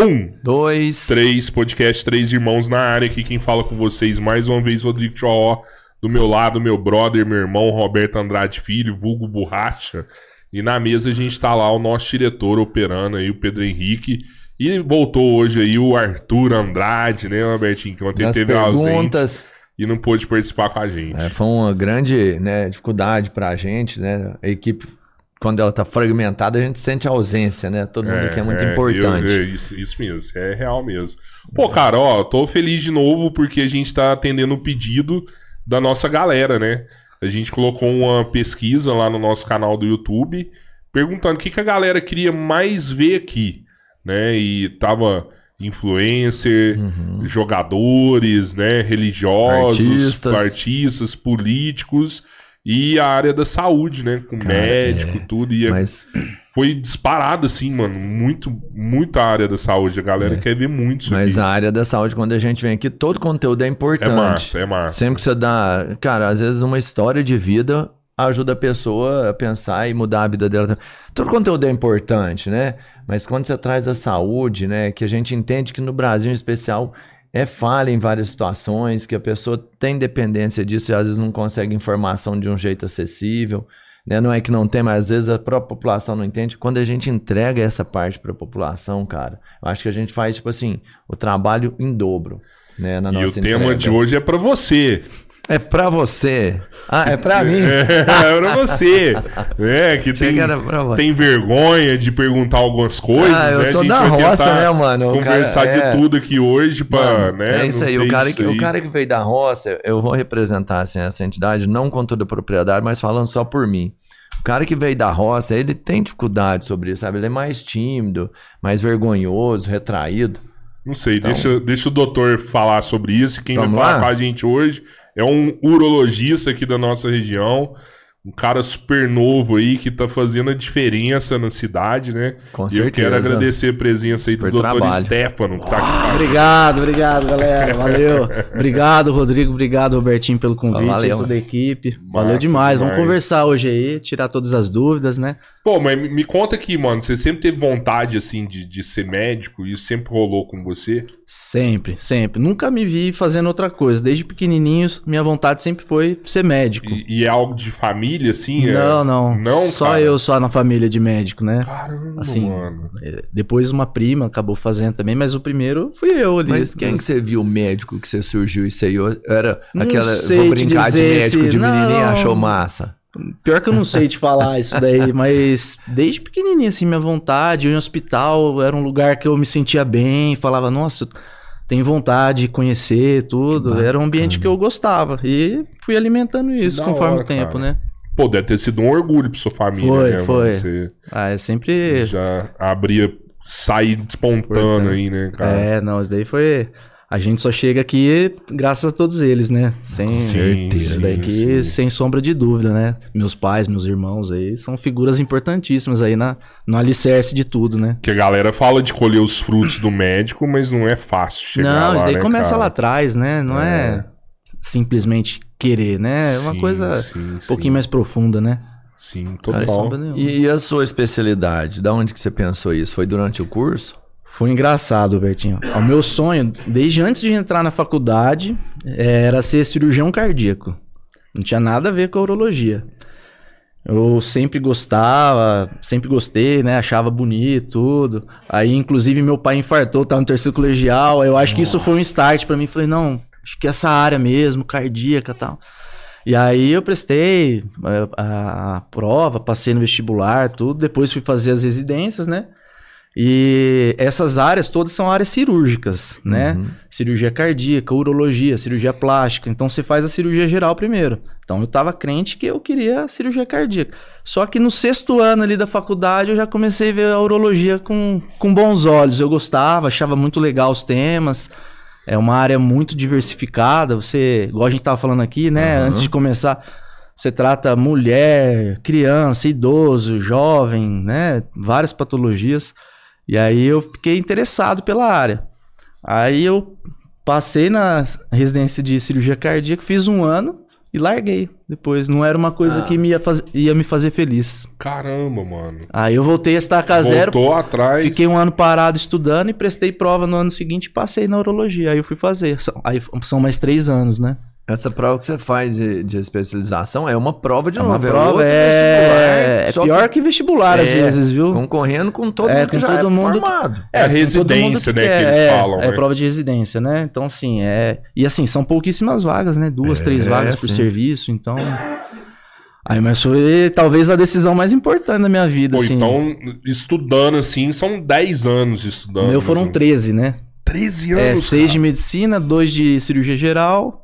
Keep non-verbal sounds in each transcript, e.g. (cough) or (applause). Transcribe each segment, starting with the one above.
Um, dois, três, podcast Três Irmãos na área. Aqui quem fala com vocês mais uma vez, Rodrigo Tchó. Do meu lado, meu brother, meu irmão, Roberto Andrade Filho, vulgo Borracha. E na mesa a gente tá lá o nosso diretor operando aí, o Pedro Henrique. E voltou hoje aí o Arthur Andrade, né, Robertinho? Que ontem das teve perguntas. ausente e não pôde participar com a gente. É, foi uma grande né, dificuldade pra gente, né? A equipe, quando ela tá fragmentada, a gente sente a ausência, né? Todo mundo aqui é muito importante. eu- é, isso, isso mesmo, é real mesmo. Pô, cara, ó, tô feliz de novo porque a gente tá atendendo o pedido da nossa galera, né? A gente colocou uma pesquisa lá no nosso canal do YouTube perguntando o que, que a galera queria mais ver aqui, né? E tava influencer, Uhum. jogadores, né, religiosos, Artistas. artistas, políticos e a área da saúde, né, com Cara, médico, é. tudo e é Mas foi disparado, assim, mano. Muito, muita área da saúde. A galera quer ver muito isso É. Mas aqui. a área da saúde, quando a gente vem aqui, todo conteúdo é É importante. massa, é massa. Sempre que você dá. Cara, às vezes uma história de vida ajuda a pessoa a pensar e mudar a vida dela. Todo conteúdo é importante, né? Mas quando você traz a saúde, né? Que a gente entende que no Brasil, em especial, é falha em várias situações, que a pessoa tem dependência disso e às vezes não consegue informação de um jeito acessível. Né? Não é que não tem, mas às vezes a própria população não entende. Quando a gente entrega essa parte para a população, cara, eu acho que a gente faz, tipo assim, o trabalho em dobro. Né, na E o tema entrega. de hoje é pra você. É pra você. Ah, é pra mim. (laughs) É, pra você. É, que tem, pra tem vergonha de perguntar algumas coisas, Ah, eu né? sou da roça, né, mano? O Conversar cara- é. de tudo aqui hoje pra, Mano, né? é isso aí. O cara, que, o aí. cara que veio da roça, eu vou representar assim, essa entidade, não com toda a propriedade, mas falando só por mim. O cara que veio da roça, ele tem dificuldade sobre isso, sabe? Ele é mais tímido, mais vergonhoso, retraído. Não sei, deixa, deixa o doutor falar sobre isso. Quem vai falar lá? com a gente hoje é um urologista aqui da nossa região. Um cara super novo aí que tá fazendo a diferença na cidade, né? Com e eu certeza. quero agradecer a presença aí do Super doutor trabalho. Stefano, que tá aqui com a gente. Obrigado, obrigado, galera. Valeu. (laughs) Obrigado, Rodrigo. Obrigado, Robertinho, pelo convite. Valeu. e toda a equipe. Massa Valeu demais. Vamos demais. conversar hoje aí, tirar todas as dúvidas, né? Pô, mas me- me conta aqui, mano. Você sempre teve vontade, assim, de, de ser médico? Isso sempre rolou com você? Sempre, sempre. Nunca me vi fazendo outra coisa. Desde pequenininho, minha vontade sempre foi ser médico. E, e é algo de família, assim? é- Não, não. Não, Só cara? eu só na família de médico, né? Caramba, Assim, mano. É, Depois uma prima acabou fazendo também, mas o primeiro fui eu ali. Mas quem que você viu médico que você surgiu e você era Não aquela. sei Vou te brincar de médico se- de menininha não. achou massa. Pior que eu não sei te falar isso daí, (laughs) mas desde pequenininho, assim, minha vontade, eu em hospital, era um lugar que eu me sentia bem, falava, nossa, tenho vontade de conhecer tudo. Era um ambiente que eu gostava. E fui alimentando isso Da conforme hora, o tempo, cara. né? Pô, deve ter sido um orgulho pra sua família, Foi, né? mano? foi. Você Ah, é sempre. já abria, sair despontando aí, né, cara? É, não, isso daí foi. A gente só chega aqui graças a todos eles, né? Sem Sim, Isso que, sim. sem sombra de dúvida, né? Meus pais, meus irmãos aí, são figuras importantíssimas aí na, no alicerce de tudo, né? Que a galera fala de colher os frutos do médico, mas não é fácil chegar não, lá, isso daí né, começa cara? lá atrás, né? Não é, simplesmente querer, né? É uma Sim, coisa sim, um sim. pouquinho mais profunda, né? Sim, total. sombra nenhuma. E, e a sua especialidade? Da onde que você pensou isso? Foi durante o curso? Foi engraçado, Bertinho. O meu sonho, desde antes de entrar na faculdade, era ser cirurgião cardíaco. Não tinha nada a ver com a urologia. Eu sempre gostava, sempre gostei, né? Achava bonito, tudo. Aí, inclusive, meu pai infartou, tava no terceiro colegial. Eu acho que isso foi um start pra mim. Falei, não, acho que essa área mesmo, cardíaca e tal. E aí eu prestei eh, a, a prova, passei no vestibular, tudo. Depois fui fazer as residências, né? E essas áreas todas são áreas cirúrgicas, né? Cirurgia cardíaca, urologia, cirurgia plástica. Então você faz a cirurgia geral primeiro. Então eu tava crente que eu queria cirurgia cardíaca. Só que no sexto ano ali da faculdade eu já comecei a ver a urologia com, com bons olhos. Eu gostava, achava muito legal os temas. É uma área muito diversificada. Você, igual a gente tava falando aqui, né? Aham. Antes de começar, você trata mulher, criança, idoso, jovem, né? Várias patologias. E aí eu fiquei interessado pela área. Aí eu passei na residência de cirurgia cardíaca, fiz um ano, e larguei depois. Não era uma coisa Ah. que me ia, faz- ia me fazer feliz. Caramba, mano. Aí eu voltei a estacar zero, Voltou atrás. fiquei um ano parado estudando e prestei prova no ano seguinte e passei na urologia. Aí eu fui fazer. São- Aí são mais três anos, né? Essa prova que você faz de, de especialização é uma prova de É uma novo. prova, é, vestibular, é só pior que, vestibular às É, vezes, viu? Concorrendo com todo É, mundo que com já todo é mundo- formado. É a com todo residência, mundo né, quer, que eles é, falam, É né? prova de residência, né? Então, assim, é. E assim, são pouquíssimas vagas, né? Duas, É, três vagas por sim. serviço, então. Aí, mas foi talvez a decisão mais importante da minha vida, Pô, assim. então, estudando assim, são 10 anos estudando. o meu foram assim. 13, né? 13 É, anos. seis cara. de medicina, dois de cirurgia geral,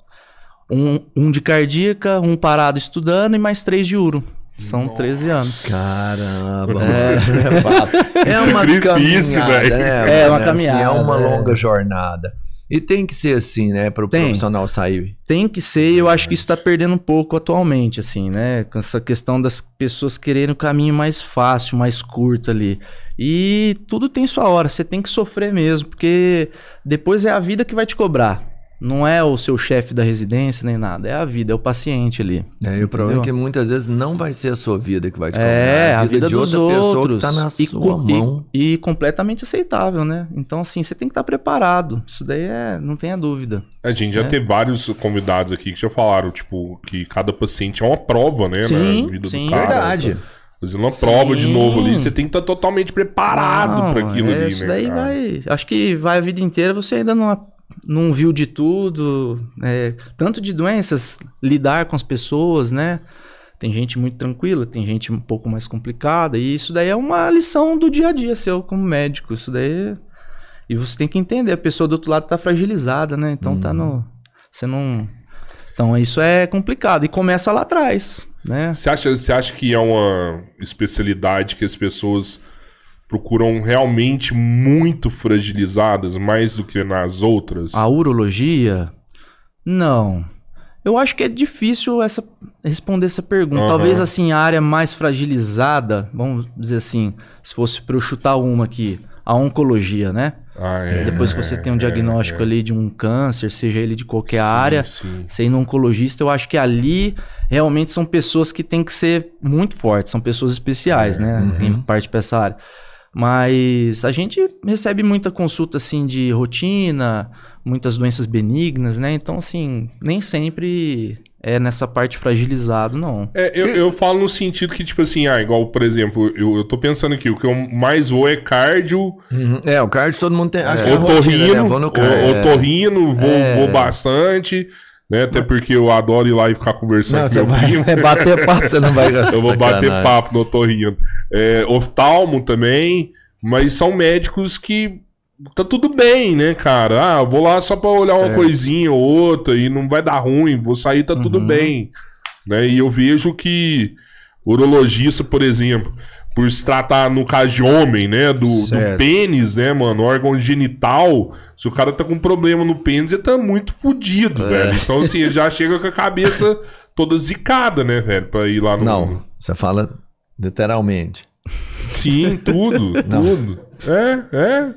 um, um de cardíaca, um parado estudando e mais três de uro. São 13 anos. Caramba, é, é fato. (laughs) É uma Sacrifício, caminhada, velho. né? É uma Assim, caminhada, é uma é. longa jornada. E tem que ser assim, né? Para o profissional sair. Tem que ser, e eu acho que isso tá perdendo um pouco atualmente, assim, né? Com essa questão das pessoas querendo o caminho mais fácil, mais curto ali. E tudo tem sua hora, você tem que sofrer mesmo, porque depois é a vida que vai te cobrar. Não é o seu chefe da residência nem nada, é a vida, é o paciente ali. É, e o problema é que muitas vezes não vai ser a sua vida que vai te cobrar. É, a vida, de dos outra pessoa outros. que tá na e, sua e- mão. e completamente aceitável, né? Então, assim, você tem que estar preparado. Isso daí é, não tenha dúvida. A gente já É. teve vários convidados aqui que já falaram, tipo, que cada paciente é uma prova, né? Sim, na vida sim. do cara. Verdade. Fazendo uma prova de Sim. novo ali, você tem que estar totalmente preparado pra aquilo é, ali, isso né? daí cara? vai. Acho que vai a vida inteira, você ainda não, não viu de tudo. é, tanto de doenças, lidar com as pessoas, né? Tem gente muito tranquila, tem gente um pouco mais complicada. E isso daí é uma lição do dia a dia seu como médico. Isso daí. E você tem que entender, a pessoa do outro lado tá fragilizada, né? Então tá no. Você não. Então isso é complicado. E começa lá atrás, né? Você acha, você acha que é uma especialidade que as pessoas procuram realmente muito fragilizadas, mais do que nas outras? A urologia? Não. Eu acho que é difícil essa, responder essa pergunta. Aham. Talvez assim, a área mais fragilizada, vamos dizer assim, se fosse para eu chutar uma aqui, a oncologia, né? Ah, é, Depois que você tem um é, diagnóstico é. ali de um câncer, seja ele de qualquer Sim, área, sim. no oncologista, eu acho que ali realmente são pessoas que têm que ser muito fortes, são pessoas especiais, né? Uhum. Quem parte para essa área. Mas a gente recebe muita consulta assim de rotina, muitas doenças benignas, né? Então, assim, nem sempre é nessa parte fragilizado, não. É, eu, eu falo no sentido que, tipo assim, ah, igual, por exemplo, eu, eu tô pensando aqui, o que eu mais vou é cardio, Uhum. É, o card todo mundo tem. Acho que é rotina, otorrino, né? Vou no o- card. é. otorrino, vou, É. vou bastante, né? Até porque eu adoro ir lá e ficar conversando Não, com meu vai primo. é (laughs) bater papo, você não vai gastar. (laughs) Eu vou bater papo no otorrino. É, oftalmo também, mas são médicos que tá tudo bem, né, cara? Ah, eu vou lá só pra olhar uma Certo. coisinha ou outra e não vai dar ruim, vou sair, tá tudo Uhum. bem. Né? E eu vejo que urologista, por exemplo, por se tratar no caso de homem, né, do, do pênis, né, mano, órgão genital, se o cara tá com problema no pênis, ele tá muito fudido, É. velho. Então, assim, ele já (laughs) chega com a cabeça toda zicada, né, velho, pra ir lá no... Não, você fala literalmente. Sim, tudo, tudo. É, é.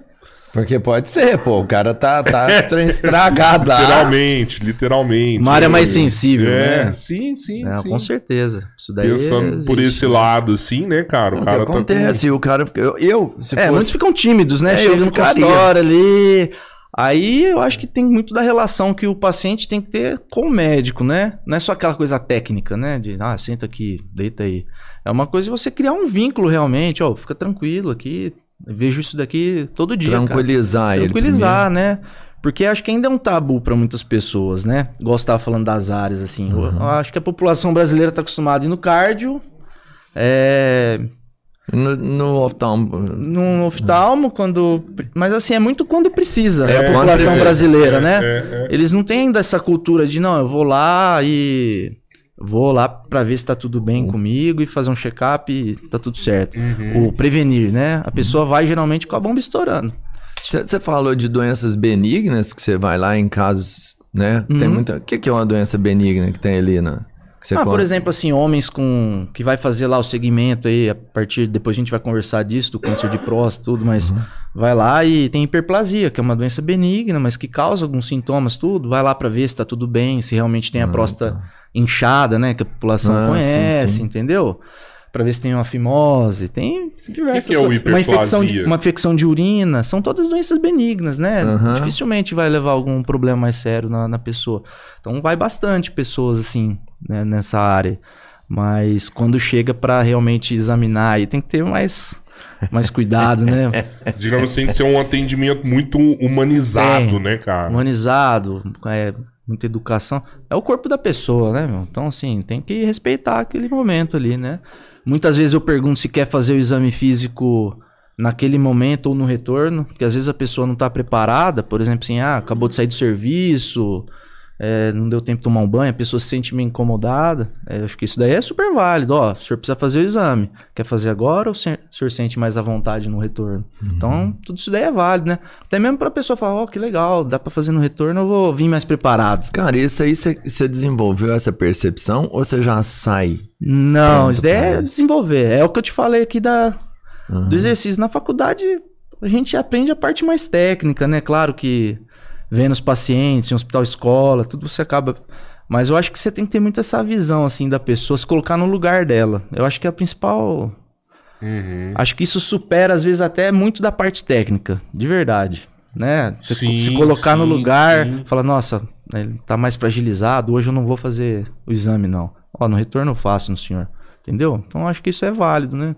Porque pode ser, pô. O cara tá, tá trem (laughs) estragado lá. Literalmente, literalmente. Uma área É, mais sensível, É, né? sim, sim, É, sim. com certeza. Isso daí Pensando por existe. esse lado, assim, né, cara? O O que cara tá acontece? O cara. Eu, eu se É, muitos fosse. ficam tímidos, né? É, eu Chega no ficaria. consultório ali. Aí eu acho que tem muito da relação que o paciente tem que ter com o médico, né? Não é só aquela coisa técnica, né? De, ah, senta aqui, deita aí. É uma coisa de você criar um vínculo realmente, ó, fica tranquilo aqui. Eu Vejo isso daqui todo dia. cara. Tranquilizar ele. Tranquilizar, né? Porque acho que ainda é um tabu para muitas pessoas, né? Tava falando das áreas, assim. Eu- Eu acho que a população brasileira tá acostumada a ir no cardio, é. No, no oftalmo. num oftalmo, quando. Mas assim, é muito quando precisa. É, a população precisa. brasileira, É, né? é, é. Eles não têm ainda essa cultura de, não, eu vou lá e. Vou lá pra ver se tá tudo bem comigo e fazer um check-up e tá tudo certo. Uhum. O prevenir, né? A pessoa vai geralmente com a bomba estourando. Você falou de doenças benignas, que você vai lá em casos, né? Tem Uhum. muita. O que, que é uma doença benigna que tem ali, né? Que você Ah, por exemplo, assim, homens com. que vai fazer lá o segmento aí, a partir. Depois a gente vai conversar disso, do câncer de próstata, tudo, mas vai lá e tem hiperplasia, que é uma doença benigna, mas que causa alguns sintomas, tudo. Vai lá para ver se tá tudo bem, se realmente tem a Ah, próstata tá. inchada, né? Que a população Ah, sim, conhece, sim. entendeu? Pra ver se tem uma fimose, tem diversas que é o coisas. uma infecção, de, hiperplasia? uma infecção de urina, são todas doenças benignas, né? Aham. Dificilmente vai levar algum problema mais sério na, na pessoa. Então vai bastante pessoas assim né, nessa área. Mas quando chega pra realmente examinar, aí tem que ter mais, mais cuidado, né? (laughs) Digamos assim, que ser um atendimento muito humanizado, É. né, cara? Humanizado, é, muita educação. É o corpo da pessoa, né, meu? Então, assim, tem que respeitar aquele momento ali, né? Muitas vezes eu pergunto se quer fazer o exame físico naquele momento ou no retorno, porque às vezes a pessoa não está preparada, por exemplo, assim, ah, acabou de sair do serviço, é, não deu tempo de tomar um banho, a pessoa se sente meio incomodada. É, acho que isso daí é super válido. Ó, o senhor precisa fazer o exame. Quer fazer agora ou o senhor, o senhor sente mais à vontade no retorno? Então, tudo isso daí é válido, né? Até mesmo pra pessoa falar, ó, que legal, dá pra fazer no retorno, eu vou vir mais preparado. Cara, isso aí você desenvolveu essa percepção ou você já sai? Não, isso daí é desenvolver. É o que eu te falei aqui da, Uhum. do exercício. Na faculdade, a gente aprende a parte mais técnica, né? Claro que vendo os pacientes, em hospital escola, tudo você acaba. Mas eu acho que você tem que ter muito essa visão, assim, da pessoa, se colocar no lugar dela. Eu acho que é a principal. Uhum. Acho que isso supera, às vezes, até muito da parte técnica, de verdade. Né? Você Sim, se colocar no sim, lugar, sim. falar, nossa, ele tá mais fragilizado, hoje eu não vou fazer o exame, não. Ó, no retorno eu faço no senhor. Entendeu? Então acho que isso é válido, né?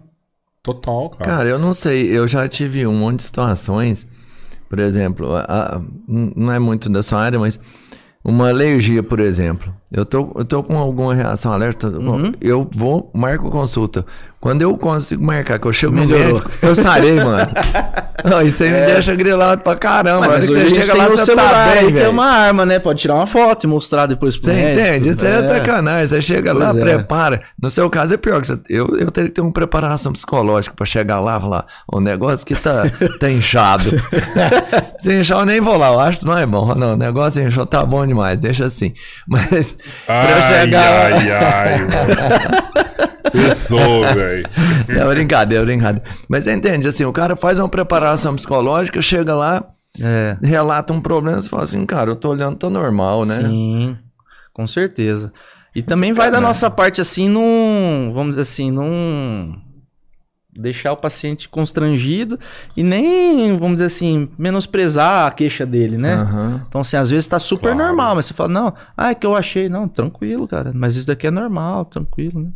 Total, cara. Cara, eu não sei, eu já tive um monte de situações, por exemplo, a- a- não é muito da sua área, mas uma alergia, por exemplo. Eu tô, eu tô com alguma reação alérgica, Uhum. eu vou, marco consulta. Quando eu consigo marcar, que eu chego no Melhorou. médico, eu sarei, mano. (laughs) Ó, Isso aí me deixa grilado pra caramba. Que hoje você chega tem lá, você celular tá bem, é velho. uma arma, né? Pode tirar uma foto e mostrar depois pro Você médico. entende? Isso é, sacanagem. Você chega lá, Pois é. prepara. No seu caso é pior, que você- eu, eu teria que ter uma preparação psicológica pra chegar lá e falar: o negócio que tá, tá inchado. (laughs) Se inchar, eu nem vou lá, eu acho que não é bom. Não, o negócio inchou, tá bom demais, deixa assim. Mas Ai, chegar ai, ai, mano. (laughs) Pensou, velho. É brincadeira, é brincadeira. Mas você entende, assim, o cara faz uma preparação psicológica, chega lá, É. relata um problema, você fala assim, cara, eu tô olhando, tá normal, né? Sim, com certeza. E também vai da nossa parte assim, num. Vamos dizer assim, num. Deixar o paciente constrangido e nem, vamos dizer assim, menosprezar a queixa dele, né? Aham. Então, assim, às vezes tá super Claro. normal, mas você fala, não, ah, é que eu achei. Não, tranquilo, cara. Mas isso daqui é normal, tranquilo, né?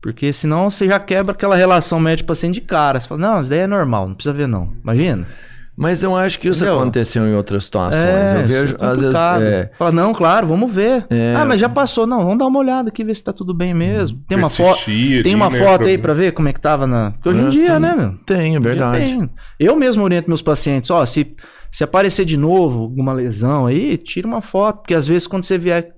Porque senão você já quebra aquela relação médico-paciente de cara. Você fala, não, isso daí é normal, não precisa ver, não. Imagina. Mas eu acho que isso Entendeu? aconteceu em outras situações. É, eu vejo, é às vezes. É, Fala, não, claro, vamos ver. É. Ah, mas já passou. Não, vamos dar uma olhada aqui, ver se tá tudo bem mesmo. Tem uma foto. Persistir Tem ali, uma né, foto pra- aí pra ver como é que tava na. Porque hoje em Ah, dia, né, meu? tem, é verdade. Tem. Eu mesmo oriento meus pacientes, ó, se, se aparecer de novo alguma lesão aí, tira uma foto, porque às vezes quando você vier,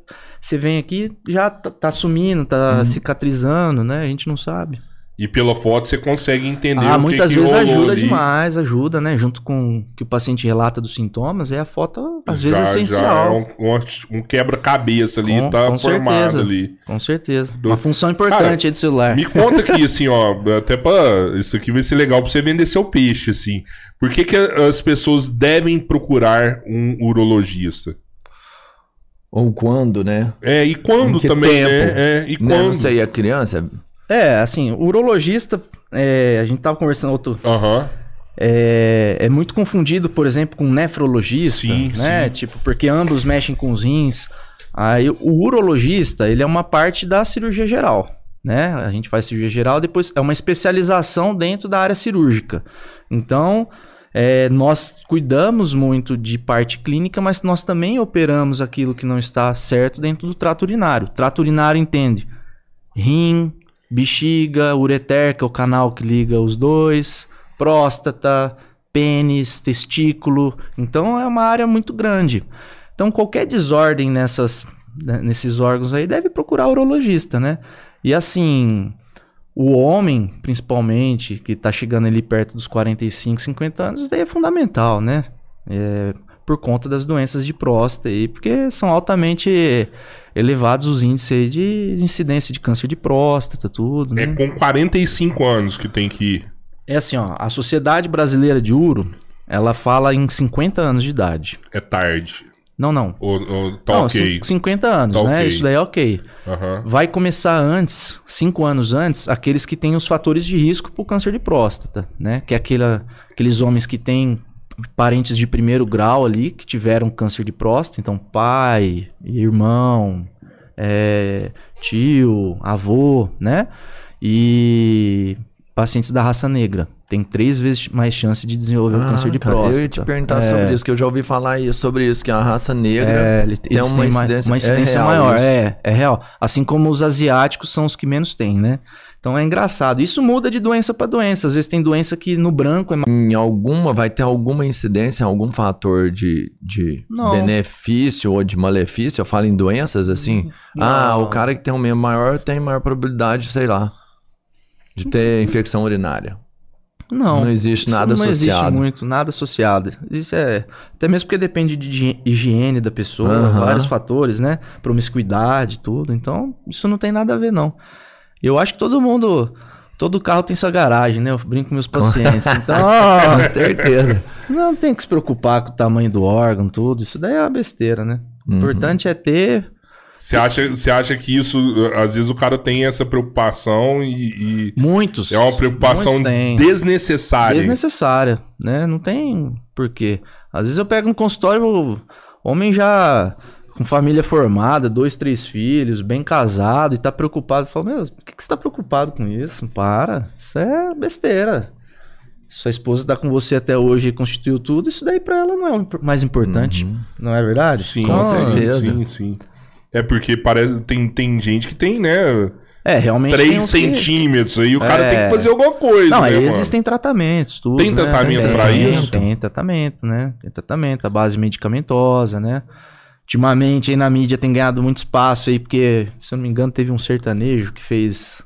você vem aqui, já tá, tá sumindo, tá Uhum. cicatrizando, né? A gente não sabe. E pela foto você consegue entender ah, o que muitas que vezes rolou ajuda ali. demais, ajuda, né? Junto com o que o paciente relata dos sintomas, é a foto, às vezes, Já- essencial. Já é um, um- um quebra-cabeça ali, Com- tá com formado certeza. ali. Com certeza. Uma função importante aí do celular. Me conta aqui, (laughs) assim, ó, até pra. Isso aqui vai ser legal pra você vender seu peixe, assim. Por que, que as pessoas devem procurar um urologista? Ou quando, né? É, e quando Em que também, tempo? né? É, e Né, quando? Não sei, a criança. É, assim, o urologista, é, a gente tava conversando outro. Aham. É, é muito confundido, por exemplo, com nefrologista, Sim, né? sim. Tipo, porque ambos mexem com os rins. Aí o urologista, ele é uma parte da cirurgia geral, né? A gente faz cirurgia geral, depois é uma especialização dentro da área cirúrgica. Então, é, nós cuidamos muito de parte clínica, mas nós também operamos aquilo que não está certo dentro do trato urinário. Trato urinário entende rim, bexiga, ureter, que é o canal que liga os dois, próstata, pênis, testículo. Então é uma área muito grande. Então qualquer desordem nessas, né, nesses órgãos aí deve procurar urologista, né? E assim, o homem, principalmente, que tá chegando ali perto dos 45, 50 anos, daí é fundamental, né? É, por conta das doenças de próstata aí, porque são altamente elevados os índices aí de incidência de câncer de próstata, tudo, né? É com 45 anos que tem que ir. É assim, ó, a Sociedade Brasileira de Uro, ela fala em 50 anos de idade. É tarde. Não, não. Ou, ou tá não, ok. cin- 50 anos, Tá né? ok. Isso daí é ok. Aham. Vai começar antes, 5 anos antes, aqueles que têm os fatores de risco pro câncer de próstata, né? Que é aquela, aqueles homens que têm parentes de primeiro grau ali, que tiveram câncer de próstata, então pai, irmão, é, tio, avô, né? E pacientes da raça negra. Tem três vezes mais chance de desenvolver o Ah, câncer de cara, próstata. Eu ia te perguntar É. sobre isso, que eu já ouvi falar aí sobre isso, que a raça negra É, ele, tem uma têm ma- incidência, uma incidência é maior. isso. É, é real. Assim como os asiáticos são os que menos têm, né? Então é engraçado. Isso muda de doença para doença. Às vezes tem doença que no branco é. Em alguma, vai ter alguma incidência, algum fator de, de Não. benefício ou de malefício? Eu falo em doenças assim. Ah, Não. o cara que tem um membro maior tem maior probabilidade, sei lá, de ter infecção urinária. Não. Não existe nada não associado. existe muito, nada associado. Isso é. Até mesmo porque depende de higie- higiene da pessoa, Aham. vários fatores, né? Promiscuidade, tudo. Então, isso não tem nada a ver, não. Eu acho que todo mundo. Todo carro tem sua garagem, né? Eu brinco com meus pacientes. (laughs) Então, certeza. Não tem que se preocupar com o tamanho do órgão, tudo. Isso daí é uma besteira, né? O Uhum. importante é ter. Você acha, você acha que isso, às vezes o cara tem essa preocupação e, e Muitos. é uma preocupação desnecessária. Desnecessária, né? Não tem porquê. Às vezes eu pego no consultório, homem já com família formada, dois, três filhos, bem casado e tá preocupado. Eu falo, meu, por que, que você tá preocupado com isso? Para. Isso é besteira. Sua esposa tá com você até hoje e constituiu tudo, isso daí pra ela não é mais importante. Não é verdade? Sim, Com sim, certeza. Sim, sim. É porque parece tem, tem gente que tem, né? É, realmente. tem 3 uns que- centímetros aí, o cara É. tem que fazer alguma coisa. Não, né, aí existem tratamentos, tudo. Tem né? tratamento pra tem, isso? Tem tratamento, né? Tem tratamento, a base medicamentosa, né? Ultimamente aí na mídia tem ganhado muito espaço aí, porque, se eu não me engano, teve um sertanejo que fez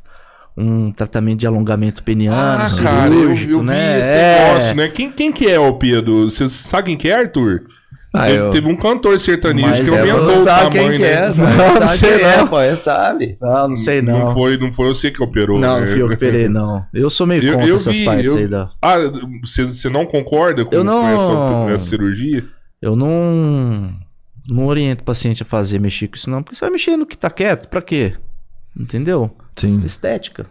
um tratamento de alongamento peniano, Ah, cara, eu, cirúrgico, eu vi né? esse É. negócio, né? Quem, quem que é o Pedro? Você sabe quem que é, Arthur? Ah, teve, eu- teve um cantor sertanejo Mas que é, aumentou o sabe tamanho, quem que né? é, Não, (laughs) sabe? não Sabe sei quem é, não. pô, você sabe. Não, não sei não. Não foi, não foi você que operou. Não, né? não fui eu que operei, (laughs) não. Eu sou meio Eu- contra eu essas vi, partes eu- aí da... Ah, você, você não concorda com, Eu não- com essa, essa cirurgia? Eu não, não oriento o paciente a fazer, mexer com isso não, porque você vai mexer no que tá quieto, pra quê? Entendeu? Sim. Estética.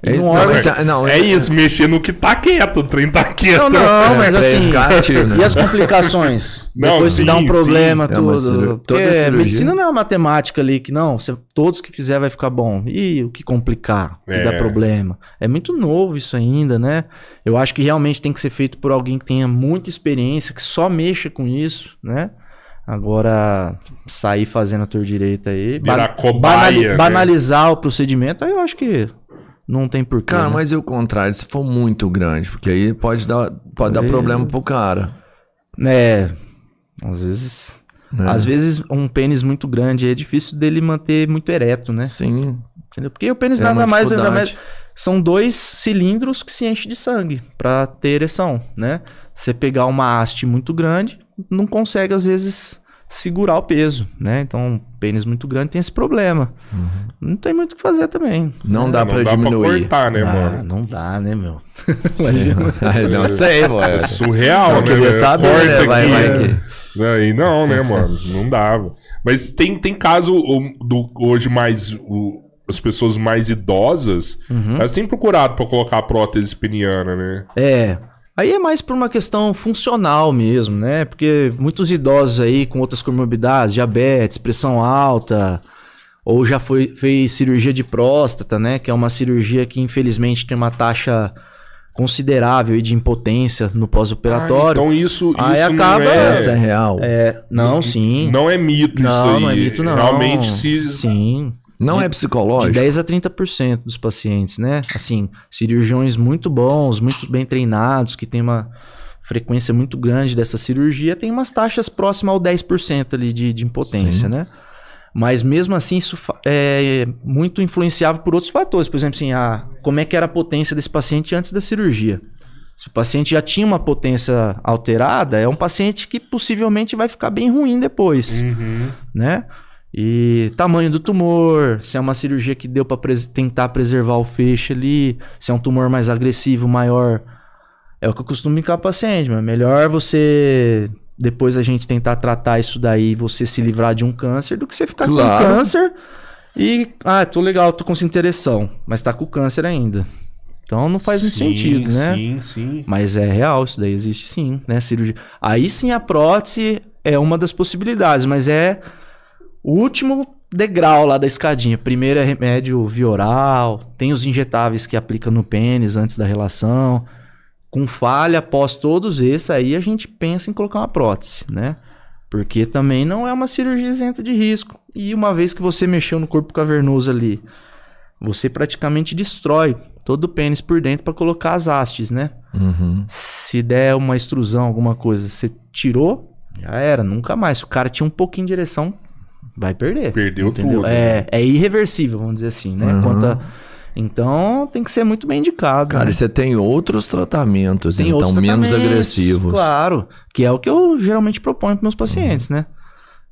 É isso, não, mas- não, É isso, mexer no que tá quieto, o trem tá quieto. Não, não, É, mas assim. né? E as complicações? (laughs) Não, Depois se dá um sim, problema, sim. É tudo. cirurgia- medicina não é uma matemática ali que não, você, todos que fizer vai ficar bom. E o que complicar, o que É. dá problema. É muito novo isso ainda, né? Eu acho que realmente tem que ser feito por alguém que tenha muita experiência, que só mexa com isso, né? Agora, sair fazendo a tor direita aí, Virar ba- cobaia, banali- né? banalizar o procedimento, aí eu acho que não tem porquê. Cara, né? mas e o contrário, se for muito grande, porque aí pode dar, pode dar problema pro cara. É, às vezes. né? Às vezes um pênis muito grande é difícil dele manter muito ereto, né? Sim. Entendeu? Porque o pênis É nada mais, nada mais são dois cilindros que se enchem de sangue pra ter ereção, né? Você pegar uma haste muito grande, não consegue às vezes segurar o peso, né? Então, um pênis muito grande tem esse problema. Não tem muito o que fazer também. Não dá não pra dá diminuir. pra cortar, né, ah, mano? não dá, né, meu? Ai, (laughs) não sei, pô. É surreal, Só né? queria saber, Corta né? Vai- aqui, vai né? Aí não, né, mano? Não dava. Mas tem, tem caso o, do, hoje mais. o- as pessoas mais idosas, Uhum. elas têm procurado pra colocar a prótese peniana, né? É. Aí é mais por uma questão funcional mesmo, né? Porque muitos idosos aí com outras comorbidades, diabetes, pressão alta, ou já foi, fez cirurgia de próstata, né? Que é uma cirurgia que infelizmente tem uma taxa considerável de impotência no Ah, pós-operatório. então isso, Aí isso acaba- não é. Essa é real. É, não, sim. Não é mito isso Não, aí. não é mito, não. Realmente se. Sim. Não De- é De psicológico. 10 a 30% dos pacientes, né? Assim, cirurgiões muito bons, muito bem treinados, que tem uma frequência muito grande dessa cirurgia, tem umas taxas próximas ao 10% ali de, de impotência, Sim. né? Mas mesmo assim, isso é muito influenciável por outros fatores. Por exemplo, assim, a, como é que era a potência desse paciente antes da cirurgia. Se o paciente já tinha uma potência alterada, é um paciente que possivelmente vai ficar bem ruim depois Uhum. né? E tamanho do tumor, se é uma cirurgia que deu para tentar preservar o feixe ali, se é um tumor mais agressivo, maior É o que eu costumo o paciente, mas melhor você depois a gente tentar tratar isso daí você se livrar de um câncer do que você ficar Claro. com câncer e ah, tô legal, tô com essa interessão, mas tá com câncer ainda. Então não faz muito Sim, sentido, né? Sim, sim. Mas é real, isso daí existe sim, né? Cirurgia. Aí sim a prótese é uma das possibilidades, mas é o último degrau lá da escadinha. Primeiro é remédio via oral, tem os injetáveis que aplica no pênis antes da relação. Com falha, após todos esses, aí a gente pensa em colocar uma prótese, né? Porque também não é uma cirurgia isenta de risco. E uma vez que você mexeu no corpo cavernoso ali, você praticamente destrói todo o pênis por dentro para colocar as hastes, né? Uhum. Se der uma extrusão, alguma coisa, você tirou, já era, nunca mais. Se o cara tinha um pouquinho de direção, vai perder. Perdeu entendeu? tudo, É, é irreversível, vamos dizer assim, né? Uhum. Quanto a- Então tem que ser muito bem indicado. Cara, né? e você tem outros tratamentos, Tem então, outros menos tratamentos, agressivos. Claro, que é o que eu geralmente proponho para meus pacientes, né?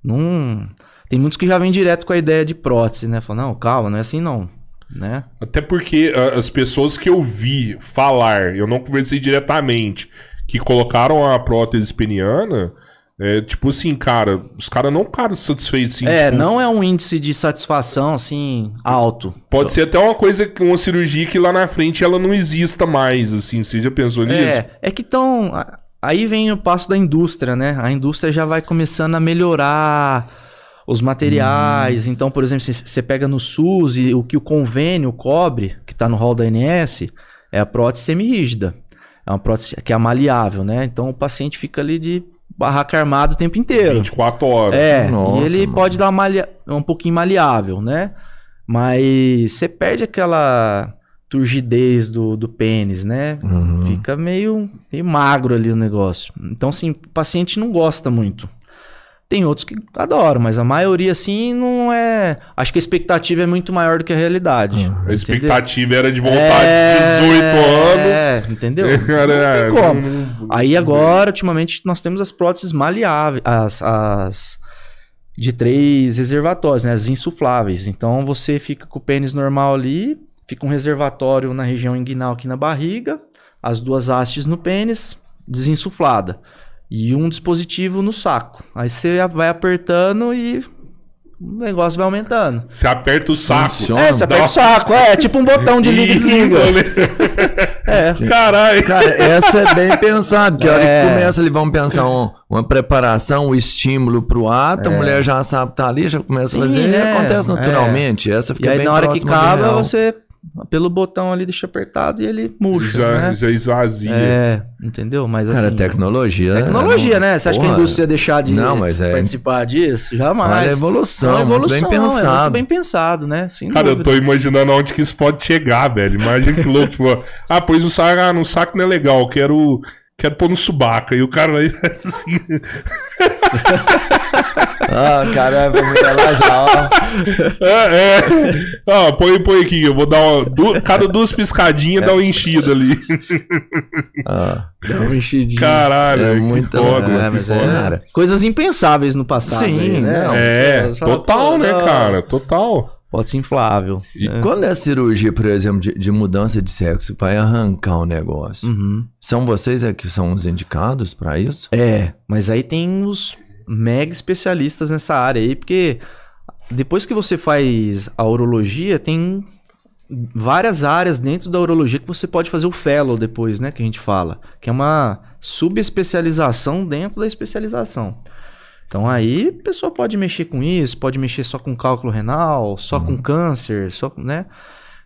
Não... Tem muitos que já vêm direto com a ideia de prótese, né? Falam, não, calma, não é assim não, né? Até porque ah, as pessoas que eu vi falar, eu não conversei diretamente, que colocaram a prótese peniana, é tipo assim, cara, os caras não ficaram satisfeitos. Assim, é, tipo, não é um índice de satisfação, assim, alto. Pode ser até uma coisa, uma cirurgia que lá na frente ela não exista mais, assim. Você já pensou nisso? É, é que estão. Aí vem o passo da indústria, né? A indústria já vai começando a melhorar os materiais. Então, por exemplo, se você pega no SUS e o que o convênio cobre, que está no rol da ANS, é a prótese semirrígida. É uma prótese que é maleável, né? Então o paciente fica ali de barraca armado o tempo inteiro. 24 horas. É, Nossa, e ele mano. pode dar uma malha... um pouquinho maleável, né? Mas você perde aquela turgidez do, do pênis, né? Uhum. Fica meio, meio magro ali o negócio. Então, assim, o paciente não gosta muito. Tem outros que adoram, mas a maioria, assim, não é. Acho que a expectativa é muito maior do que a realidade. A expectativa era de voltar de 18 anos. É, entendeu? (laughs) Não tem como. Aí agora, ultimamente, nós temos as próteses maleáveis, as, as de três reservatórios, né? As insufláveis. Então você fica com o pênis normal ali, fica um reservatório na região inguinal aqui na barriga, as duas hastes no pênis, desinsuflada. E um dispositivo no saco. Aí você vai apertando e o negócio vai aumentando. Você aperta o saco. Funciona. É, você aperta o saco, é, tipo um botão de (laughs) liga e desliga. (laughs) É. Caralho. Cara, essa é bem pensado, que a hora É. que começa ali, vamos pensar um- uma preparação, o estímulo pro ato, a mulher já sabe que tá ali, já começa a Sim, fazer, e né? acontece naturalmente. Essa fica E aí bem na hora que acaba, você pelo botão ali deixa apertado e ele murcha, já, né? já esvazia. É, entendeu? Mas Cara, assim, tecnologia. tecnologia, não- né? Você acha que a indústria ia deixar de Não, mas é- participar disso? Jamais. A É evolução, uma muito evolução, bem É muito pensado. bem pensado, né? Sem Cara, eu dúvida. tô imaginando aonde que isso pode chegar, velho. Imagina que louco, tipo, (laughs) ah, pois o saco, ah, no saco não é legal, quero, quero pôr no subaca. E o cara aí, (laughs) assim, (laughs) Ah, cara, vamos lá já, ó. é, é. Ah, põe, põe aqui, eu vou dar uma, du- cada duas piscadinhas dá uma enchida ali. Ah, Dá uma enchidinha. Caralho, É que muita- foda, É, mas foda. é, Cara. coisas impensáveis no passado. Sim, aí, né? não. É, total, né, cara? Total. Pode ser inflável. E quando é cirurgia, por exemplo, de, de mudança de sexo, vai arrancar o negócio, Uhum. são vocês é que são os indicados pra isso? É, mas aí tem os mega especialistas nessa área aí, porque depois que você faz a urologia, tem várias áreas dentro da urologia que você pode fazer o fellow depois, né, que a gente fala, que é uma subespecialização dentro da especialização. Então aí a pessoa pode mexer com isso, pode mexer só com cálculo renal, só com câncer, só, né?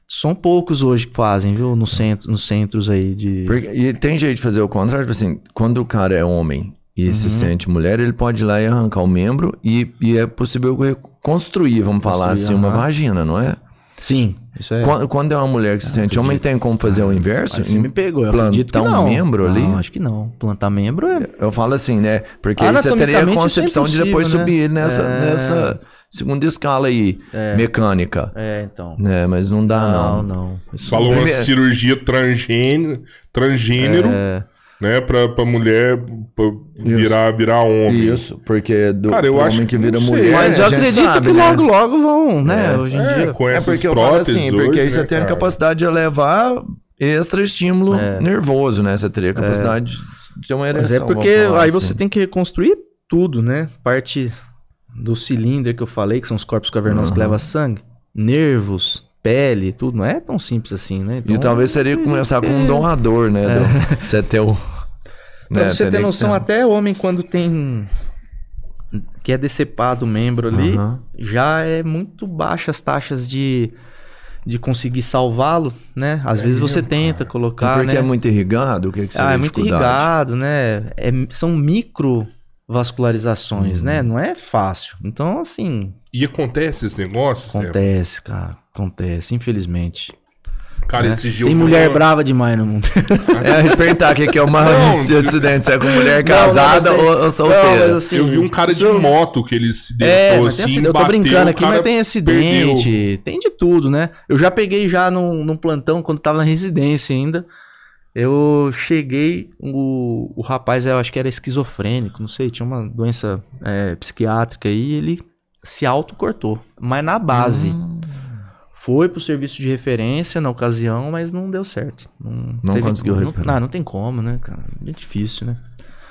São poucos hoje que fazem, viu, no centro, nos centros aí de Porque- e tem jeito de fazer o contrário, tipo assim, quando o cara é homem e se Uhum. sente mulher, ele pode ir lá e arrancar o membro e, e é possível reconstruir, vamos falar Construir, assim, uma vagina, não é? Sim, isso é. Quando, quando é uma mulher que se sente homem, tem como fazer o inverso? Você me pegou, eu Plantar um membro ali? Não, acho que não. Plantar membro é... Eu falo assim, né? Porque aí você teria a Anatomicamente, concepção é de depois impossível, subir né? nessa, É. nessa segunda escala aí, mecânica. É, então. Né? Mas não dá, não, não. não. Falou uma cirurgia transgênero, transgênero É, né? Pra, pra mulher pra virar, virar homem. Isso, porque do Cara, eu pro acho homem que que vira mulher. mas eu acredito sabe, que né? logo, logo vão, né? Hoje em É, dia. com É essas porque eu falo assim, porque hoje, aí você né, tem a cara? capacidade de elevar extra estímulo nervoso, né? Você teria a capacidade de ter uma ereção. Mas é porque aí assim. você tem que reconstruir tudo, né? Parte do cilindro que eu falei, que são os corpos cavernosos que Aham. levam sangue, nervos, pele, tudo. Não é tão simples assim, né? E talvez seria (laughs) começar com um doador, né? do- pra (laughs) você ter o. Pra né, você ter teria que noção, até homem quando tem. Que é decepado o membro ali, Aham. já é muito baixas as taxas de, de conseguir salvá-lo, né? Às vezes você tenta É colocar, porque né? é muito irrigado? O que, que seria ah, é muito irrigado, né? É, são microvascularizações, Uhum. né? Não é fácil. Então, assim, E acontece esse negócio, acontece, cara. Acontece, infelizmente. Cara, né? esse dia Tem mulher uma- brava demais no mundo. (laughs) É, perguntar o que, é o maior Não, (laughs) de acidente, se é com mulher Não, não, casada tem- ou, ou Não, solteira. mas assim, eu vi um cara de moto que ele se É, deitou tem assim, acidente. Eu tô bateu, brincando aqui, mas tem acidente, perdeu. tem de tudo, né? Eu já peguei já num, num plantão quando tava na residência ainda. Eu cheguei, o, o rapaz, eu acho que era esquizofrênico, não sei, tinha uma doença é, psiquiátrica aí, e ele se autocortou, mas na base. Hum. Foi pro serviço de referência na ocasião, mas não deu certo. Não, Não conseguiu não, recuperar. não, não tem como, né, cara? É difícil, né?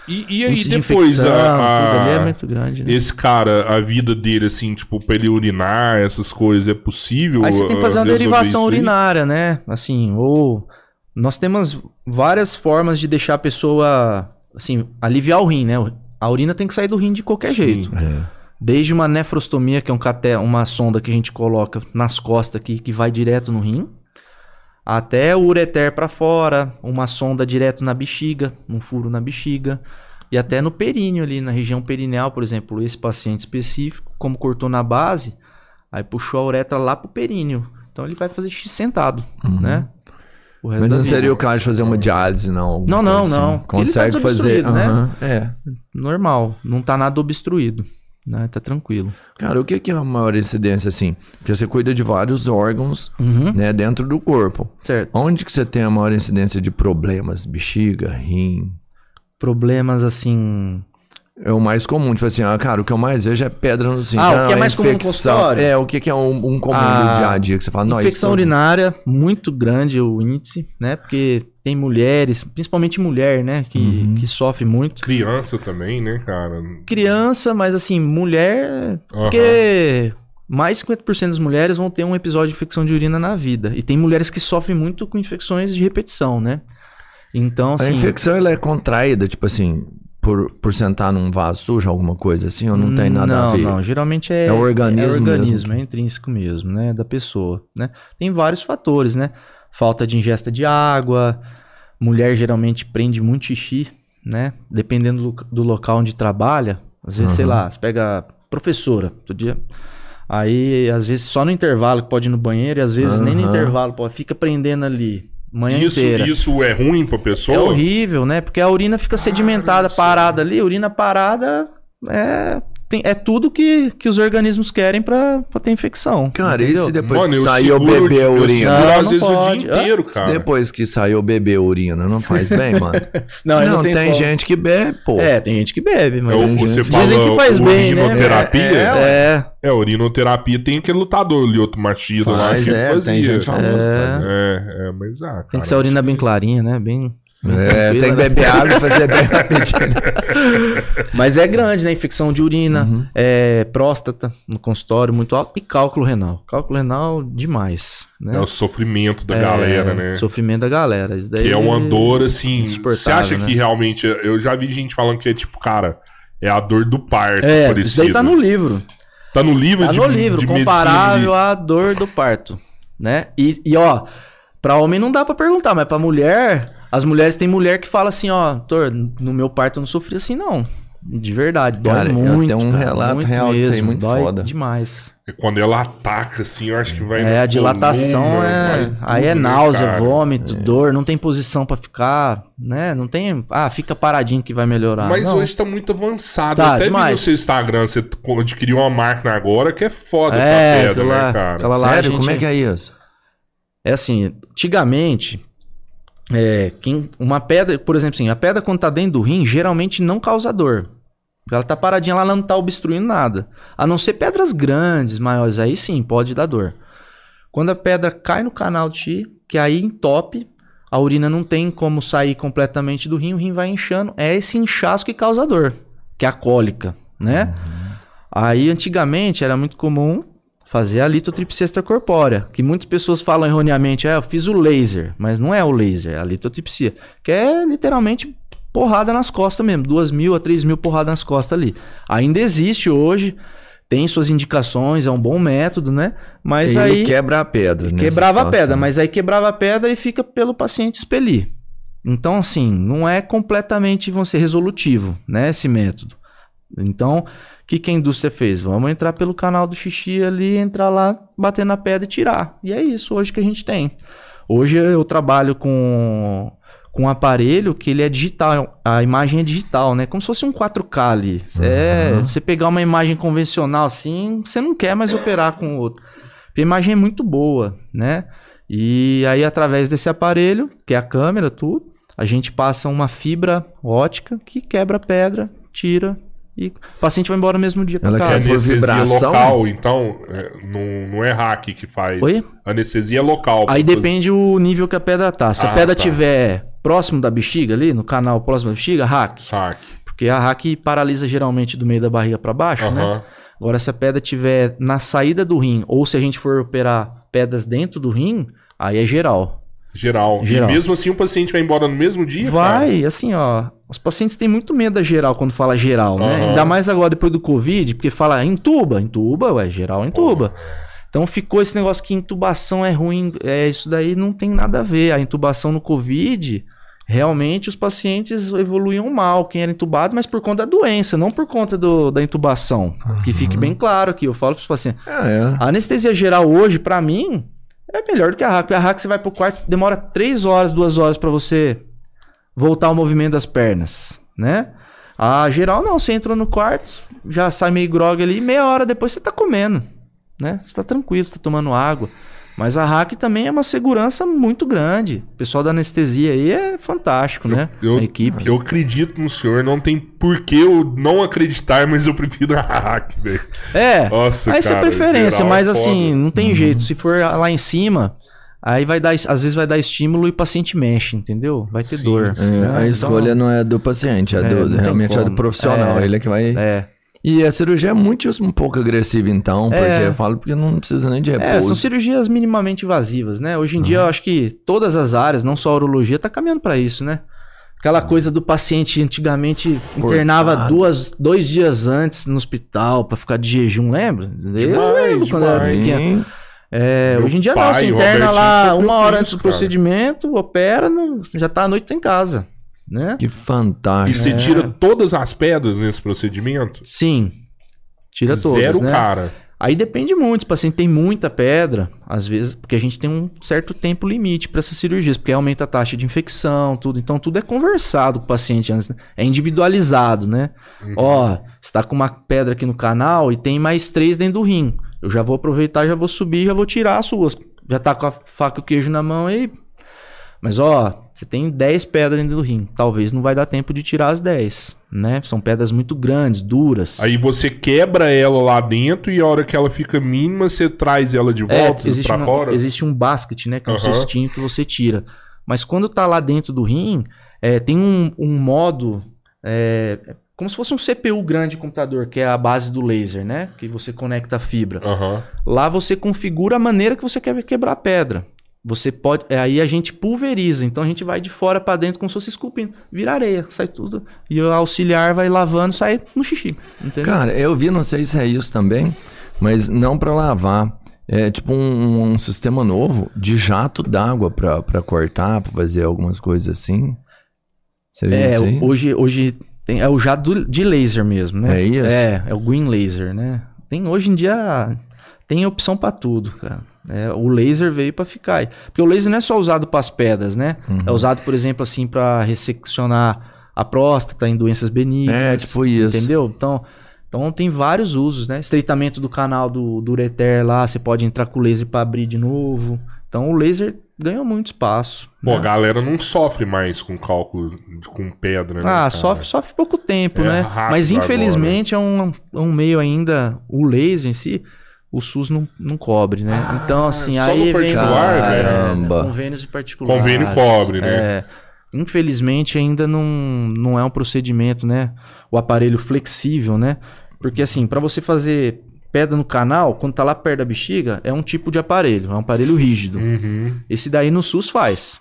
E, e aí Índice de depois infecção, a, tudo ali é a- muito grande, né? esse cara, a vida dele, assim, tipo, pra ele urinar, essas coisas, é possível? Aí você tem que fazer uma derivação urinária, né? Assim, ou nós temos várias formas de deixar a pessoa, assim, aliviar o rim, né? A urina tem que sair do rim de qualquer jeito. É. Desde uma nefrostomia, que é um caté, uma sonda que a gente coloca nas costas aqui, que vai direto no rim, até o ureter para fora, uma sonda direto na bexiga, um furo na bexiga, e até no períneo ali, na região perineal, por exemplo, esse paciente específico, como cortou na base, aí puxou a uretra lá pro períneo. Então ele vai fazer xixi sentado, né? Mas não seria o caso de fazer uma diálise, não? Não, não, assim? não. Consegue tá fazer. né? É. Normal, não tá nada obstruído, né? Tá tranquilo. Cara, o que, que é a maior incidência, assim? Porque você cuida de vários órgãos, Uhum. né, dentro do corpo. Certo. Onde que você tem a maior incidência de problemas? Bexiga, rim? Problemas assim. É o mais comum, tipo assim, ah, cara, o que eu mais vejo é pedra no rim. Ah, o Ah, que é mais comum no infecção. consultório? É, o que, que é um, um comum Ah, do dia a dia que você fala, não, infecção urinária, muito grande o índice, né? Porque tem mulheres, principalmente mulher, né? Que, Uhum. que sofre muito. Criança também, né, cara? Criança, mas assim, mulher. Aham. Porque mais de 50% das mulheres vão ter um episódio de infecção de urina na vida. E tem mulheres que sofrem muito com infecções de repetição, né? Então, A assim. infecção, ela é contraída, tipo assim, por, por sentar num vaso sujo, alguma coisa assim, ou não tem nada não, a ver? Não, geralmente é, É o organismo é, organismo, mesmo. é intrínseco mesmo, né, da pessoa, né? Tem vários fatores, né? Falta de ingesta de água, mulher geralmente prende muito xixi, né? Dependendo do, do local onde trabalha, às vezes, sei Aham. lá, você pega professora, outro dia... Aí, às vezes, só no intervalo que pode ir no banheiro, e às vezes nem no intervalo, pode, fica prendendo ali, manhã Isso, inteira. isso é ruim pra pessoa? É horrível, né? Porque a urina fica sedimentada, parada ali. Urina parada é, tem- é tudo que, que os organismos querem pra, pra ter infecção. Cara, e entendeu? se depois Mano, que eu saiu o bebê a eu urina? seguro, Não, às vezes o pode. dia inteiro, Se cara. depois que saiu o bebê a urina, não faz (laughs) bem, mano? Não, não, não tem, tem como. gente que bebe, pô. É, tem gente que bebe, mas É o- você dizem fala que faz bem, né? urinoterapia? É, É, urinoterapia tem aquele lutador ali, outro machista lá. Faz, que é, fazia. tem gente famosa né? É, é, mas ah, tem cara, que ser a urina bem clarinha, né? Bem. É, tranquila, tem que né? beber água e fazer bem (laughs) rapidinho. Mas é grande, né? Infecção de urina, Uhum. é, próstata no consultório muito alto e cálculo renal. Cálculo renal demais, né? É o sofrimento da É, galera, né? Sofrimento da galera. Isso daí Que é uma dor, assim. Você acha né? que realmente. Eu já vi gente falando que é tipo, cara, é a dor do parto. É, parecida. isso daí tá no livro. Tá no livro Tá de no livro, de comparável à dor do parto, né? E, e ó, pra homem não dá pra perguntar, mas pra mulher, as mulheres tem mulher que fala assim, ó, doutor, no meu parto eu não sofri assim não. De verdade, dói Cara, muito. tenho um cara, relato muito real disso aí, mesmo, muito dói foda. demais. de- Quando ela ataca, assim, eu acho que vai. É, a dilatação coluna, é. vai Aí tudo, é né, náusea, cara? vômito, dor, não tem posição pra ficar, né? Não tem. Ah, fica paradinho que vai melhorar. Mas não. hoje tá muito avançado. Tá, Até vi demais. no seu Instagram, você adquiriu uma máquina agora que é foda É, pra pedra, aquela- né, cara? aquela- lá a Sério? gente- Como é que é isso? É assim, antigamente, é, quem, uma pedra, por exemplo, assim, a pedra quando tá dentro do rim, geralmente não causa dor. Ela tá paradinha lá, ela não tá obstruindo nada. A não ser pedras grandes, maiores, aí sim, pode dar dor. Quando a pedra cai no canal de chi, que aí entope, a urina não tem como sair completamente do rim, o rim vai inchando. É esse inchaço que causa dor, que é a cólica, né? Aí, antigamente, era muito comum fazer a litotripsia extracorpórea, que muitas pessoas falam erroneamente, ah, eu fiz o laser, mas não é o laser, é a litotripsia, que é literalmente porrada nas costas mesmo, duas mil a três mil porradas nas costas ali. Ainda existe hoje, tem suas indicações, é um bom método, né? Mas Ele aí quebra a pedra. quebrava a pedra, mas aí quebrava a pedra e fica pelo paciente expelir. Então, assim, não é completamente, vamos ser, resolutivo, né, esse método. Então, o que, que a indústria fez? Vamos entrar pelo canal do xixi ali, entrar lá, bater na pedra e tirar. E é isso hoje que a gente tem. Hoje eu trabalho com, com um aparelho que ele é digital, a imagem é digital, né? Como se fosse um 4K ali. É, você pegar uma imagem convencional assim, você não quer mais operar com outro. Porque a imagem é muito boa, né? E aí, através desse aparelho, que é a câmera, tudo, a gente passa uma fibra ótica que quebra a pedra, tira e o paciente vai embora no mesmo dia pra Ela É quer anestesia vibração? local, então, é, não, não é hack que faz. Oi? Anestesia local. Aí depende o nível que a pedra tá. Se Ah, a pedra tá. tiver próximo da bexiga ali, no canal próximo da bexiga, hack. Hack. Porque a hack paralisa geralmente do meio da barriga pra baixo, né? Agora, se a pedra tiver na saída do rim, ou se a gente for operar pedras dentro do rim, aí é geral. Geral. Geral. E mesmo assim o paciente vai embora no mesmo dia? Vai, assim, ó. Os pacientes têm muito medo da geral quando fala geral, né? Aham. Ainda mais agora depois do Covid, porque fala intuba, intuba, ué, geral intuba. Então ficou esse negócio que intubação é ruim, é isso daí não tem nada a ver. A intubação no Covid, realmente os pacientes evoluíam mal, quem era intubado, mas por conta da doença, não por conta do- da intubação. Que fique bem claro aqui, eu falo para os pacientes. Ah, é. A anestesia geral hoje, pra mim, é melhor do que a hack. Porque a hack você vai pro quarto, demora três horas, duas horas pra você voltar ao movimento das pernas, né? A geral não, você entra no quarto, já sai meio grog ali, meia hora depois você tá comendo, né? Você tá tranquilo, você tá tomando água. Mas a hack também é uma segurança muito grande. O pessoal da anestesia aí é fantástico, né? Eu, a equipe. eu acredito no senhor, não tem por que eu não acreditar, mas eu prefiro a hack, velho. É, Nossa, aí isso é cara, preferência, geral mas é assim, não tem jeito. Se for lá em cima, aí vai dar, às vezes vai dar estímulo e o paciente mexe, entendeu? Vai ter Sim, dor. sim. É, né? a Então, escolha não é do paciente, é, É, do, realmente é do profissional. É. Ele é que vai. É. E a cirurgia é muito um pouco agressiva, então, porque É. eu falo porque não precisa nem de É, repouso. são cirurgias minimamente invasivas, né? Hoje em dia eu acho que todas as áreas, não só a urologia, tá caminhando pra isso, né? Aquela coisa do paciente antigamente internava Cortado. duas, dois dias antes no hospital pra ficar de jejum, lembra? eu Demais, lembro quando eu era demais. pequeno. É, hoje em dia não, pai, você o interna Robertinho, lá sofreu uma hora isso, antes do cara. procedimento, opera, no- já tá à noite tá em casa, né? Que E fantástico. você É. tira todas as pedras nesse procedimento? Sim, tira todas, Zero, né? cara. Aí depende muito, o paciente tem muita pedra, às vezes, porque a gente tem um certo tempo limite para essas cirurgias, porque aumenta a taxa de infecção, tudo. Então tudo é conversado com o paciente antes, né? é individualizado, né? Uhum. Ó, você tá com uma pedra aqui no canal e tem mais três dentro do rim. Eu já vou aproveitar, já vou subir, já vou tirar as suas. Já tá com a faca e o queijo na mão aí. Mas ó, você tem 10 pedras dentro do rim. Talvez não vai dar tempo de tirar as 10, né? São pedras muito grandes, duras. Aí você quebra ela lá dentro e a hora que ela fica mínima, você traz ela de É, volta existe, pra uma- fora? existe um basket, né? Que é um Aham. cestinho que você tira. Mas quando tá lá dentro do rim, é, tem um, um modo. é, como se fosse um CPU grande de computador, que é a base do laser, né? Que você conecta a fibra. Aham. Lá você configura a maneira que você quer quebrar a pedra. Você pode. é, Aí a gente pulveriza. Então a gente vai de fora pra dentro como se fosse esculpindo. Vira areia, sai tudo. E o auxiliar vai lavando, sai no xixi. Entendeu? Cara, eu vi, não sei se é isso também, mas não pra lavar. É tipo um, um sistema novo de jato d'água pra, pra cortar, pra fazer algumas coisas assim. Você viu É, isso aí? hoje, hoje tem, é o jato do- de laser mesmo, né? É isso? É, é o green laser, né? Tem hoje em dia tem opção pra tudo, cara. É, o laser veio pra ficar. Porque o laser não é só usado para as pedras, né? Uhum. É usado, por exemplo, assim para resseccionar a próstata em doenças benignas. É, tipo isso. Entendeu? Então, então tem vários usos, né? Estreitamento do canal do, do ureter lá, você pode entrar com o laser para abrir de novo. Então o laser ganhou muito espaço. Pô, a né? galera não sofre mais com cálculo de- com pedra, né? Ah, cara? sofre, sofre pouco tempo, É né? Mas infelizmente é um, um meio ainda, o laser em si, o SUS não, não cobre, né? Ah, então, assim, só aí no vem particular, é, Caramba. convênios e particulares. Convênio cobre, né? É. Infelizmente, ainda não, não é um procedimento, né? O aparelho flexível, né? Porque, assim, para você fazer pedra no canal, quando tá lá perto da bexiga, é um tipo de aparelho, é um aparelho rígido. Uhum. Esse daí no SUS faz.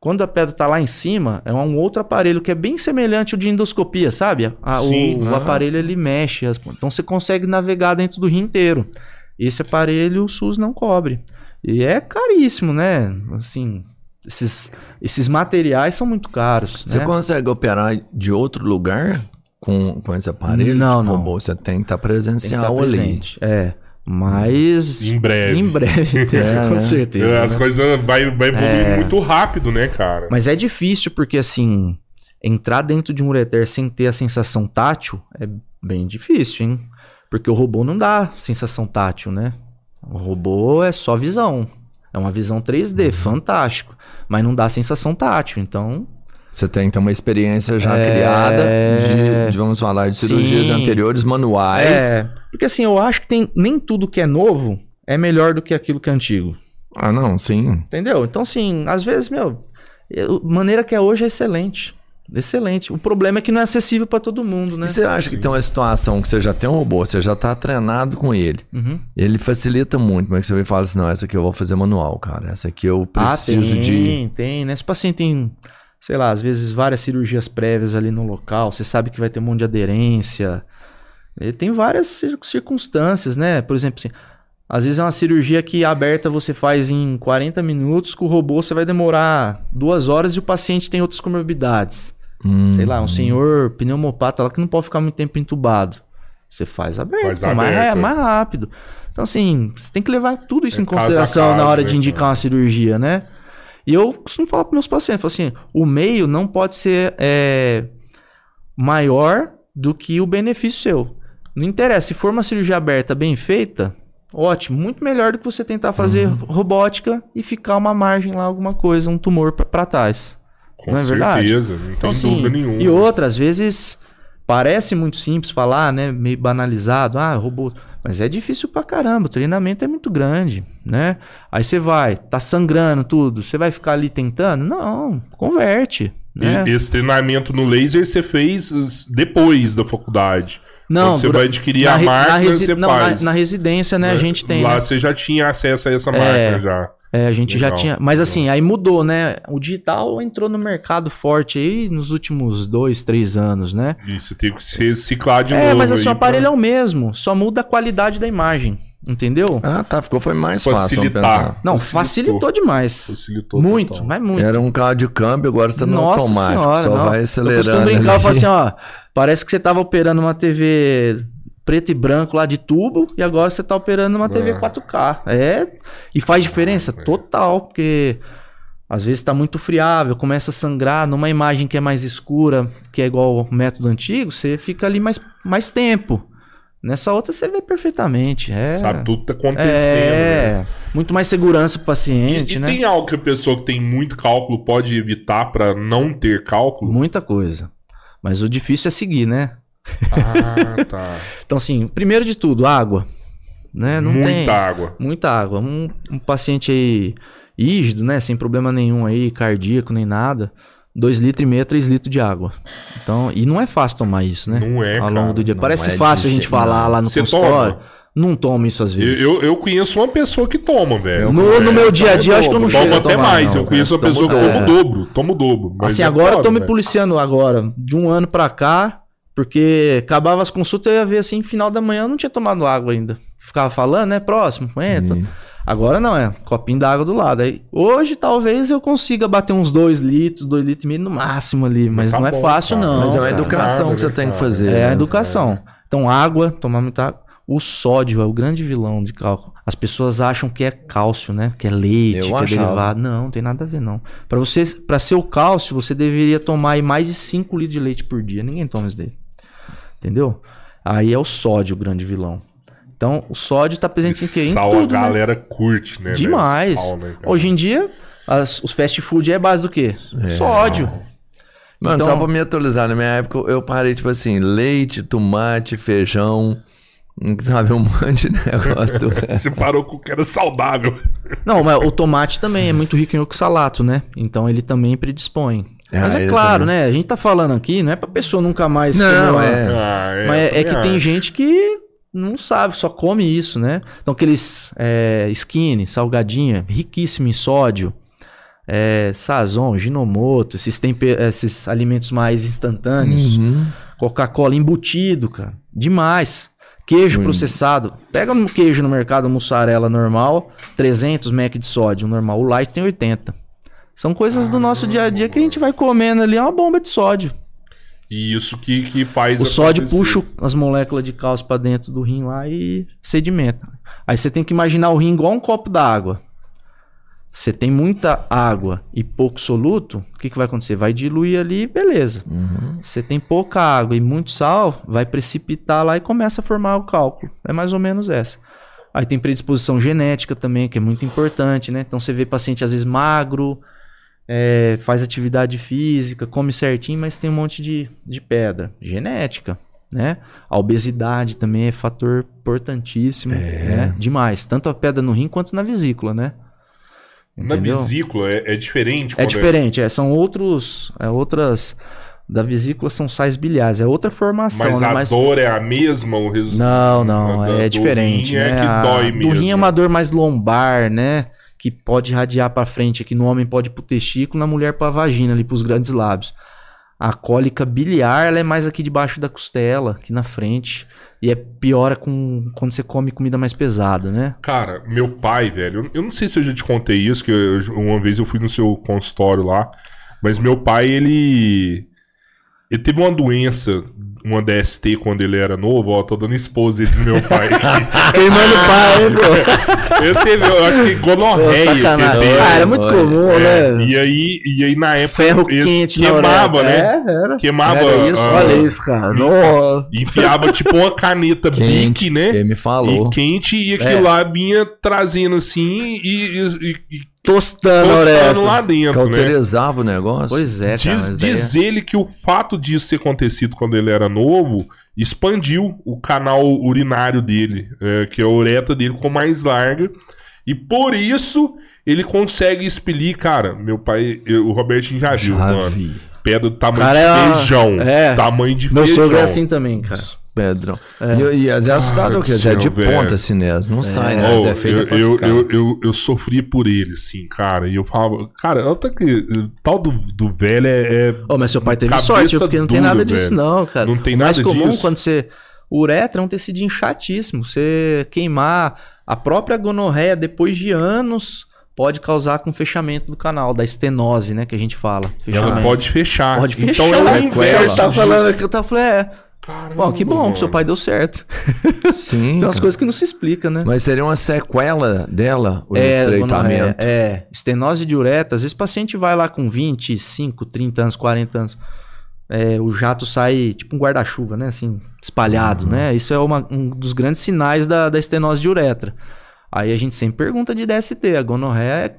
Quando a pedra tá lá em cima, é um outro aparelho que é bem semelhante ao de endoscopia, sabe? A- o- Sim, o, nossa. aparelho ele mexe, as- então você consegue navegar dentro do rio inteiro. Esse aparelho o SUS não cobre. E é caríssimo, né? Assim, esses, esses materiais são muito caros. Você né? consegue operar de outro lugar com, com esse aparelho? Não, não. Robô, você tem que estar Tem que presencial estar ali. presente. É, mas Em breve. em breve, (laughs) É, com certeza. É, As né? coisas vai, vai evoluir É. muito rápido, né, cara? Mas é difícil porque, assim, entrar dentro de um ureter sem ter a sensação tátil é bem difícil, hein? Porque o robô não dá sensação tátil, né? O robô é só visão. É uma visão 3D, Uhum. fantástico. Mas não dá sensação tátil, então... Você tem ter uma experiência já É. criada de, de, vamos falar, de cirurgias Sim. anteriores, manuais. É, porque assim, eu acho que tem nem tudo que é novo é melhor do que aquilo que é antigo. Ah, não, sim. Entendeu? Então, assim, às vezes, meu, eu- maneira que é hoje é excelente. Excelente. O problema é que não é acessível pra todo mundo, né? E você acha que tem uma situação que você já tem um robô, você já tá treinado com ele. Uhum. Ele facilita muito, mas você vai falar assim, não, essa aqui eu vou fazer manual, cara. Essa aqui eu preciso ah, tem, de... Tem, né? Se o paciente tem, sei lá, às vezes várias cirurgias prévias ali no local, você sabe que vai ter um monte de aderência. E tem várias cir- circunstâncias, né? Por exemplo, assim, às vezes é uma cirurgia que aberta você faz em 40 minutos, com o robô você vai demorar duas horas e o paciente tem outras comorbidades. Hum, Sei lá, um senhor pneumopata lá que não pode ficar muito tempo entubado. Você faz aberto, Faz mais, aberto, é. mais rápido. Então, assim, você tem que levar tudo isso É em consideração caso, na hora né, de indicar cara? uma cirurgia, né? E eu costumo falar para meus pacientes, assim, o meio não pode ser é, maior do que o benefício seu. Não interessa, se for uma cirurgia aberta bem feita, ótimo, muito melhor do que você tentar fazer Uhum. robótica e ficar uma margem lá, alguma coisa, um tumor pra- pra trás. Com não é verdade? certeza, não Então, tem assim, dúvida nenhuma. e outra, às vezes parece muito simples falar, né? Meio banalizado, ah, robô. Mas é difícil pra caramba, o treinamento é muito grande, né? Aí você vai, tá sangrando tudo, você vai ficar ali tentando? Não, converte, né? E esse treinamento no laser você fez depois da faculdade. Não, você vai adquirir a re- na resi- você não, na- faz. Na, residência, né, a gente tem, Lá né? você já tinha acesso a essa É. máquina já. É, a gente já Legal, tinha. Mas legal. assim, aí mudou, né? O digital entrou no mercado forte aí nos últimos dois, três anos, né? E você tem que se reciclar de é, novo. mas assim, o aparelho pra é o mesmo, só muda a qualidade da imagem, entendeu? Ah, tá, ficou, foi mais fácil, Facilitar. pensar. Não, facilitou. facilitou demais. Facilitou muito, total. mas muito. Era um carro de câmbio, agora você tá no Nossa automático, senhora, só não. vai Eu acelerando. costumo brincar, eu falo assim, ó, (laughs) parece que você tava operando uma TV preto e branco lá de tubo e agora você tá operando uma TV Ah. 4K. É, e faz diferença total, porque às vezes tá muito friável, começa a sangrar numa imagem que é mais escura, que é igual o método antigo, você fica ali mais, mais tempo. Nessa outra você vê perfeitamente. É, Sabe, tudo tá acontecendo, né? é muito mais segurança pro E, paciente, e né? tem algo que a pessoa que tem muito cálculo pode evitar pra não ter cálculo? Muita coisa. Mas o difícil é seguir, né? Ah, tá. Então, assim, primeiro de tudo, água. Né? Não Muita tem. água. Muita água. Um, um paciente aí rígido, né? Sem problema nenhum aí, cardíaco nem nada. 2 litros e meio, 3 litros de água. Então, e não é fácil tomar isso, né? Não é, Ao cara. longo do dia. Não Parece é fácil a gente falar lá no Você consultório. toma? Não tomo isso às Eu, vezes. eu, eu conheço uma pessoa que toma, velho. no, no meu dia a dia, eu acho que eu não chego Toma até tomar, mais. não, eu conheço é porque acabava as consultas, eu ia ver assim, final da manhã eu não tinha tomado água ainda. Ficava falando, né? Próximo, entra. Sim. Agora não, é copinho d'água do lado. Aí, hoje talvez eu consiga bater uns 2 litros, 2 litros e meio no máximo ali, mas Tá não é fácil cara. não. Mas é uma cara. educação que você tem que fazer. É a né? educação. Então água, tomar muita água. O sódio é o grande vilão de cálculo. As pessoas acham que é cálcio, né? Que é leite, Eu que é achava. derivado. Não, não tem nada a ver não. Para você, para ser o cálcio, você deveria tomar aí mais de 5 litros de leite por dia. Ninguém toma isso daí. Entendeu? Aí é o sódio o grande vilão. Então, o sódio tá presente em quê? Em Sal tudo, a né? galera curte, né? Demais. Sal, né? Hoje em dia, as- os fast food é base do quê? Sódio. Mano, Então- só pra me atualizar, na minha época eu parei, tipo assim, leite, tomate, feijão, Não quis saber um (laughs) monte de negócio. Você (laughs) parou com o que era saudável. Não, mas o tomate também é muito rico em oxalato, né? Então ele também predispõe. Ah, mas é claro, também. né? A gente tá falando aqui, não é pra pessoa nunca mais Não, comer é. Ah, é, Mas é, é que tem acho. gente que não sabe, só come isso, né? Então aqueles é, skinny, salgadinha, riquíssimo em sódio, é, sazon, ginomoto, esses, tempe- esses alimentos mais instantâneos, Uhum. Coca-Cola embutido, cara, demais. Queijo processado. Pega um queijo no mercado, mussarela normal, 300 mEq de sódio normal. O light tem 80. São coisas do nosso dia a dia que a gente vai comendo ali, é uma bomba de sódio. E isso que, que faz. O sódio acontecer. puxa as moléculas de cálcio pra dentro do rim lá e sedimenta. Aí você tem que imaginar o rim igual um copo d'água. Você tem muita água e pouco soluto, o que, que vai acontecer? Vai diluir ali, beleza. Uhum. Você tem pouca água e muito sal, vai precipitar lá e começa a formar o cálculo. É mais ou menos essa. Aí tem predisposição genética também, que é muito importante, né? Então você vê paciente às vezes magro, é, faz atividade física, come certinho, mas tem um monte de, de pedra. Genética, né? A obesidade também é fator importantíssimo, né? Demais. Tanto a pedra no rim quanto na vesícula, né? Na Entendeu? vesícula é, é diferente. É quando diferente, é, são outros, é outras da vesícula são sais biliares, é outra formação, Mas né? a Mas dor é a mesma, o resultado. não, não, é do diferente, rim né? É que A- dói do mesmo. rim é uma dor mais lombar, né? Que pode irradiar pra frente, aqui no homem pode pro testículo, na mulher pra vagina, ali pros grandes lábios. A cólica biliar, ela é mais aqui debaixo da costela, aqui na frente, e é piora com quando você come comida mais pesada, né? Cara, meu pai, velho, eu- eu não sei se eu já te contei isso, que eu- uma vez eu fui no seu consultório lá, mas meu pai, ele. Ele teve uma doença, uma DST quando ele era novo, ó, tô dando esposa do meu pai (laughs) aqui. Queimando o pai, pô. (laughs) Ele teve, eu acho que Pô, gonorreia. que ele sacanagem. teve. Ah, era muito Olha, comum, É, né? e aí, e aí na época Ferro quente queimava, né? É, era. Queimava. Era isso, ah, Olha isso, cara. Nossa. Enfiava tipo uma caneta Quente, bic, né? Ele me falou. E quente, e aquilo É. lá vinha trazendo assim e, e, e Tostando a tostando lá dentro, né? Cauterizava o negócio. Pois é, cara. Diz, daí é- diz ele que o fato disso ter acontecido quando ele era novo expandiu o canal urinário dele, é, que a uretra dele ficou mais larga. E por isso ele consegue expelir, cara. Meu pai, eu- o Robertinho já viu, Já mano. vi. Pedra do tamanho Cara, de é- feijão. é. Tamanho de Meu feijão. sogro é assim também, cara. Pedrão. E, e às vezes é assustador, às vezes é de velho. ponta assim, né? Não sai, né? Oh, é feita eu, pra eu, eu, eu, eu sofri por ele, assim, cara. E eu falava, cara, olha que tal do, do velho é. é- Ô, mas seu pai teve sorte, porque não tem dura, nada disso, velho. não, cara. Não tem o mais nada comum disso. quando você. Uretra é um tecidinho chatíssimo. Você queimar a própria gonorreia depois de anos pode causar com fechamento do canal, da estenose, né? Que a gente fala. ela pode fechar. Pode fechar. Então é o inverso. Tá disso. falando que eu tava falando, é. Caramba, Bom, que bom, mano. seu pai deu certo. (laughs) Sim. Tem umas coisas que não se explica, né? Mas seria uma sequela dela, o É, estreitamento. gonorreia, é, estenose de uretra, às vezes o paciente vai lá com 25, 30 anos, 40 anos, é, o jato sai tipo um guarda-chuva, né, assim, espalhado, né, isso é uma- um dos grandes sinais da, da estenose de uretra. Aí a gente sempre pergunta de DST, a gonorreia é,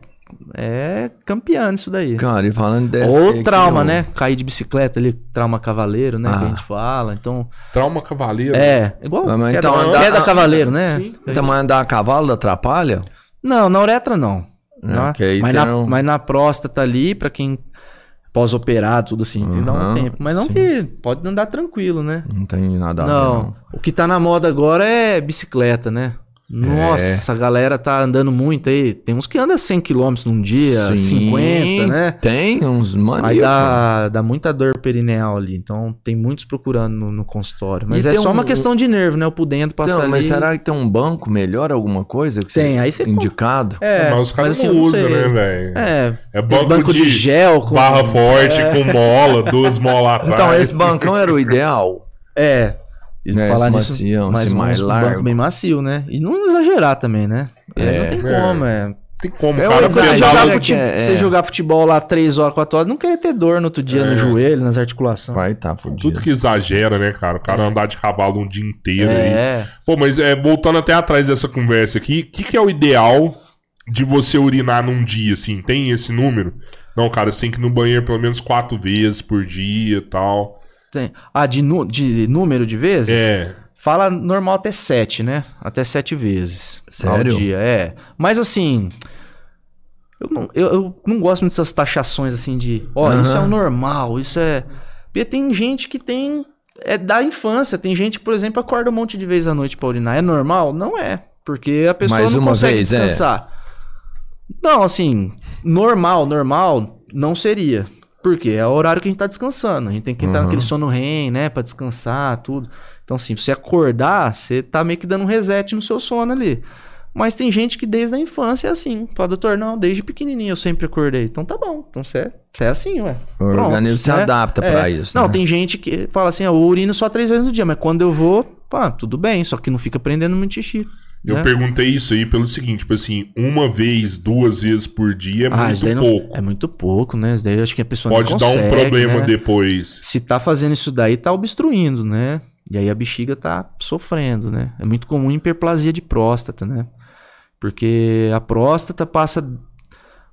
é campeã nisso daí. Cara, e falando dessa. Ou trauma, né, cair de bicicleta ali, trauma cavaleiro, né, que Ah. a gente fala, então, Trauma cavaleiro. é, igual Ah, mas queda, então andar- queda cavaleiro, né? Sim. Tamanho andar a cavalo atrapalha? Não, na uretra não. É, né? que aí mas, tem na, mas na próstata ali, pra quem pós-operado, tudo assim, tem que dar um tempo. Mas não sim. que pode andar tranquilo, né? Não tem nada a ver, não. não. O que tá na moda agora é bicicleta, né? Nossa, a galera tá andando muito aí. Tem uns que andam 100 km num dia, Sim, 50, né? Tem uns Aí maníacos. dá, dá muita dor perineal ali. Então tem muitos procurando no, no consultório. Mas E é só um- uma questão de nervo, né? O pudendo passar Então, ali. mas será que tem um banco melhor, alguma coisa? Que Tem, você- aí você- Indicado? É, mas os caras assim, não usam, né, velho? É, É banco, banco de, de, gel com barra forte, É. com mola, duas molas (laughs) atrás. Então, esse bancão era o ideal. É. E Né, falar nisso, macião, mas mais um largo. banco bem macio, né? E não exagerar também, né? É, É. não tem É. como, é. Tem como, É cara. Você jogar, né, fute... que é- você é. jogar futebol lá 3 horas, 4 horas, não querer ter dor no outro dia É. no joelho, nas articulações. Vai tá fudido. Tudo que exagera, né, cara? O cara andar de cavalo um dia inteiro aí. É. Pô, mas é, voltando até atrás dessa conversa aqui, o que, que é o ideal de você urinar num dia, assim? Tem esse número? Não, cara, você tem que ir no banheiro pelo menos quatro vezes por dia e tal. Tem. Ah, de, de número de vezes? É. Fala normal até sete, né? Até sete vezes. Sério? Ao dia, é. Mas assim. Eu não, eu, eu não gosto muito dessas taxações assim de. Ó, Aham. isso é o normal, isso é. Porque tem gente que tem. É da infância. Tem gente que, por exemplo, acorda um monte de vezes à noite pra urinar. É normal? Não é. Porque a pessoa Mais não consegue vez, é. descansar. Não, assim, normal, normal não seria. Por quê? É o horário que a gente tá descansando. A gente tem que entrar Uhum. naquele sono REM, né? Pra descansar, tudo. Então, assim, você acordar, você tá meio que dando um reset no seu sono ali. Mas tem gente que desde a infância é assim. Fala, doutor, não, desde pequenininho eu sempre acordei. Então tá bom. Então você é, é assim, ué. O organismo se adapta pra isso, Não, né? tem gente que fala assim, ó, eu urino só três vezes no dia. Mas quando eu vou, pá, tudo bem. Só que não fica prendendo muito xixi. Eu né? perguntei isso aí pelo seguinte, tipo assim, uma vez, duas vezes por dia é Ah, muito não- pouco. É muito pouco, né? Isso daí eu acho que a pessoa Pode não dar um consegue, problema né? depois. Se tá fazendo isso daí, tá obstruindo, né? E aí a bexiga tá sofrendo, né? É muito comum hiperplasia de próstata, né? Porque a próstata passa.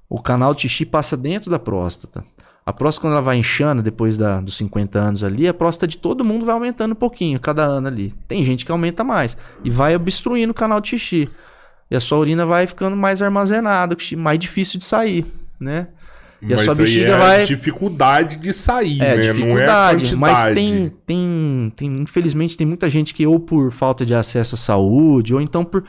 O canal de xixi passa dentro da próstata. A próstata, quando ela vai inchando depois da, dos 50 anos ali, a próstata de todo mundo vai aumentando um pouquinho cada ano ali. Tem gente que aumenta mais. E vai obstruindo o canal de xixi. E a sua urina vai ficando mais armazenada, mais difícil de sair, né? E a Mas sua aí bexiga é vai- dificuldade de sair, É, né? Não é a dificuldade, mas tem, tem, tem, infelizmente, tem muita gente que ou por falta de acesso à saúde, ou então por,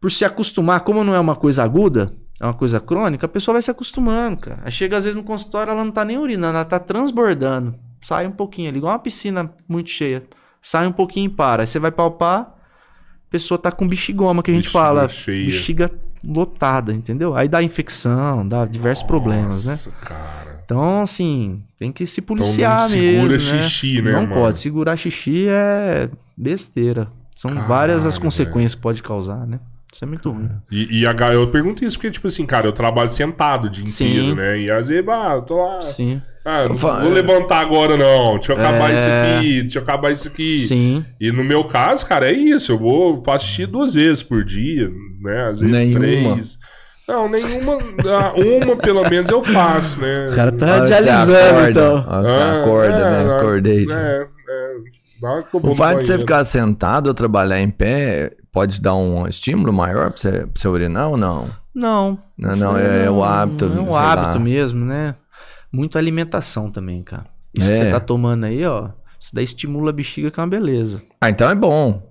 por se acostumar, como não é uma coisa aguda, é uma coisa crônica, a pessoa vai se acostumando, cara. Aí chega às vezes no consultório, ela não tá nem urinando, ela tá transbordando. Sai um pouquinho ali, igual uma piscina muito cheia. Sai um pouquinho e para. Aí você vai palpar, a pessoa tá com bexigoma, que a gente Bexiga fala. cheia. Bexiga lotada, entendeu? Aí dá infecção, dá diversos problemas, né? Nossa, cara. Então, assim, tem que se policiar não segura mesmo. xixi, né, Não mano? pode. Segurar xixi é besteira. São Caralho, várias as consequências que pode causar, né? Isso é muito ruim. E, e a, eu pergunto isso porque, tipo assim, cara, eu trabalho sentado o dia Sim. inteiro, né? E às vezes, ah, eu tô lá. Sim. Ah, não vou levantar agora, não. Deixa eu acabar É. isso aqui, deixa eu acabar isso aqui. Sim. E no meu caso, cara, é isso. Eu vou faço xixi duas vezes por dia, né? Às vezes Nenhuma. três. Não, nenhuma. ah, uma pelo menos eu faço, né? O cara tá acorda, então. Ah, acorda, é, né? é, Acordei. É, é. O fato de você ficar sentado ou trabalhar em pé pode dar um estímulo maior pra você, pra você urinar ou não? Não. Não, não, é, o hábito. É sei um lá. hábito mesmo, né? Muito alimentação também, cara. Isso que É. você tá tomando aí, ó. Isso daí estimula a bexiga, que é uma beleza. Ah, então é bom.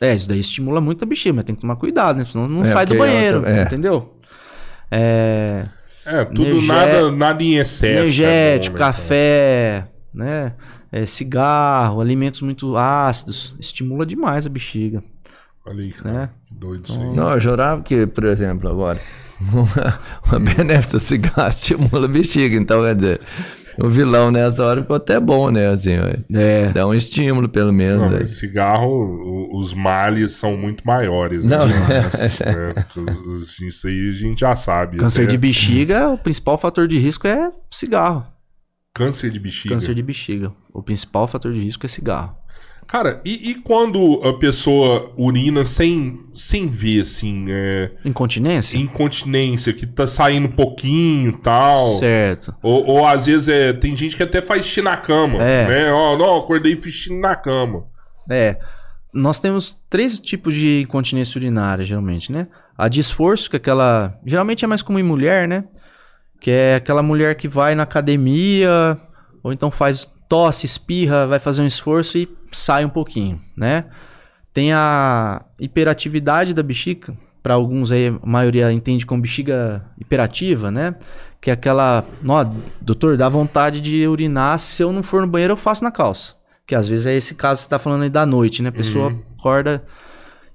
É, isso daí estimula muito a bexiga, mas tem que tomar cuidado, né? Senão não É, sai do porque banheiro, é. entendeu? É. É, tudo Energé- nada, nada em excesso. energético, é bom, né, café, né? É, cigarro, alimentos muito ácidos, estimula demais a bexiga? Olha aí, cara. né? Que doido isso aí. Não, eu jurava que, por exemplo, agora, (laughs) uma, uma benéfica do cigarro (laughs) estimula a bexiga. Então, quer dizer, o vilão nessa hora ficou até bom, né? Assim. É. dá um estímulo, pelo Não, menos. aí. mas cigarro, os males são muito maiores. Né? Não, Mas, né? Tu- Isso aí a gente já sabe. Câncer Até de bexiga, o principal fator de risco é cigarro. Câncer de bexiga. Câncer de bexiga. O principal fator de risco é cigarro. Cara, e, e quando a pessoa urina sem, sem ver, assim, é, Incontinência? incontinência, que tá saindo pouquinho e tal. Certo. Ou, ou às vezes é, tem gente que até faz xixi na cama. É. Né? Ó, não, acordei e fiz xixi na cama. É. Nós temos três tipos de incontinência urinária, geralmente, né? A de esforço, que é aquela. Geralmente é mais comum em mulher, né? Que é aquela mulher que vai na academia, ou então faz tosse, espirra, vai fazer um esforço e sai um pouquinho, né? Tem a hiperatividade da bexiga, para alguns aí, a maioria entende como bexiga hiperativa, né? Que é aquela, ó, doutor, dá vontade de urinar, se eu não for no banheiro eu faço na calça. Que às vezes é esse caso que você tá falando aí da noite, né? A pessoa Uhum. acorda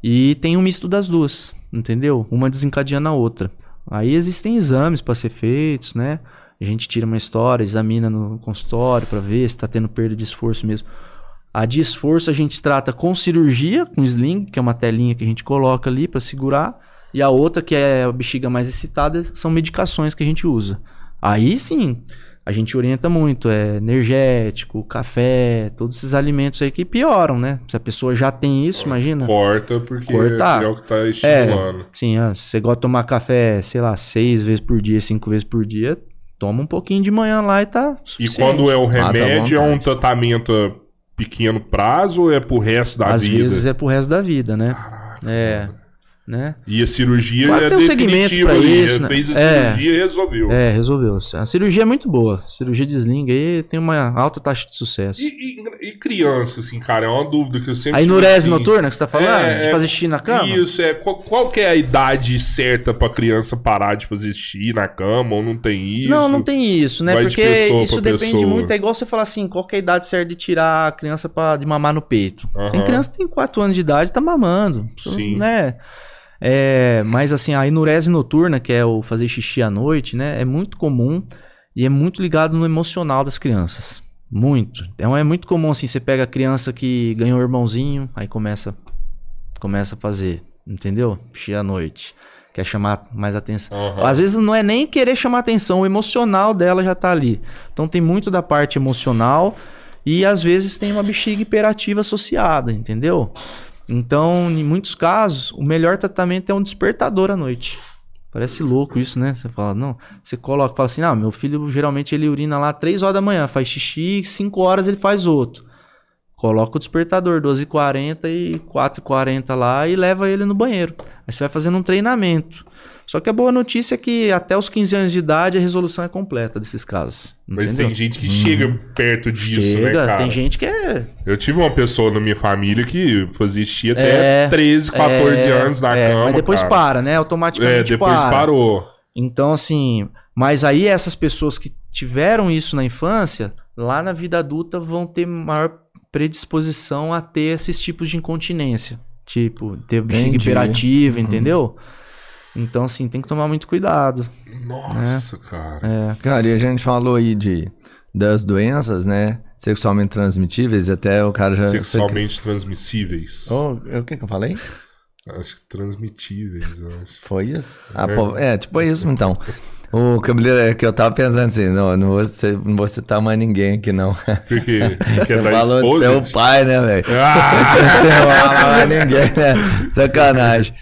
e tem um misto das duas, entendeu? Uma desencadeando a outra. Aí existem exames para ser feitos, né? A gente tira uma história, examina no consultório para ver se tá tendo perda de esforço mesmo. A de esforço a gente trata com cirurgia, com sling, que é uma telinha que a gente coloca ali para segurar. E a outra, que é a bexiga mais excitada, são medicações que a gente usa. Aí sim, a gente orienta muito, é energético, café, todos esses alimentos aí que pioram, né? Se a pessoa já tem isso, imagina. Corta, porque Cortar. é o que tá estimulando. Sim, ó, se você gosta de tomar café, sei lá, seis vezes por dia, cinco vezes por dia, toma um pouquinho de manhã lá e tá E suficiente. quando é à remédio, é um tratamento pequeno prazo ou é pro resto da Às vida? vezes é pro resto da vida, né? é. Né? E a cirurgia Claro é tem um segmento ali. isso, né? Fez a É. cirurgia e resolveu. É, resolveu. A cirurgia é muito boa. A cirurgia de sling aí tem uma alta taxa de sucesso. E, e- e criança, assim, cara, é uma dúvida que eu sempre A tive, enurese assim, noturna que você tá falando? É, de fazer xixi na cama? Isso, é. Qual, qual que é a idade certa pra criança parar de fazer xixi na cama ou não tem isso? Não, não tem isso, né? Vai Porque isso depende pessoa. muito. É igual você falar assim, qual é a idade certa de tirar a criança pra, de mamar no peito. Tem Aham. criança que tem 4 anos de idade e tá mamando. Sim. Né? É, mas assim, a enurese noturna, que é o fazer xixi à noite, né? É muito comum e é muito ligado no emocional das crianças. Muito. Então é muito comum assim, você pega a criança que ganhou um irmãozinho, aí começa começa a fazer, entendeu? Xixi à noite. Quer chamar mais atenção. Aham. Às vezes não é nem querer chamar atenção, o emocional dela já tá ali. Então tem muito da parte emocional e às vezes tem uma bexiga hiperativa associada, entendeu? Então, em muitos casos, o melhor tratamento é um despertador à noite. Parece louco isso, né? Você fala, não, você coloca, fala assim, ah, meu filho geralmente ele urina lá 3 horas da manhã, faz xixi, 5 horas ele faz outro. Coloca o despertador, 12h40 e 4h40 lá e leva ele no banheiro. Aí você vai fazendo um treinamento. Só que a boa notícia é que até os 15 anos de idade a resolução é completa desses casos. Mas entendeu? tem gente que chega perto disso, né, Chega, cara? tem gente que é. Eu tive uma pessoa na minha família que fazia xixi até É, 13, 14 é, anos na é, cama. Mas depois cara. para, né? É, Automaticamente depois para. parou. Então, assim, mas aí essas pessoas que tiveram isso na infância, lá na vida adulta vão ter maior predisposição a ter esses tipos de incontinência. Tipo, ter bexiga hiperativa, Uhum. entendeu? Então, assim, tem que tomar muito cuidado. Nossa, cara. É. Cara, e a gente falou aí de, das doenças, né? Sexualmente transmitíveis, até o cara já. Sexualmente transmissíveis. Oh, o que que eu falei? Acho que transmitíveis, eu acho. Foi isso? Ah, É. pô, é, tipo isso então. O cabeleireiro é que eu tava pensando assim, não, não vou, ser, não vou citar mais ninguém aqui, não. Porque que é (laughs) Você falou do esposa? seu pai, né, velho? Ah! Você não fala mais ninguém, né? Sacanagem.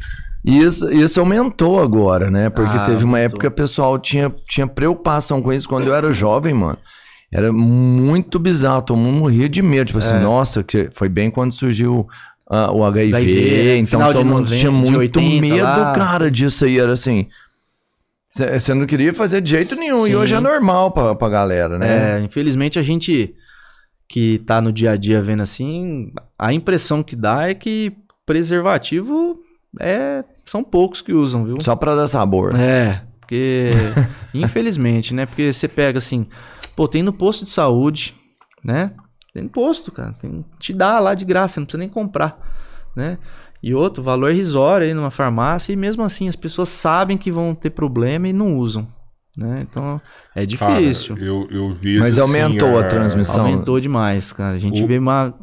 E Isso, isso aumentou agora, né? Porque Ah, teve uma aumentou. época que o pessoal tinha, tinha preocupação com isso quando eu era jovem, mano. Era muito bizarro, todo mundo morria de medo. Tipo É. assim, nossa, que foi bem quando surgiu ah, o HIV, HIV, então final de todo mundo 90, tinha muito 80 medo, lá. cara, disso aí. Era assim. Você não queria fazer de jeito nenhum. E Sim. hoje é normal pra, pra galera, né? É, infelizmente a gente que tá no dia a dia vendo assim, a impressão que dá é que preservativo é são poucos que usam, viu? Só pra dar sabor. É, porque (laughs) infelizmente, né? Porque você pega assim, pô, tem no posto de saúde, né? Tem no posto, cara, tem, te dá lá de graça, não precisa nem comprar, né? E outro, valor irrisório aí numa farmácia, e mesmo assim as pessoas sabem que vão ter problema e não usam, né? Então é Cara, difícil. eu, eu vejo Mas assim, aumentou a transmissão. Aumentou demais, cara. A gente O- vê uma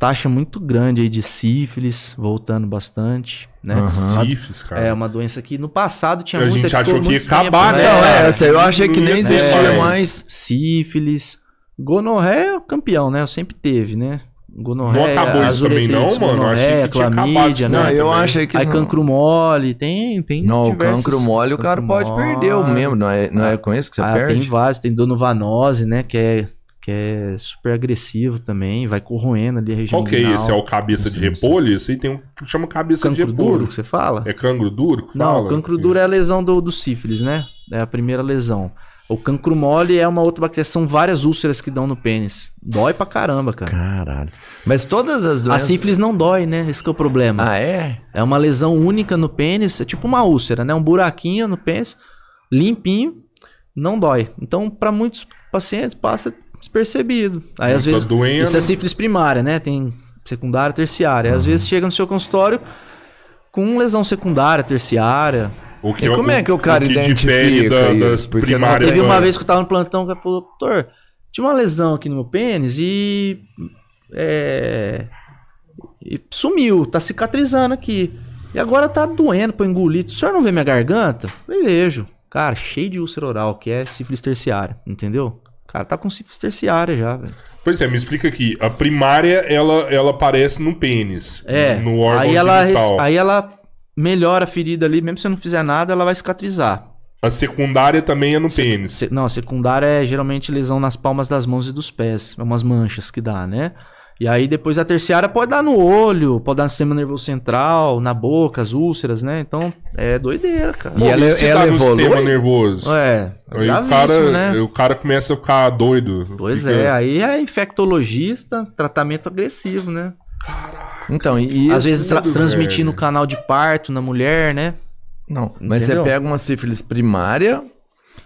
taxa muito grande aí de sífilis, voltando bastante, né? Aham. Sífilis, cara. É uma doença que no passado tinha A muita gente ficou achou que ia muito tempo, acabar, né? né? Não, é, essa eu achei que nem existia mais. mais. Sífilis, gonorreia é o campeão, né? Eu sempre teve, né? Gonorreia, Não acabou isso também não, mano? Eu achei que tinha clamídia, né? Não, eu também. achei que Aí não. cancro mole, tem, tem Não, o diversos- cancro mole o cara pode mole. perder o mesmo, não é, não é com isso que você Ah, perde? tem vários, tem donovanose, né? Que é, que é super agressivo também, vai corroendo ali a região Qual que é esse? É o cabeça de repolho? Esse aí tem um que chama cabeça de cancro repolho. duro que você fala? É cancro duro? que Não, fala? cancro duro é a lesão do, do sífilis, né? É a primeira lesão. O cancro mole é uma outra bactéria, são várias úlceras que dão no pênis. Dói pra caramba, cara. Caralho. Mas todas as A doenças... sífilis não dói, né? Esse que é o problema. Ah, é? É uma lesão única no pênis, é tipo uma úlcera, né? Um buraquinho no pênis, limpinho, não dói. Então, pra muitos pacientes passa despercebido. Aí às vezes doendo. isso é sífilis primária, né? Tem secundária, terciária. Às vezes chega no seu consultório com lesão secundária, terciária. O que E como é que o cara que identifica da- das isso? Porque primárias Teve uma vez que eu tava no plantão que ela falou, doutor, tinha uma lesão aqui no meu pênis e. É, e sumiu, tá cicatrizando aqui. E agora tá doendo pra eu engolir. O senhor não vê minha garganta? Eu vejo. Cara, cheio de úlcera oral, que é sífilis terciária, entendeu? Cara, tá com sífilis terciária já, velho. Pois é, me explica aqui. A primária, ela, ela aparece no pênis. É. No órgão aí ela, genital. aí ela melhora a ferida ali, mesmo se você não fizer nada, ela vai cicatrizar. A secundária também é no pênis. Se- não, secundária é geralmente lesão nas palmas das mãos e dos pés. É umas manchas que dá, né? E aí depois a terciária pode dar no olho, pode dar no sistema nervoso central, na boca, as úlceras, né? Então é doideira, cara. E ela- se ela tá no evolui? sistema nervoso. É, Aí o gravíssimo, cara, né? o cara começa a ficar doido. Pois Fica- é, aí é infectologista, tratamento agressivo, né? Então, e isso... Às vezes tra- no velho. canal de parto na mulher, né? Não, mas Entendeu? você pega uma sífilis primária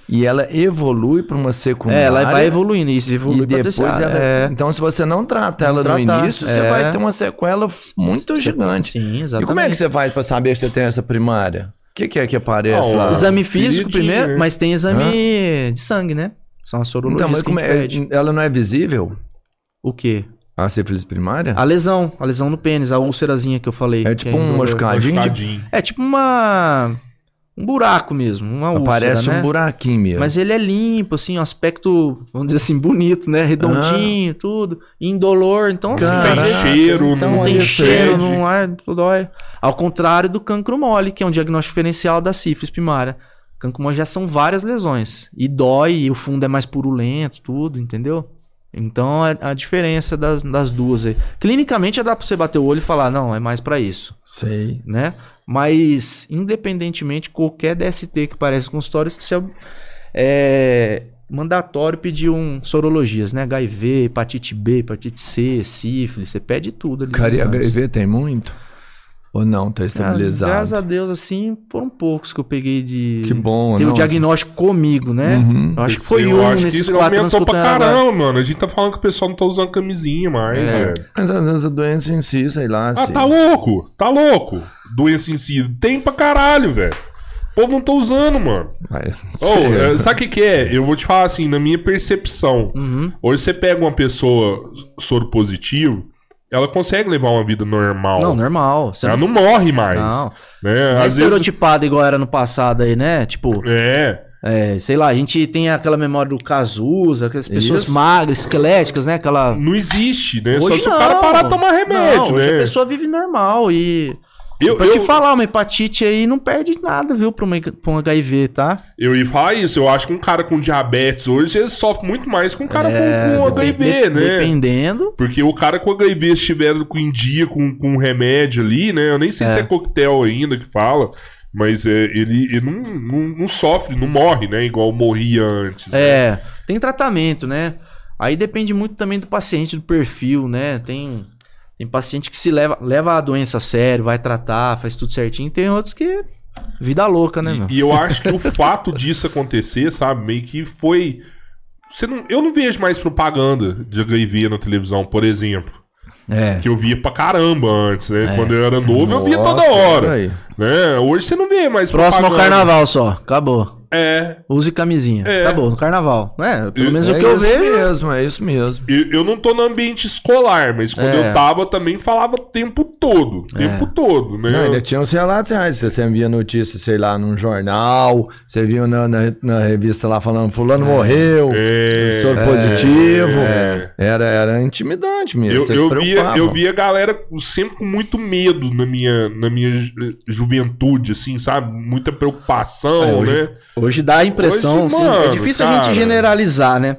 e ela evolui para uma secundária. É, ela vai evoluindo, isso evolui E depois terciária, ela. é. Então, se você não trata ela Não no tratar, início, você é. vai ter uma sequela muito gigante. Sim, exatamente. E como é que você faz para saber que você tem essa primária? O que, que é que aparece Ah, lá? o Exame físico primeiro, mas tem exame de sangue, né? São as sorologias Então, mas que como a gente é, pede. ela não é visível? O quê? A sífilis primária? A lesão, a lesão no pênis, a úlcerazinha que eu falei. É tipo um indolor. machucadinho? de- Machucadinho. É tipo uma... Um buraco mesmo, uma úlcera, Aparece né? um buraquinho mesmo. Mas ele é limpo, assim, um aspecto, vamos dizer assim, bonito, né? Redondinho, tudo. Indolor, então assim, Caraca, vezes tem cheiro, então não não tem cheiro, não é, não dói. Ao contrário do cancro mole, que é um diagnóstico diferencial da sífilis primária. Cancro mole já são várias lesões. E dói, e o fundo é mais purulento, tudo, entendeu? Então é a diferença das, das duas aí. Clinicamente já dá pra você bater o olho e falar, não, é mais pra isso Sei. né? Mas, independentemente, qualquer DST que parece com histórias, que é, é mandatório pedir um sorologias, né? HIV, hepatite B, hepatite C, sífilis, você pede tudo ali. Cara. HIV tem muito? Ou não? Tá Cara, estabilizado? graças a Deus, assim, foram poucos que eu peguei de. Que bom, Teve não, o diagnóstico comigo, né? Uhum. Eu acho que foi eu um acho que nesses isso quatro anos que pra caramba, mano. A gente tá falando que o pessoal não tá usando camisinha mais, É. velho. Mas às vezes a doença em si, sei lá. Ah, assim. tá louco? Tá louco? Doença em si. Tem pra caralho, velho. O povo não tá usando, mano. Mas, sei. é, sabe o que, que é? Eu vou te falar assim, na minha percepção. Uhum. Hoje você pega uma pessoa soro positivo, ela consegue levar uma vida normal. Não, normal. Ela não, não morre mais. não. Né? não é vezes. estereotipada igual era no passado aí, né? Tipo, É. É, sei lá, a gente tem aquela memória do Cazuza, aquelas pessoas Isso. magras, esqueléticas, né? Aquela. Não existe, né? Só Hoje se o cara não. parar de tomar remédio, Não, hoje né? a pessoa vive normal e. Eu, pra eu, te falar, uma hepatite aí não perde nada, viu, pra, uma, pra um HIV, tá? eu ia falar isso. Eu acho que um cara com diabetes hoje ele sofre muito mais que um cara É, com, com HIV, de- né? Dependendo. Porque o cara com HIV estiver com em dia com, com remédio ali, né? Eu nem sei se é coquetel ainda que fala. Mas é, ele, ele não, não, não sofre, não morre, né? Igual morria antes. né? É, tem tratamento, né? Aí depende muito também do paciente, do perfil, né? Tem, tem paciente que se leva, leva a doença a sério, vai tratar, faz tudo certinho. Tem outros que. Vida louca, né, meu? E, e eu acho que o fato disso acontecer, sabe, meio que foi. Você não, eu não vejo mais propaganda de HIV na televisão, por exemplo. É. Que eu via pra caramba antes, né? Quando eu era novo, eu via toda Nossa, hora. Né? Hoje você não vê mais Próximo ao propaganda. carnaval só. Acabou. É. Use camisinha. É. Acabou, no carnaval. É, pelo menos É o que eu isso vejo. mesmo, é isso mesmo. Eu, eu não tô no ambiente escolar, mas quando É. eu tava também falava o tempo todo. O tempo todo, né? Não, ainda tinha uns relatos reais. Você via notícia, sei lá, num jornal, você viu na, na, na revista lá falando, fulano morreu, É. soro positivo. É. Era, era intimidante mesmo. Eu, eu, via, eu via a galera sempre com muito medo na minha, na minha ju- juventude, assim, sabe? Muita preocupação, É, hoje- né? Hoje dá a impressão, Hoje, assim, mano, é difícil a cara. gente generalizar, né?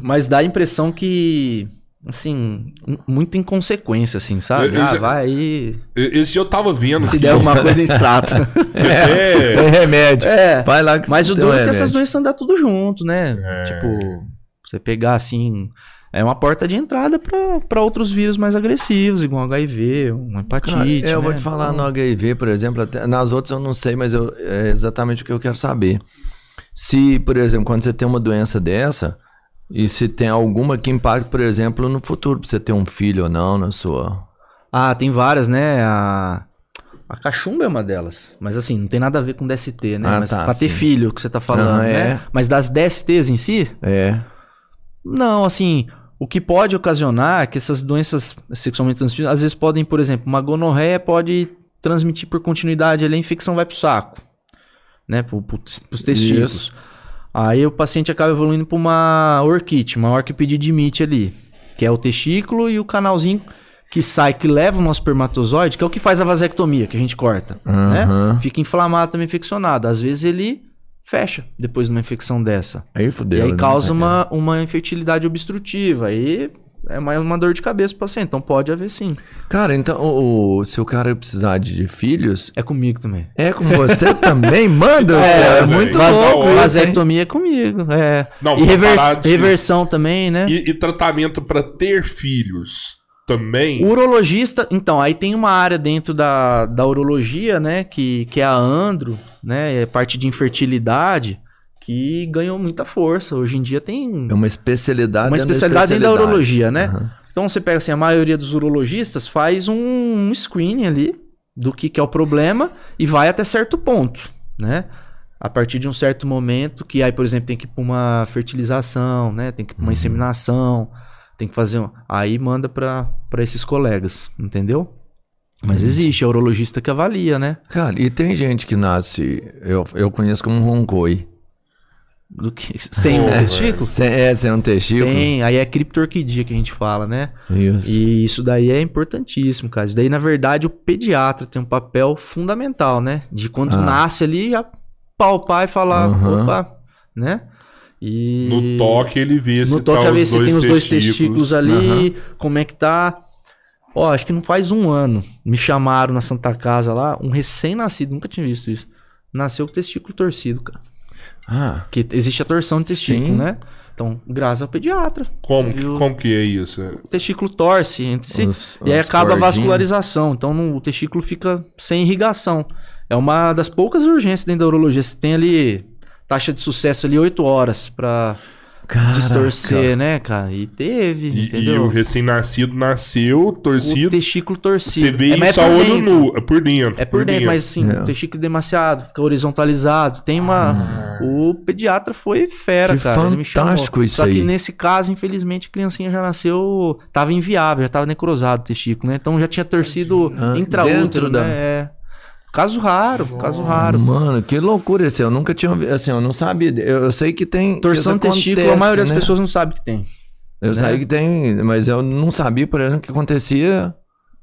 Mas dá a impressão que, assim, muita inconsequência, assim, sabe? Eu ah, vai aí, Esse eu tava vendo. se der alguma coisa, a gente (laughs) trata. É. (laughs) Tem remédio. é, Vai lá que mas o duro é que essas doenças andam tudo junto, né? É. Tipo, você pegar, assim... É uma porta de entrada para outros vírus mais agressivos, igual HIV, uma hepatite. Cara, eu né? vou te falar Então, no HIV, por exemplo, até- nas outras eu não sei, mas eu- é exatamente o que eu quero saber. Se, por exemplo, quando você tem uma doença dessa, e se tem alguma que impacte, por exemplo, no futuro, pra você ter um filho ou não na sua. Ah, tem várias, né? A, a cachumba é uma delas. Mas assim, não tem nada a ver com DST, né? Ah, Mas tá, pra ter sim. filho, que você tá falando, Ah, é? né? Mas das DSTs em si, É. não, assim, o que pode ocasionar é que essas doenças sexualmente transmissíveis, às vezes podem, por exemplo, uma gonorreia pode transmitir por continuidade, ali a infecção vai pro saco, né? Pro, pro, pros testículos. Isso. Aí o paciente acaba evoluindo para uma orquite, uma orquipedidimite ali, que é o testículo e o canalzinho que sai, que leva o nosso espermatozoide, que é o que faz a vasectomia, que a gente corta, né? Aham. Fica inflamado também, infeccionado. Às vezes ele fecha depois de uma infecção dessa. Aí fudeu. e aí né? causa uma, uma infertilidade obstrutiva. Aí é mais uma dor de cabeça pro paciente. Então pode haver sim. Cara, então, o, o- se o cara precisar de, filhos, É comigo também. é com você (laughs) também? Manda, é, velho. muito Mas louco? Vasectomia é comigo. É. Não, e revers- de- reversão também, né? E, e tratamento pra ter filhos também? O urologista, então, aí tem uma área dentro da, da urologia, né, que, que é a andro, né, é parte de infertilidade, que ganhou muita força. Hoje em dia tem É uma especialidade uma dentro da especialidade dentro da urologia, né? Aham. Então você pega assim, a maioria dos urologistas faz um, um screening ali do que, que é o problema e vai até certo ponto, né? A partir de um certo momento, que aí, por exemplo, tem que ir pra uma fertilização, né? Tem que ir pra uma inseminação, tem que fazer. Um... Aí manda pra pra esses colegas, entendeu? Mas existe, é o urologista que avalia, né? Cara, e tem gente que nasce, eu, eu conheço como um roncoi. Do que... Sem um Pô, testículo? Sem, é, sem um testículo. Tem, aí é criptorquidia que a gente fala, né? Isso. E isso daí é importantíssimo, cara. Isso daí, na verdade, o pediatra tem um papel fundamental, né? De quando Ah. nasce ali, já palpar e falar, Aham. opa, né? E... No toque ele vê se No toque tá a ver se tem os dois testículos ali, como é que tá. Ó, acho que não faz um ano. Me chamaram na Santa Casa lá, um recém-nascido, nunca tinha visto isso. Nasceu com o testículo torcido, cara. Ah, Porque existe a torção de testículo, Sim. né? Então, graças ao pediatra. Como, que- Viu? como que é isso? O testículo torce entre si. os- E aí acaba a cordinhos. vascularização. Então no- o testículo fica sem irrigação. É uma das poucas urgências dentro da urologia. Você tem ali taxa de sucesso ali 8 horas pra Caraca. distorcer, né, cara? E teve, E, e entendeu? o recém-nascido nasceu O torcido. testículo torcido. Você vê é, isso é a por olho dentro. nu, é por dentro. É por dentro, mas assim, É. o testículo demasiado, fica horizontalizado. Tem uma. O pediatra foi fera, Ah. Que cara. fantástico isso Só que aí. nesse caso, infelizmente, a criancinha já nasceu. Tava inviável, já tava necrosado o testículo, né? Então já tinha torcido Ah, intraútero, dentro né? da- É. Caso raro, caso raro. Mano, que loucura esse. Eu nunca tinha ouvido. Assim, eu não sabia. Eu, eu sei que tem. que Torção de testículo, a maioria das né? pessoas não sabe que tem. Eu né? sei que tem, mas eu não sabia, por exemplo, que acontecia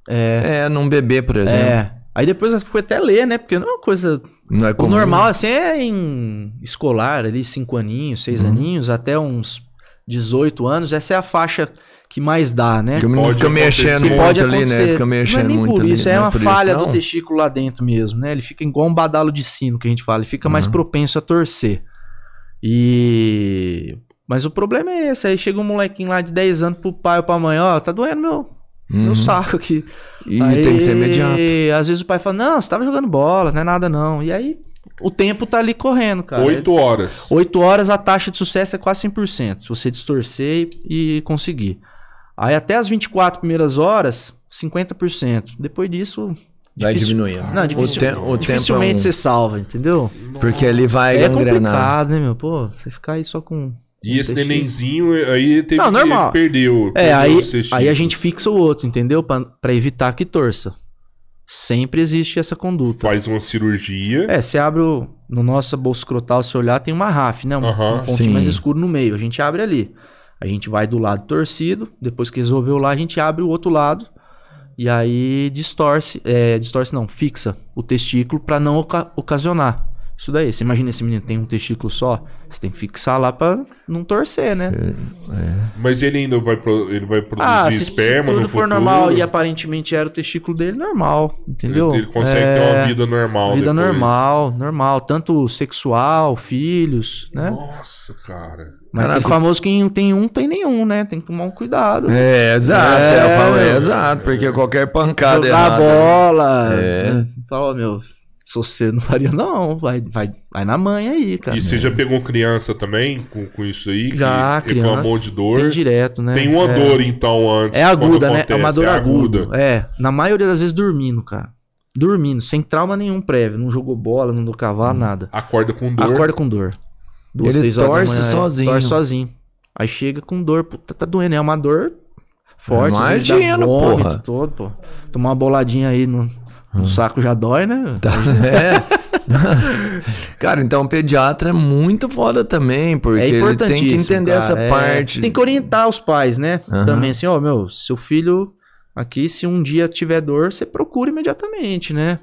É. é, num bebê, por exemplo. É. Aí depois eu fui até ler, né? Porque não é uma coisa Não é O comum. normal, assim, é em escolar, ali, cinco aninhos, seis Uhum. aninhos, até uns 18 anos. Essa é a faixa que mais dá, né? Porque o menino fica mexendo acontecer. muito Pode ali, acontecer. né? Fica mexendo não é nem muito por ali. isso, é Não uma por falha isso, do testículo lá dentro mesmo, né? Ele fica igual um badalo de sino, que a gente fala. Ele fica mais Uhum. propenso a torcer. E... Mas o problema é esse. Aí chega um molequinho lá de 10 anos pro pai ou pra mãe, ó, tá doendo meu, meu Uhum. saco aqui. E Aí, tem que ser imediato. Às vezes o pai fala, não, você tava jogando bola, não é nada não. E aí o tempo tá ali correndo, cara. Oito horas. 8 horas a taxa de sucesso é quase 100%, se você distorcer e, e conseguir. Aí até as 24 primeiras horas, 50%. Depois disso... Vai diminuindo. Não, O dificil- te- o tempo é dificilmente um- você salva, entendeu? Porque ele vai É gangrenar. complicado, né, meu? Pô, você ficar aí só com... E esse nenenzinho aí teve Não, que normal. perdeu. É, perdeu aí, aí a gente fixa o outro, entendeu? Pra, pra evitar que torça. Sempre existe essa conduta. faz uma cirurgia. É, você abre o, no nosso bolso escrotal, se olhar, tem uma RAF, né? Um, um pontinho Sim. mais escuro no meio. A gente abre ali. A gente vai do lado torcido, depois que resolveu lá, a gente abre o outro lado. E aí distorce, é, distorce não, fixa o testículo pra não oca- ocasionar. Isso daí. Você imagina esse menino tem um testículo só, você tem que fixar lá pra não torcer, né? Mas ele ainda vai, pro- ele vai produzir Ah, se, se esperma tudo no for futuro. normal e aparentemente era o testículo dele, normal, entendeu? Ele, ele consegue É, ter uma vida normal Vida depois. normal, normal. Tanto sexual, filhos, né? Nossa, cara. Mas Caraca. aquele famoso quem tem um, tem nenhum, né? Tem que tomar um cuidado. É, exato. É, falo, é, exato. Porque qualquer pancada Jogar errada- bola. É. né? Fala, meu, se você não faria, não. Vai, vai, vai na mãe aí, cara. E você já pegou criança também com, com isso aí? Já, que reclamou criança. de dor. Tem direto, né? Tem uma é. dor, então, antes. É aguda, né? É uma dor É aguda. É, na maioria das vezes dormindo, cara. Dormindo, sem trauma nenhum prévio. Não jogou bola, não deu cavalo, nada. Acorda com dor. Acorda com dor. Duas, Ele três horas da torce manhã, é, sozinho. Torce sozinho. Aí chega com dor. Puta, tá doendo. É uma dor forte. Imagina, porra. Todo, pô. Tomar uma boladinha aí no, no saco já dói, né? Tá, (laughs) é. Cara, então o pediatra é muito foda também, porque é ele tem que entender cara. essa É, parte. Tem que orientar os pais, né? Aham. Também assim, ó, meu, seu filho aqui, se um dia tiver dor, você procura imediatamente, né?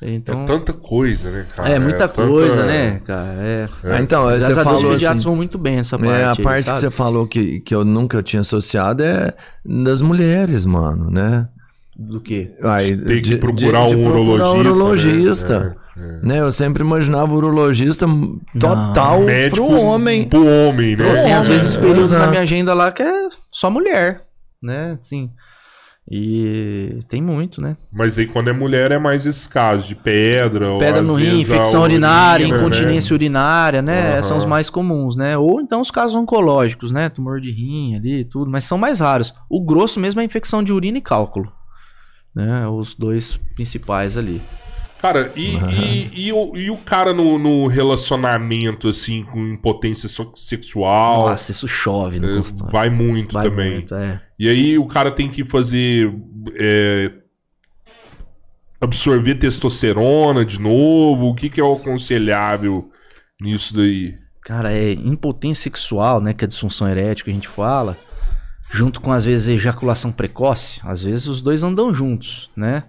Então, É tanta coisa, né, cara? é muita tanta- coisa, né, cara? É. Ah, então, Graças você a falou os pediatras assim, vão muito bem essa parte. É, a aí, parte que sabe? você falou que, que eu nunca tinha associado é das mulheres, mano, né? Do quê? Aí, Tem que de- procurar de- um de procurar urologista. urologista. né? É, é. Né? Eu sempre imaginava urologista total Médico pro homem. Pro homem, né? Tem às É, vezes períodos exato. na minha agenda lá que é só mulher, né? Sim. E tem muito, né? Mas aí quando é mulher é mais esses casos de pedra. ou Pedra às no rim, vezes infecção urinária, urina, né? incontinência urinária, né? Aham. São os mais comuns, né? Ou então os casos oncológicos, né? Tumor de rim ali, tudo, mas são mais raros. O grosso mesmo é a infecção de urina e cálculo. Né? Os dois principais ali. Cara, e, e, e, o, e o cara no, no relacionamento, assim, com impotência sexual? Nossa, isso chove no é, consultório. vai muito Vai também. muito, é. E aí o cara tem que fazer. é, absorver testosterona de novo. O que, que é o aconselhável nisso daí? Cara, é impotência sexual, né? Que é a disfunção erétil que a gente fala. Junto com, às vezes, ejaculação precoce. Às vezes os dois andam juntos, né?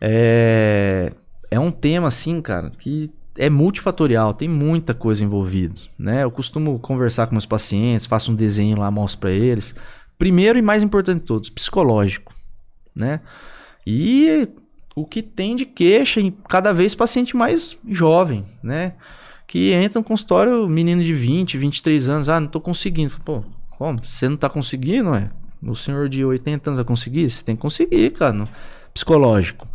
É, é um tema, assim, cara, que é multifatorial, tem muita coisa envolvida, né? Eu costumo conversar com meus pacientes, faço um desenho lá, mostro pra eles. Primeiro e mais importante de todos, psicológico, né? E o que tem de queixa em cada vez paciente mais jovem, né? Que entra no consultório, menino de 20, 23 anos, ah, não tô conseguindo. Pô, como? Você não tá conseguindo, é? O senhor de 80 anos vai conseguir? Você tem que conseguir, cara. no- Psicológico.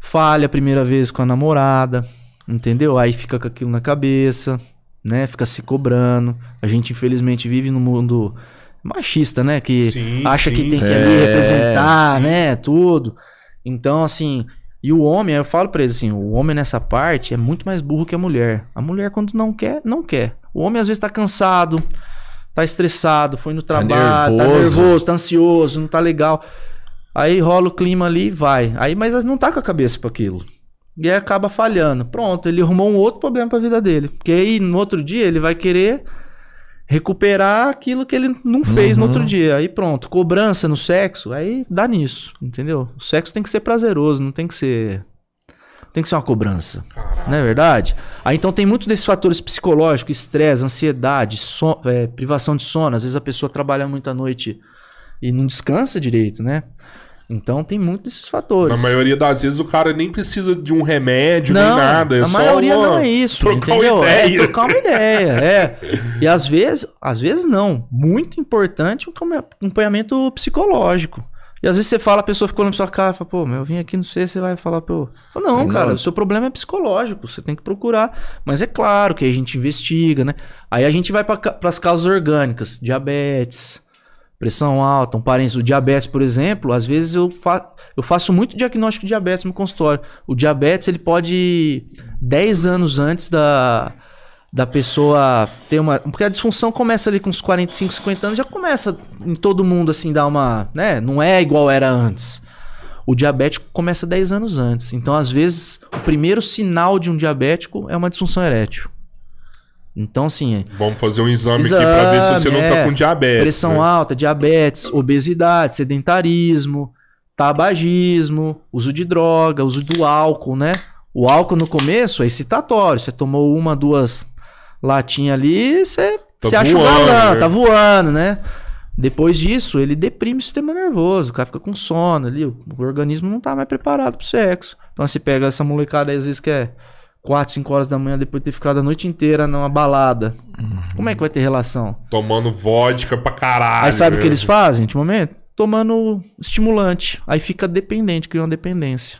Falha a primeira vez com a namorada, entendeu? Aí fica com aquilo na cabeça, né? Fica se cobrando. A gente, infelizmente, vive num mundo machista, né? Que Sim, acha que sim, tem que sim. ali É, representar, sim. né? Tudo. Então, assim, e o homem, eu falo pra eles assim, o homem nessa parte é muito mais burro que a mulher. A mulher, quando não quer, não quer. O homem às vezes tá cansado, tá estressado, foi no trabalho, tá nervoso. nervoso, tá ansioso, não tá legal. Aí rola o clima ali e vai. Aí, mas não tá com a cabeça pra aquilo. E aí acaba falhando. Pronto, ele arrumou um outro problema pra vida dele. Porque aí no outro dia ele vai querer recuperar aquilo que ele não fez no Uhum. outro dia. Aí pronto, cobrança no sexo, aí dá nisso, entendeu? O sexo tem que ser prazeroso, não tem que ser tem que ser uma cobrança. Caralho. Não é verdade? Aí então tem muito desses fatores psicológicos, estresse, ansiedade, so- é, privação de sono. Às vezes a pessoa trabalha muito à noite e não descansa direito, né? Então tem muito desses fatores. Na maioria das vezes o cara nem precisa de um remédio não, nem nada. É a maioria uma- não é isso, trocar entendeu? uma É ideia. trocar uma ideia, é. (laughs) E às vezes, às vezes não. Muito importante o acompanha- acompanhamento psicológico. E às vezes você fala, a pessoa ficou na sua cara, fala, pô, meu, eu vim aqui, não sei, você vai falar, pô. Fala, não, Não. cara, o seu problema é psicológico, você tem que procurar. Mas é claro que a gente investiga, né? Aí a gente vai para as causas orgânicas, diabetes, pressão alta, um parente, o diabetes, por exemplo, às vezes eu, fa eu faço muito diagnóstico de diabetes no consultório. O diabetes, ele pode 10 anos antes da, da pessoa ter uma, porque a disfunção começa ali com uns 45, 50 anos, já começa em todo mundo assim dar uma, né, não é igual era antes. O diabético começa 10 anos antes. Então, às vezes, o primeiro sinal de um diabético é uma disfunção erétil. Então, assim, Vamos fazer um exame, aqui pra ver se você não tá Exame, com diabetes. Pressão né? alta, diabetes, obesidade, sedentarismo, tabagismo, uso de droga, uso do álcool, né? O álcool no começo é excitatório. Você tomou uma, duas latinhas ali, você, Tá você acha galã, né? tá voando, né? Depois disso, ele deprime o sistema nervoso, o cara fica com sono ali, o, o organismo não tá mais preparado pro sexo. Então você pega essa molecada aí, às vezes que é 4, 5 horas da manhã depois de ter ficado a noite inteira numa balada. Como é que vai ter relação? Tomando vodka pra caralho. Aí sabe o que eles fazem ultimamente? Tomando estimulante. Aí fica dependente, cria uma dependência.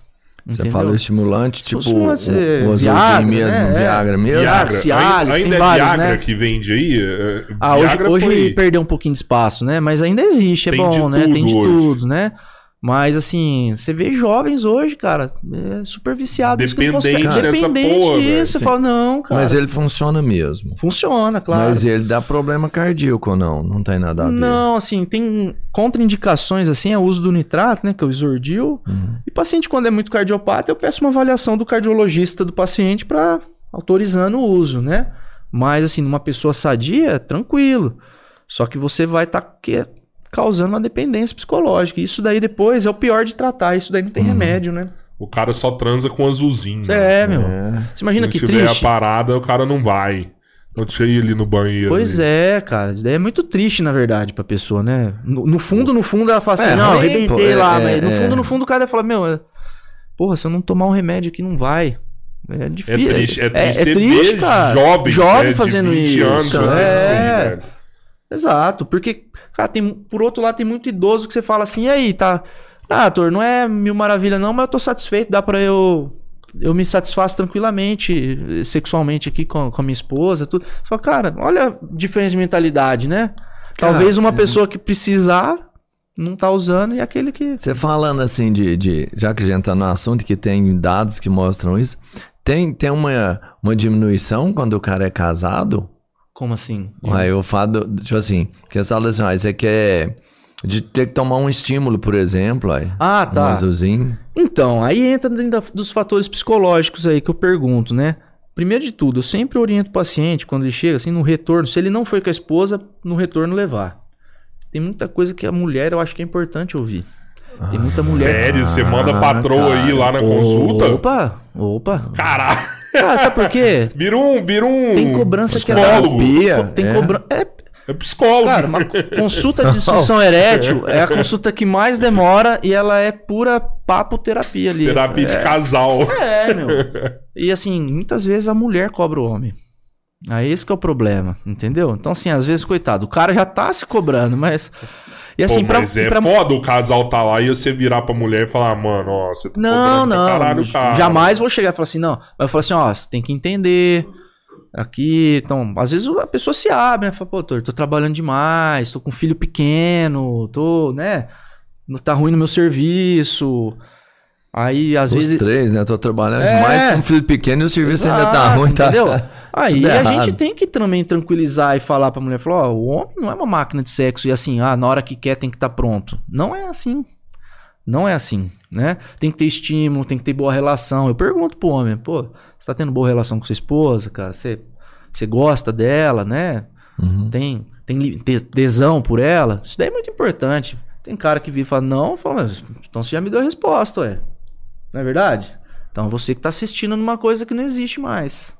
Você Entendeu? fala estimulante, tipo o, Estimulante, o, o Viagra, azulzinho mesmo, né? Viagra mesmo? Viagra. Cialis, ainda tem é vários, Viagra né? que vende aí? É, Ah, hoje, Viagra hoje foi- perdeu um pouquinho de espaço, né? Mas ainda existe, é Tem bom, né? Tem de hoje. tudo, né? Mas assim, você vê jovens hoje, cara, é super viciado. isso Dependente dessa Dependente porra, disso. Você fala, não, cara. Mas ele funciona mesmo. Funciona, claro. Mas ele dá problema cardíaco ou não? Não tem nada a ver. Não, assim, tem contraindicações, assim, é o uso do nitrato, né, que é o isordil. Uhum. E paciente, quando é muito cardiopata, eu peço uma avaliação do cardiologista do paciente para autorizando o uso, né? Mas, assim, numa pessoa sadia, tranquilo. Só que você vai estar causando uma dependência psicológica. Isso daí depois é o pior de tratar. Isso daí não tem Uhum. remédio, né? o cara só transa com azulzinho. É, meu. É. Você imagina Se que tiver triste. a parada, o cara não vai. Eu deixa eu ir ali no banheiro. Pois ali. é, cara. Isso daí é muito triste, na verdade, pra pessoa, né? No, no fundo, no fundo, ela fala assim, É, não, ruim, arrebentei é, lá, é, mas no é. fundo, no fundo, o cara fala, meu, é- porra, se eu não tomar um remédio aqui, não vai. É difícil. triste, é é, triste é você triste, cara. jovens, Jovem né, de fazendo 20 isso. anos aí, é. velho. Exato, porque, cara, tem, por outro lado, tem muito idoso que você fala assim, e aí, tá. Ah, ator, não é mil maravilha, não, mas eu tô satisfeito, dá pra eu. Eu me satisfaço tranquilamente, sexualmente aqui com, com a minha esposa, tudo. Fala, cara, olha a diferença de mentalidade, né? Talvez uma pessoa que precisar não tá usando e aquele que. Você falando assim de, de- Já que a gente tá no assunto que tem dados que mostram isso, tem, tem uma, uma diminuição quando o cara é casado? Como assim? Aí eu falo, tipo assim, que assim, ó, isso aqui é de ter que tomar um estímulo, por exemplo, aí. Ah, Um tá. azulzinho. Então, aí entra dentro dos fatores psicológicos aí que eu pergunto, né? Primeiro de tudo, eu sempre oriento o paciente quando ele chega, assim, no retorno, se ele não foi com a esposa, no retorno levar. Tem muita coisa que a mulher eu acho que é importante ouvir. Tem muita mulher. Sério, você manda a Ah, patroa aí lá na consulta? Opa, opa. Caralho, Ah, sabe por quê? vira um, vira um Tem cobrança que é psicólogo. Terapia, Tem é. cobrança. É, É psicólogo. cara, uma consulta de disfunção erétil é a consulta que mais demora e ela é pura papo terapia ali. Terapia de casal. É, meu. (laughs) E assim, muitas vezes a mulher cobra o homem. Aí esse que é o problema, entendeu? Então, assim, às vezes, coitado, o cara já tá se cobrando, mas. E assim, Pô, pra, mas é pra- foda o casal tá lá e você virar pra mulher e falar, mano, ó, você tá Não, pra não. caralho, cara. Jamais vou chegar e falar assim, não. Mas eu falo assim, ó, você tem que entender. Aqui, então, às vezes a pessoa se abre, né? Fala, pô, doutor, tô trabalhando demais, tô com um filho pequeno, tô, né? Tá ruim no meu serviço. Aí, às Os vezes. três, né? Tô trabalhando É. demais com um filho pequeno e o serviço ainda tá Exato, ruim, tá? Entendeu? (laughs) Aí a gente tem que também tranquilizar e falar pra mulher, falar, ó, o homem não é uma máquina de sexo e assim, ah, na hora que quer tem que estar pronto. Não é assim. Não é assim, né? Tem que ter estímulo, tem que ter boa relação. Eu pergunto pro homem, pô, você tá tendo boa relação com sua esposa, cara? Você, você gosta dela, né? Uhum. Tem, tem tesão por ela? Isso daí é muito importante. Tem cara que vira e fala, não, fala, então você já me deu a resposta, ué. Não é verdade? Então você que tá assistindo numa coisa que não existe mais.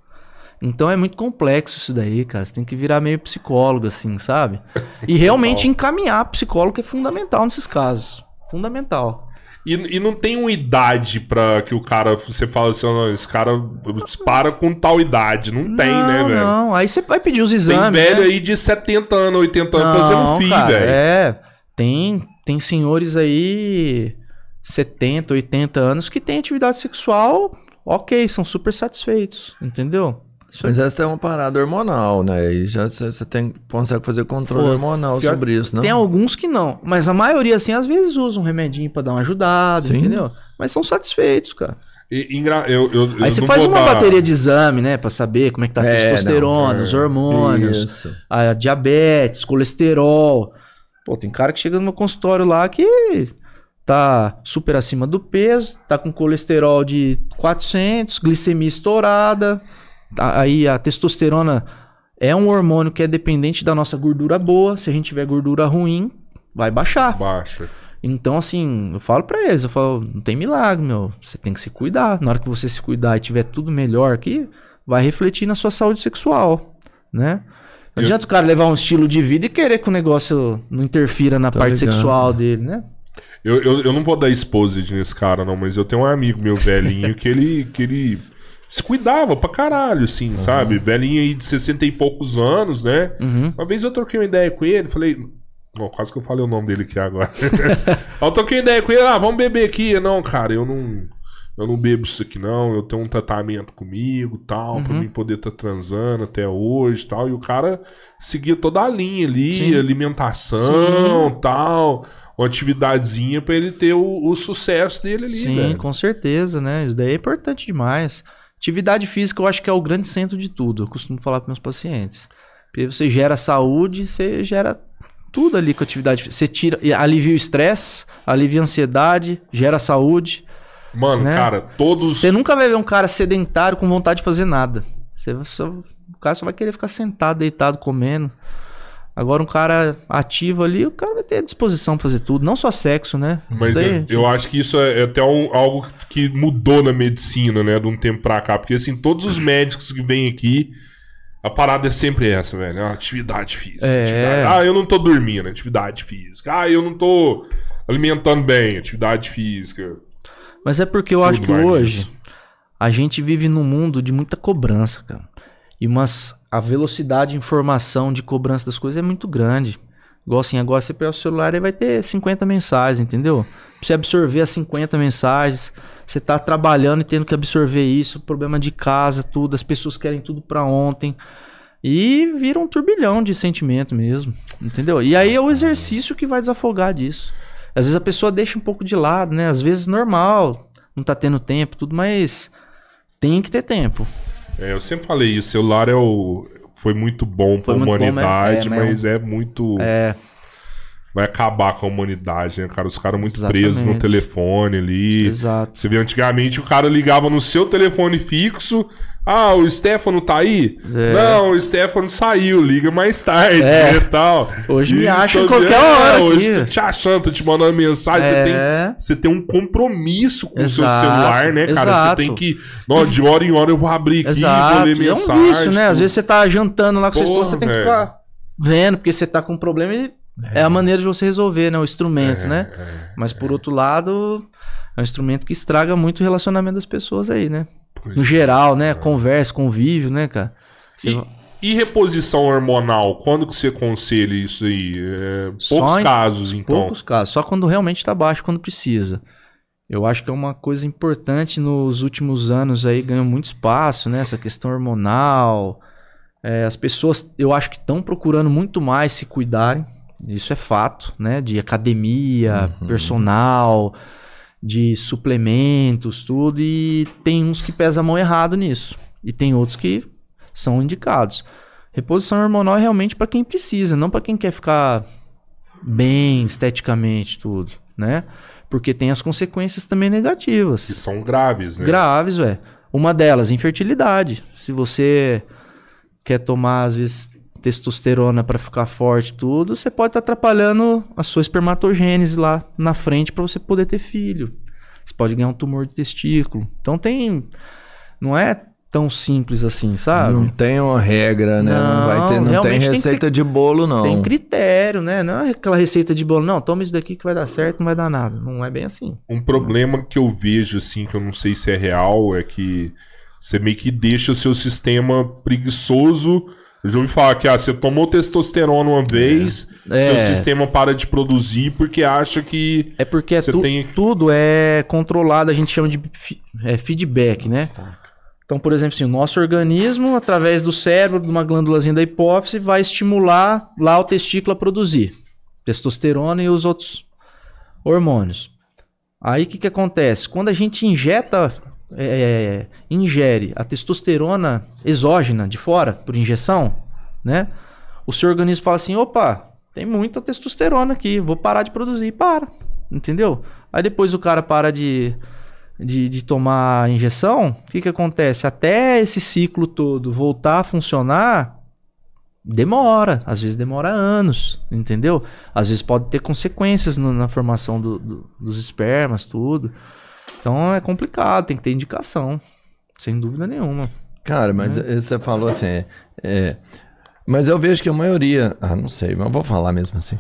Então é muito complexo isso daí, cara. Você tem que virar meio psicólogo, assim, sabe? (laughs) E realmente encaminhar psicólogo é fundamental nesses casos. Fundamental. E, e não tem uma idade pra que o cara, você fala assim, não, esse cara para com tal idade. Não, tem, né, Não, velho? Não, aí você vai pedir os Tem exames. velho né? aí de 70 anos, 80 anos fazendo Não, filho, cara, velho. É, tem, tem senhores aí 70, 80 anos que têm atividade sexual, ok, são super satisfeitos, entendeu? Isso é Mas essa é uma parada hormonal, né? E já você tem, consegue fazer controle Pô, hormonal pior- sobre isso, não? Tem alguns que não, mas a maioria, assim, às vezes usa um remedinho pra dar uma ajudada, Sim. entendeu? Mas são satisfeitos, cara. E, engra- eu, eu, eu Aí você faz uma dar- bateria de exame, né, Pra saber como é que tá a É, testosterona, não, os é. hormônios, Isso. a diabetes, colesterol. Pô, tem cara que chega no meu consultório lá que tá super acima do peso, tá com colesterol de 400, glicemia estourada. tá- Aí a testosterona é um hormônio que é dependente da nossa gordura boa. Se a gente tiver gordura ruim, vai baixar. Baixa. Então, assim, eu falo pra eles, eu falo, não tem milagre, meu. Você tem que se cuidar. Na hora que você se cuidar e tiver tudo melhor aqui, vai refletir na sua saúde sexual, né? Não Eu- adianta o cara levar um estilo de vida e querer que o negócio não interfira na parte ligado. sexual dele, né? Eu, eu, eu não vou dar exposed nesse cara, não, mas eu tenho um amigo meu velhinho que ele, que ele se cuidava pra caralho, assim, sabe? Velhinho aí de 60 e poucos anos, né? Uhum. Uma vez eu troquei uma ideia com ele, falei. Não, quase que eu falei o nome dele aqui agora. (laughs) eu troquei ideia com ele, ah, vamos beber aqui. Não, cara, eu não. Eu não bebo isso aqui, não. Eu tenho um tratamento comigo tal, pra Uhum. mim poder estar transando até hoje tal. E o cara seguia toda a linha ali, Sim. alimentação tal. Uma atividadezinha pra ele ter o, o sucesso dele ali, Sim, velho. com certeza, né? Isso daí é importante demais. Atividade física eu acho que é o grande centro de tudo. Eu costumo falar para meus pacientes. Porque você gera saúde, você gera tudo ali com atividade física. Você tira, alivia o estresse, alivia a ansiedade, gera saúde. Mano, né? cara, todos. Você nunca vai ver um cara sedentário com vontade de fazer nada. Você só- o cara só vai querer ficar sentado, deitado, comendo. Agora um cara ativo ali, o cara vai ter disposição pra fazer tudo, não só sexo, né? Mas Daí, eu, eu acho que isso é até um- algo que mudou na medicina, né, de um tempo pra cá. Porque, assim, todos os médicos que vêm aqui, a parada é sempre essa, velho. Ah, atividade física. É. atividade- Ah, eu não tô dormindo, atividade física. Ah, eu não tô alimentando bem, atividade física. Mas é porque eu acho Tudo que mais hoje isso. a gente vive num mundo de muita cobrança, cara. E umas, a velocidade de informação, de cobrança das coisas é muito grande. Igual assim, agora você pegar o celular e vai ter 50 mensagens, entendeu? Pra você absorver as 50 mensagens, você tá trabalhando e tendo que absorver isso, problema de casa, tudo, as pessoas querem tudo pra ontem. E vira um turbilhão de sentimento mesmo, entendeu? E aí é o exercício que vai desafogar disso. Às vezes a pessoa deixa um pouco de lado, né? Às vezes normal, não tá tendo tempo, tudo, mas tem que ter tempo. É, eu sempre falei isso, celular é o... Foi muito bom pra Foi muito bom, mas- humanidade, é, mas- mas é muito... É, Vai acabar com a humanidade, né, cara? Os caras muito Exatamente. presos no telefone ali. exato. Você vê, antigamente o cara ligava no seu telefone fixo. Ah, o Stefano tá aí? É. Não, o Stefano saiu, liga mais tarde É. e tal. Hoje me E acha em sobre- qualquer é, hora Hoje aqui. tô te achando, tô te mandando mensagem. Você, É. tem, você tem um compromisso com o seu celular, né, cara? Você tem que. Não, de hora em hora eu vou abrir aqui, vou Exato. ler É um mensagem. vício, né? Às vezes você tá jantando lá com sua Porra, esposa, você tem que ficar vendo, porque você tá com um problema e é, a maneira de você resolver, né? O instrumento, né? É, Mas por outro lado, é um instrumento que estraga muito o relacionamento das pessoas aí, né? pois No geral, né? Conversa, convívio, né, cara? Você- E, e reposição hormonal? Quando que você aconselha isso aí? É, poucos em casos, então. Poucos casos, só quando realmente tá baixo, quando precisa. Eu acho que é uma coisa importante nos últimos anos aí, ganhou muito espaço, né? Essa questão hormonal. É, as pessoas, eu acho que estão procurando muito mais se cuidarem. Isso é fato, né? De academia, personal, de suplementos, tudo. E tem uns que pesam a mão errado nisso. E tem outros que são indicados. Reposição hormonal é realmente para quem precisa, não para quem quer ficar bem esteticamente, tudo, né? Porque tem as consequências também Que negativas. são graves, né? Graves, ué. Uma delas, infertilidade. Se você quer tomar, às vezes, testosterona para ficar forte tudo, você pode estar atrapalhando a sua espermatogênese lá na frente para você poder ter filho. Você pode ganhar um tumor de testículo. Então tem... Não é tão simples assim, sabe? Não tem uma regra, né? Não, vai ter, Não, não tem realmente tem receita de bolo, não. Tem critério, né? Não é aquela receita de bolo. Não, toma isso daqui que vai dar certo, não vai dar nada. Não é bem assim. Um problema que eu vejo, assim, que eu não sei se é real, é que você meio que deixa o seu sistema preguiçoso. Eu já ouvi falar que ah, você tomou testosterona uma vez, É. seu sistema para de produzir porque acha que. É porque é Você tu- tem- tudo é controlado, a gente chama de fi- é, feedback, né? Então, por exemplo, assim, o nosso organismo, através do cérebro, de uma glândulazinha da hipófise, vai estimular lá o testículo a produzir testosterona e os outros hormônios. Aí o que, que acontece? Quando a gente injeta, é, ingere a testosterona exógena de fora, por injeção, né? O seu organismo fala assim: opa, tem muita testosterona aqui, vou parar de produzir. Para, entendeu? Aí depois o cara para de, de, de tomar a injeção, o que, que acontece? Até esse ciclo todo voltar a funcionar, demora. Às vezes demora anos, entendeu? Às vezes pode ter consequências no- na formação do- do- dos espermas, tudo. Então é complicado, tem que ter indicação. Sem dúvida nenhuma. Cara, mas Né? você falou assim, é, é, mas eu vejo que a maioria, ah, não sei, mas eu vou falar mesmo assim.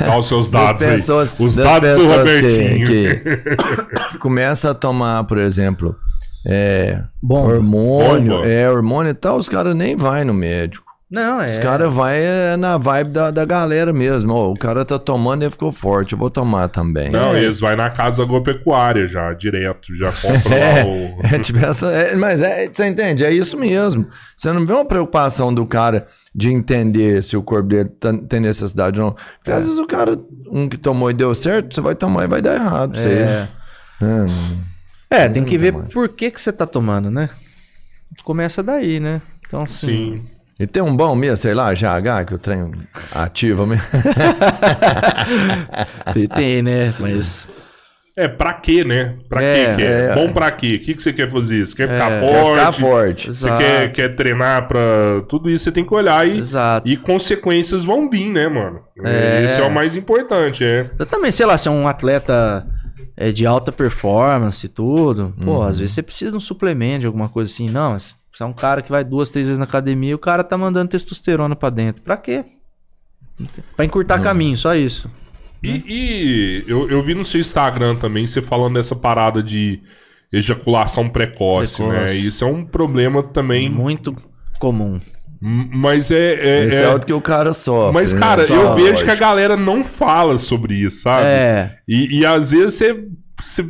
Dá os seus (laughs) dados das aí. pessoas, Os dados do pessoas Robertinho. Que, (laughs) que começa a tomar, por exemplo, é, Bom, hormônio, Bomba. é hormônio e tal, os caras nem vai no médico. Não, é. Os caras vai é, na vibe da, da galera mesmo. Ó, o cara tá tomando e ficou forte, eu vou tomar também. Não, É. eles vão na casa agropecuária já, direto. Já compram (laughs) É, lá o. é tipo essa, é, mas é, você entende? É isso mesmo. Você não vê uma preocupação do cara de entender se o corpo dele tá- tem necessidade ou não. Porque às vezes o cara, um que tomou e deu certo, você vai tomar e vai dar errado. Você, É. É, É, tem que ver mais. por que, que você tá tomando, né? Começa daí, né? Então, assim. Sim. E tem um bom mesmo, sei lá, GH, que o trem ativa mesmo. (laughs) Tem, tem, né? Mas. É, pra quê, né? Pra É, quê que é? é. Bom pra quê? O que, que você quer fazer? Você quer ficar É, forte? Quer ficar forte. Você Exato. quer, quer treinar pra. Tudo isso você tem que olhar e, Exato. e consequências vão vir, né, mano? É. Esse é o mais importante, é. Eu também, sei lá, se é um atleta é, de alta performance e tudo, pô, às vezes você precisa de um suplemento, de alguma coisa assim. Não, mas se é um cara que vai duas, três vezes na academia, o cara tá mandando testosterona pra dentro. Pra quê? Pra encurtar caminho, só isso. E, e eu, eu vi no seu Instagram também você falando dessa parada de ejaculação precoce, Precoce. né? Isso é um problema também. Muito comum. Mas é. é- Esse é- é, o que o cara sofre. Mas, né? cara, Só, eu vejo que a galera não fala sobre isso, sabe? É, E, e às vezes você, você-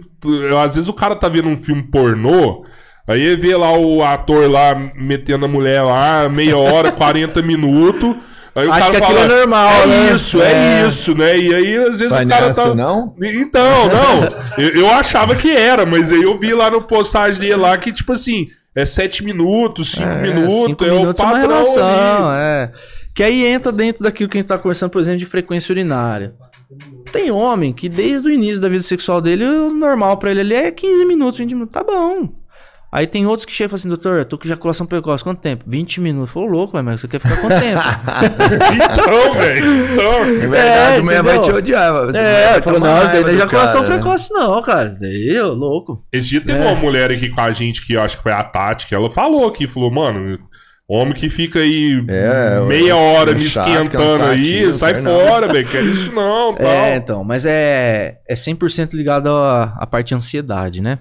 Às vezes o cara tá vendo um filme pornô. Aí ele vê lá o ator lá metendo a mulher lá, meia hora, 40 minutos. Aí o Acho cara que aquilo fala, é normal, é né? isso, é. É. isso, né? E aí, às vezes, Vai o cara tá. não? Então, não. (laughs) eu, eu achava que era, mas aí eu vi lá no postagem dele lá que, tipo assim, é 7 minutos, 5 é, minutos, cinco é minutos o é uma padrão relação, ali. é. Que aí entra dentro daquilo que a gente tá conversando, por exemplo, de frequência urinária. Tem homem que desde o início da vida sexual dele, o normal pra ele ali é 15 minutos, 20 minutos, tá bom. Aí tem outros que chegam e falam assim, doutor, eu tô com ejaculação precoce, quanto tempo? 20 minutos. Falou, louco, mas você quer ficar quanto tempo? (laughs) Então, velho. Então, (laughs) É verdade, É, vai te odiar. Você é, vai falou, não, isso daí não é ejaculação cara, né? precoce não, cara, isso daí, ô, louco. Esse dia teve É. uma mulher aqui com a gente que eu acho que foi a Tati, que ela falou aqui, falou, mano, homem que fica aí É, meia hora me chato, esquentando aí, sai fora, velho, quer isso não, (laughs) tal. É, então, mas é, é 100% ligado à, à parte de ansiedade, né?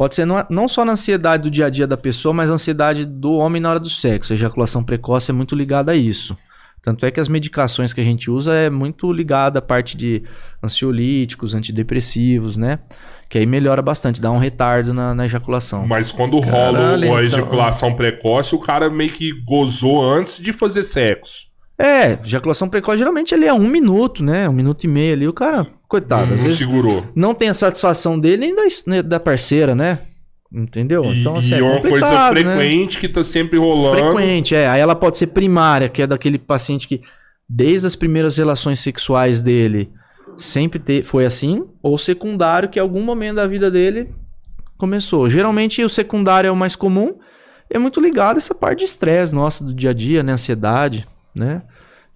Pode ser não, não só na ansiedade do dia a dia da pessoa, mas a ansiedade do homem na hora do sexo. A ejaculação precoce é muito ligada a isso. Tanto é que as medicações que a gente usa é muito ligada à parte de ansiolíticos, antidepressivos, né? Que aí melhora bastante, dá um retardo na, na ejaculação. Mas quando rola Caralho, a então. ejaculação precoce, o cara meio que gozou antes de fazer sexo. É, ejaculação precoce geralmente ele é um minuto, né? Um minuto e meio ali. O cara, coitado, não às vezes segurou. não tem a satisfação dele nem da, né, da parceira, né? Entendeu? E, então, assim, e é é uma coisa né? frequente que tá sempre rolando. Frequente, é. Aí ela pode ser primária, que é daquele paciente que, desde as primeiras relações sexuais dele, sempre te- foi assim, ou secundário, que em algum momento da vida dele começou. Geralmente o secundário é o mais comum, é muito ligado a essa parte de estresse nossa do dia a dia, né? Ansiedade, né?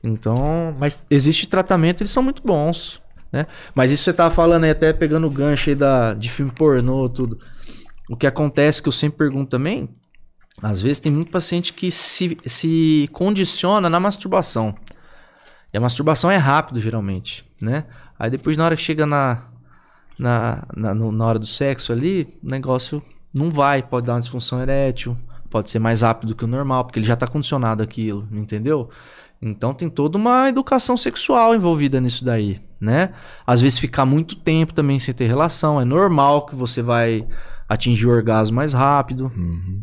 Então, mas existe tratamento, eles são muito bons, né? Mas isso você tava falando aí, até pegando o gancho aí da, de filme pornô, tudo. O que acontece, que eu sempre pergunto também, às vezes tem muito paciente que se, se condiciona na masturbação. E a masturbação é rápido, geralmente, né? Aí depois, na hora que chega na, na, na, na hora do sexo ali, o negócio não vai, pode dar uma disfunção erétil, pode ser mais rápido que o normal, porque ele já tá condicionado àquilo, entendeu? Então tem toda uma educação sexual envolvida nisso daí, né? Às vezes ficar muito tempo também sem ter relação, é normal que você vai atingir o orgasmo mais rápido,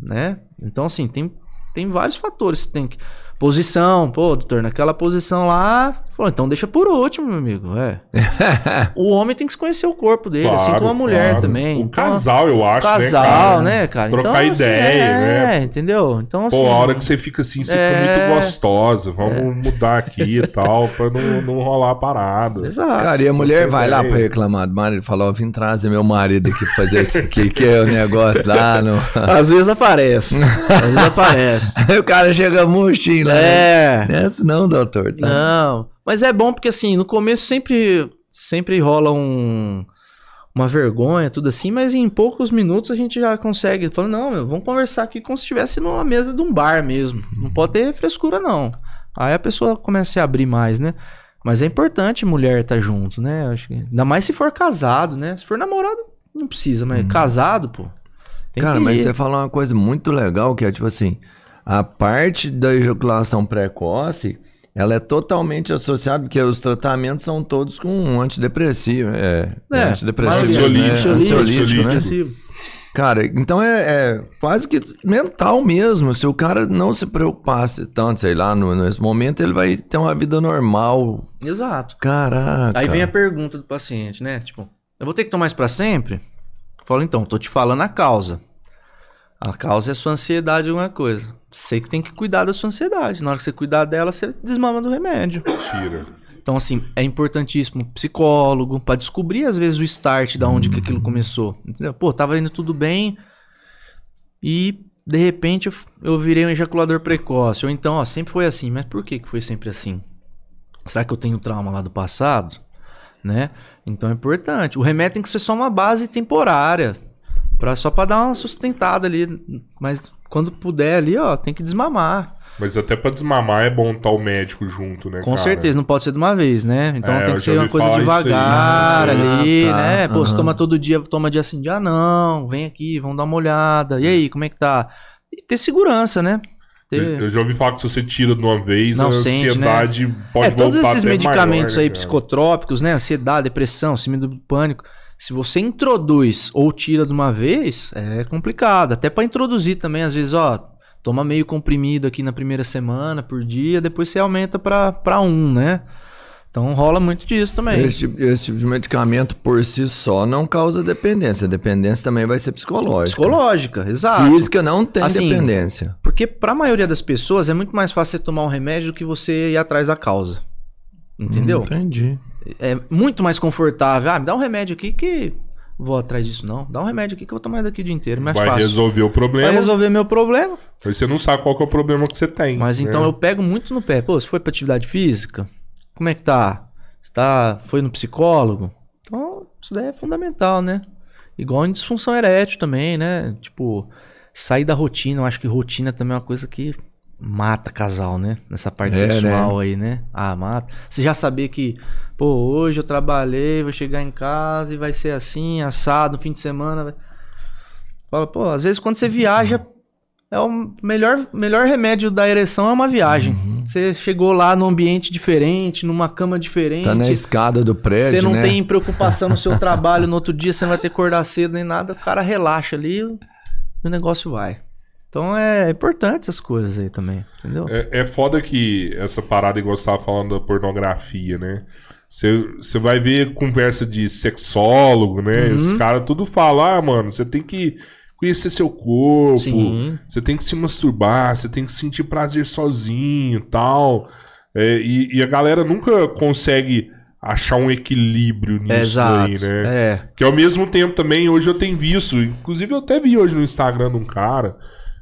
né? Então, assim, tem, tem vários fatores. Tem que. Posição, pô, doutor, naquela posição lá. Falou, então deixa por último, meu amigo. É. (laughs) o homem tem que se conhecer o corpo dele, assim Claro, como a mulher claro. também. O Então, casal, eu acho, casal, né, né, cara? Trocar então, assim, ideia, é, né? entendeu? Então, assim. Pô, a hora que você fica assim, você É. fica muito gostosa. Vamos mudar aqui e tal, pra não, não rolar a parada. Exato. Cara, e a mulher vai lá ideia. pra reclamar do marido, fala, ó, vim trazer meu marido aqui pra fazer isso aqui, que é o negócio lá no... (laughs) Às vezes aparece. Às vezes (laughs) aparece. Aí o cara chega murchinho lá. É. Não é assim não, doutor. Tá? Não, mas é bom porque assim, no começo sempre sempre rola um uma vergonha, tudo assim, mas em poucos minutos a gente já consegue. Falando, não, meu, vamos conversar aqui como se estivesse numa mesa de um bar mesmo. Não pode ter frescura, não. Aí a pessoa começa a se abrir mais, né? Mas é importante mulher estar junto, né? Acho que, ainda mais se for casado, né? Se for namorado, não precisa, mas casado, pô. Cara, mas você falou uma coisa muito legal, que é tipo assim, a parte da ejaculação precoce, ela é totalmente associada, porque os tratamentos são todos com um antidepressivo, é, é, É, antidepressivo, né? ansiolítico, ansiolítico, né? ansiolítico. Cara, então é, é quase que mental mesmo. Se o cara não se preocupasse tanto, sei lá, no, nesse momento, ele vai ter uma vida normal. Exato. Caraca. Aí vem a pergunta do paciente, né? Tipo, eu vou ter que tomar isso pra sempre? Eu falo, então, tô te falando a causa. A causa é a sua ansiedade alguma coisa. Sei que tem que cuidar da sua ansiedade. Na hora que você cuidar dela, você desmama do remédio. Tira. Então, assim, é importantíssimo psicólogo para descobrir, às vezes, o start da onde que aquilo começou. Entendeu? Pô, tava indo tudo bem e, de repente, eu, eu virei um ejaculador precoce. Ou então, ó, sempre foi assim. Mas por que, que foi sempre assim? Será que eu tenho trauma lá do passado? Né? Então é importante. O remédio tem que ser só uma base temporária. Pra, só para dar uma sustentada ali. Mas quando puder ali, ó, tem que desmamar. Mas até pra desmamar é bom estar o médico junto, né? Com cara? certeza, não pode ser de uma vez, né? Então É, tem que ser uma coisa isso aí. devagar Ah, ali, tá, né? Pô, você aham. toma todo dia, toma dia assim, dia não, vem aqui, vamos dar uma olhada. E aí, como é que tá? E ter segurança, né? Eu, Ter... eu já ouvi falar que se você tira de uma vez, Não a sente, ansiedade pode É, todos voltar esses até medicamentos maior, aí né, cara? psicotrópicos, né? Ansiedade, depressão, síndrome do pânico. Se você introduz ou tira de uma vez, é complicado. Até pra introduzir também, às vezes, ó, toma meio comprimido aqui na primeira semana por dia, depois você aumenta pra, pra um, né? Então rola muito disso também. Esse tipo, esse tipo de medicamento por si só não causa dependência. Dependência também vai ser psicológica. Psicológica, exato. Física não tem Assim, dependência. Porque pra maioria das pessoas é muito mais fácil você tomar um remédio do que você ir atrás da causa. Entendeu? Entendi. É muito mais confortável. Ah, me dá um remédio aqui que. Vou atrás disso, não. Dá um remédio aqui que eu vou tomar daqui o dia inteiro. Mais Vai fácil. resolver o problema, Vai resolver meu problema. mas você não sabe qual é o problema que você tem. Mas né? então eu pego muito no pé. Pô, se foi pra atividade física, como é que tá? Você tá. Foi no psicólogo? Então, isso daí é fundamental, né? Igual em disfunção erétil também, né? Tipo, sair da rotina. Eu acho que rotina também é uma coisa que mata casal, né? Nessa parte É, sexual aí, né? Ah, mata. Você já sabia que, pô, hoje eu trabalhei, vou chegar em casa e vai ser assim, assado, no fim de semana. vai- Fala, pô, às vezes quando você viaja, é o melhor, melhor remédio da ereção é uma viagem. Uhum. Você chegou lá num ambiente diferente, numa cama diferente. Tá na escada do prédio, Você não né? tem preocupação no seu trabalho, no outro dia você não vai ter que acordar cedo nem nada, o cara relaxa ali e o negócio vai. Então é importante essas coisas aí também, entendeu? É, é foda que essa parada, igual você tava falando da pornografia, né? Você vai ver conversa de sexólogo, né? Uhum. Os caras tudo falam, ah, mano, você tem que conhecer seu corpo, você tem que se masturbar, você tem que sentir prazer sozinho e tal. É, e, e a galera nunca consegue achar um equilíbrio nisso Exato. aí, né? É. Que ao mesmo tempo também, hoje eu tenho visto, inclusive eu até vi hoje no Instagram de um cara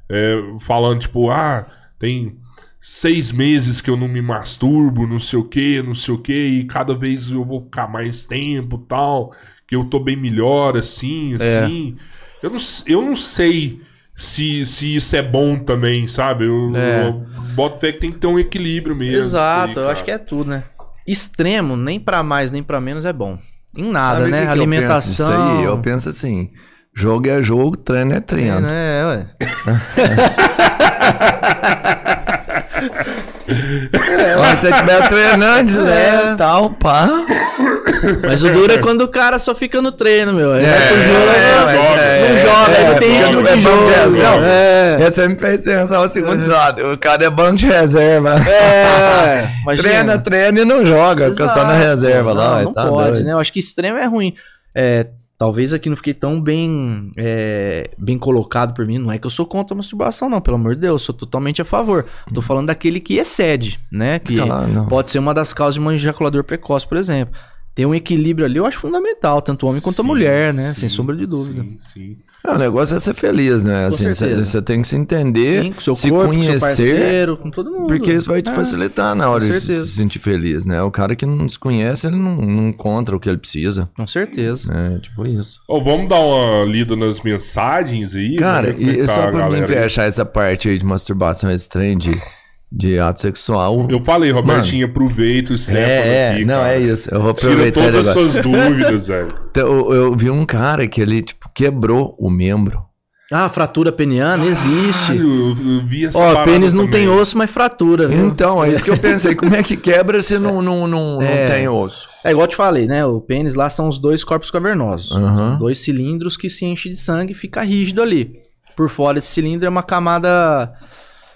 é, falando, tipo, ah, tem seis meses que eu não me masturbo, não sei o que, não sei o que, e cada vez eu vou ficar mais tempo tal, que eu tô bem melhor, assim, É. assim. Eu, não, eu não sei se, se isso é bom também, sabe? Eu, É. eu boto fé que tem que ter um equilíbrio mesmo. Exato, isso aí, eu acho que é tudo, né? Extremo, nem pra mais nem pra menos é bom. Em nada, Sabe né? que que eu Alimentação. penso disso aí? Eu penso assim: jogo é jogo, treino é treino. É, ué. Quando você estiver treinando, (laughs) né? É. Tal, pá. Mas o duro é quando o cara só fica no treino, meu. É, jogo, é, não, é, não é, joga, é, aí tem é, ritmo é de jogo. reserva. É, Essa me fez pensar o segundo lado. O cara é banco de reserva. é. (laughs) Treina, treina e não joga. Fica só na reserva lá. Não, não tá pode, né? Eu acho que extremo é ruim. É, talvez aqui não fiquei tão bem, é, bem colocado por mim. Não é que eu sou contra a masturbação, não. Pelo amor de Deus, eu sou totalmente a favor. Tô falando daquele que excede, né? Que não. pode ser uma das causas de um ejaculador precoce, por exemplo. Ter um equilíbrio ali eu acho fundamental, tanto o homem quanto a mulher, né? sim, Sem sombra de dúvida. Sim, sim. É, o negócio é ser feliz, né? Assim, você tem que se entender, Sim, com seu se corpo, com seu conhecer, parceiro, com todo mundo. porque isso vai te É. facilitar na hora de se sentir feliz, né? O cara que não se conhece, ele não, não encontra o que ele precisa. Com certeza. É, tipo isso. Ô, vamos dar uma lida nas mensagens aí? Cara, é e que tá só pra mim fechar essa parte aí de masturbação, esse trem de, de ato sexual. Eu falei, Robertinho, aproveita o Stefano é, aqui, é, não, cara. é isso. Eu vou Tira aproveitar ele todas as suas dúvidas, velho. (laughs) Então, Eu, eu vi um cara que ele, tipo, quebrou o membro. Ah, fratura peniana existe. Caralho, eu, eu vi essa Ó, parada pênis não também. tem osso, mas fratura, viu? Então, é isso que eu pensei. Como é que quebra se não, não, não, É. não tem osso? É igual eu te falei, né? O pênis lá são os dois corpos cavernosos. Aham. Dois cilindros que se enchem de sangue e fica rígido ali. Por fora desse cilindro é uma camada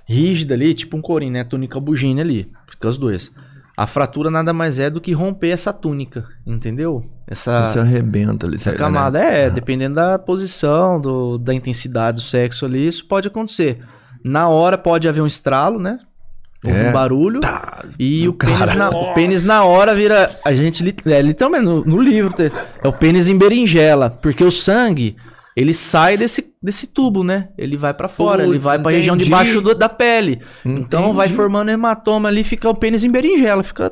rígida ali, tipo um corim, né? Túnica bugine ali. Fica os dois. A fratura nada mais é do que romper essa túnica, entendeu? Essa, Você arrebenta ali. essa sabe, camada. né? É, dependendo da posição, do, da intensidade do sexo ali, isso pode acontecer. Na hora pode haver um estralo, né? É. um barulho e o pênis, na, Nossa. o pênis na hora vira. A gente, é, literalmente, no, no livro, é o pênis em berinjela. Porque o sangue, ele sai desse, desse tubo, né? Ele vai pra fora, ele vai pra região de entendi. baixo do- da pele. Então vai Entendi. formando hematoma ali, fica o pênis em berinjela, fica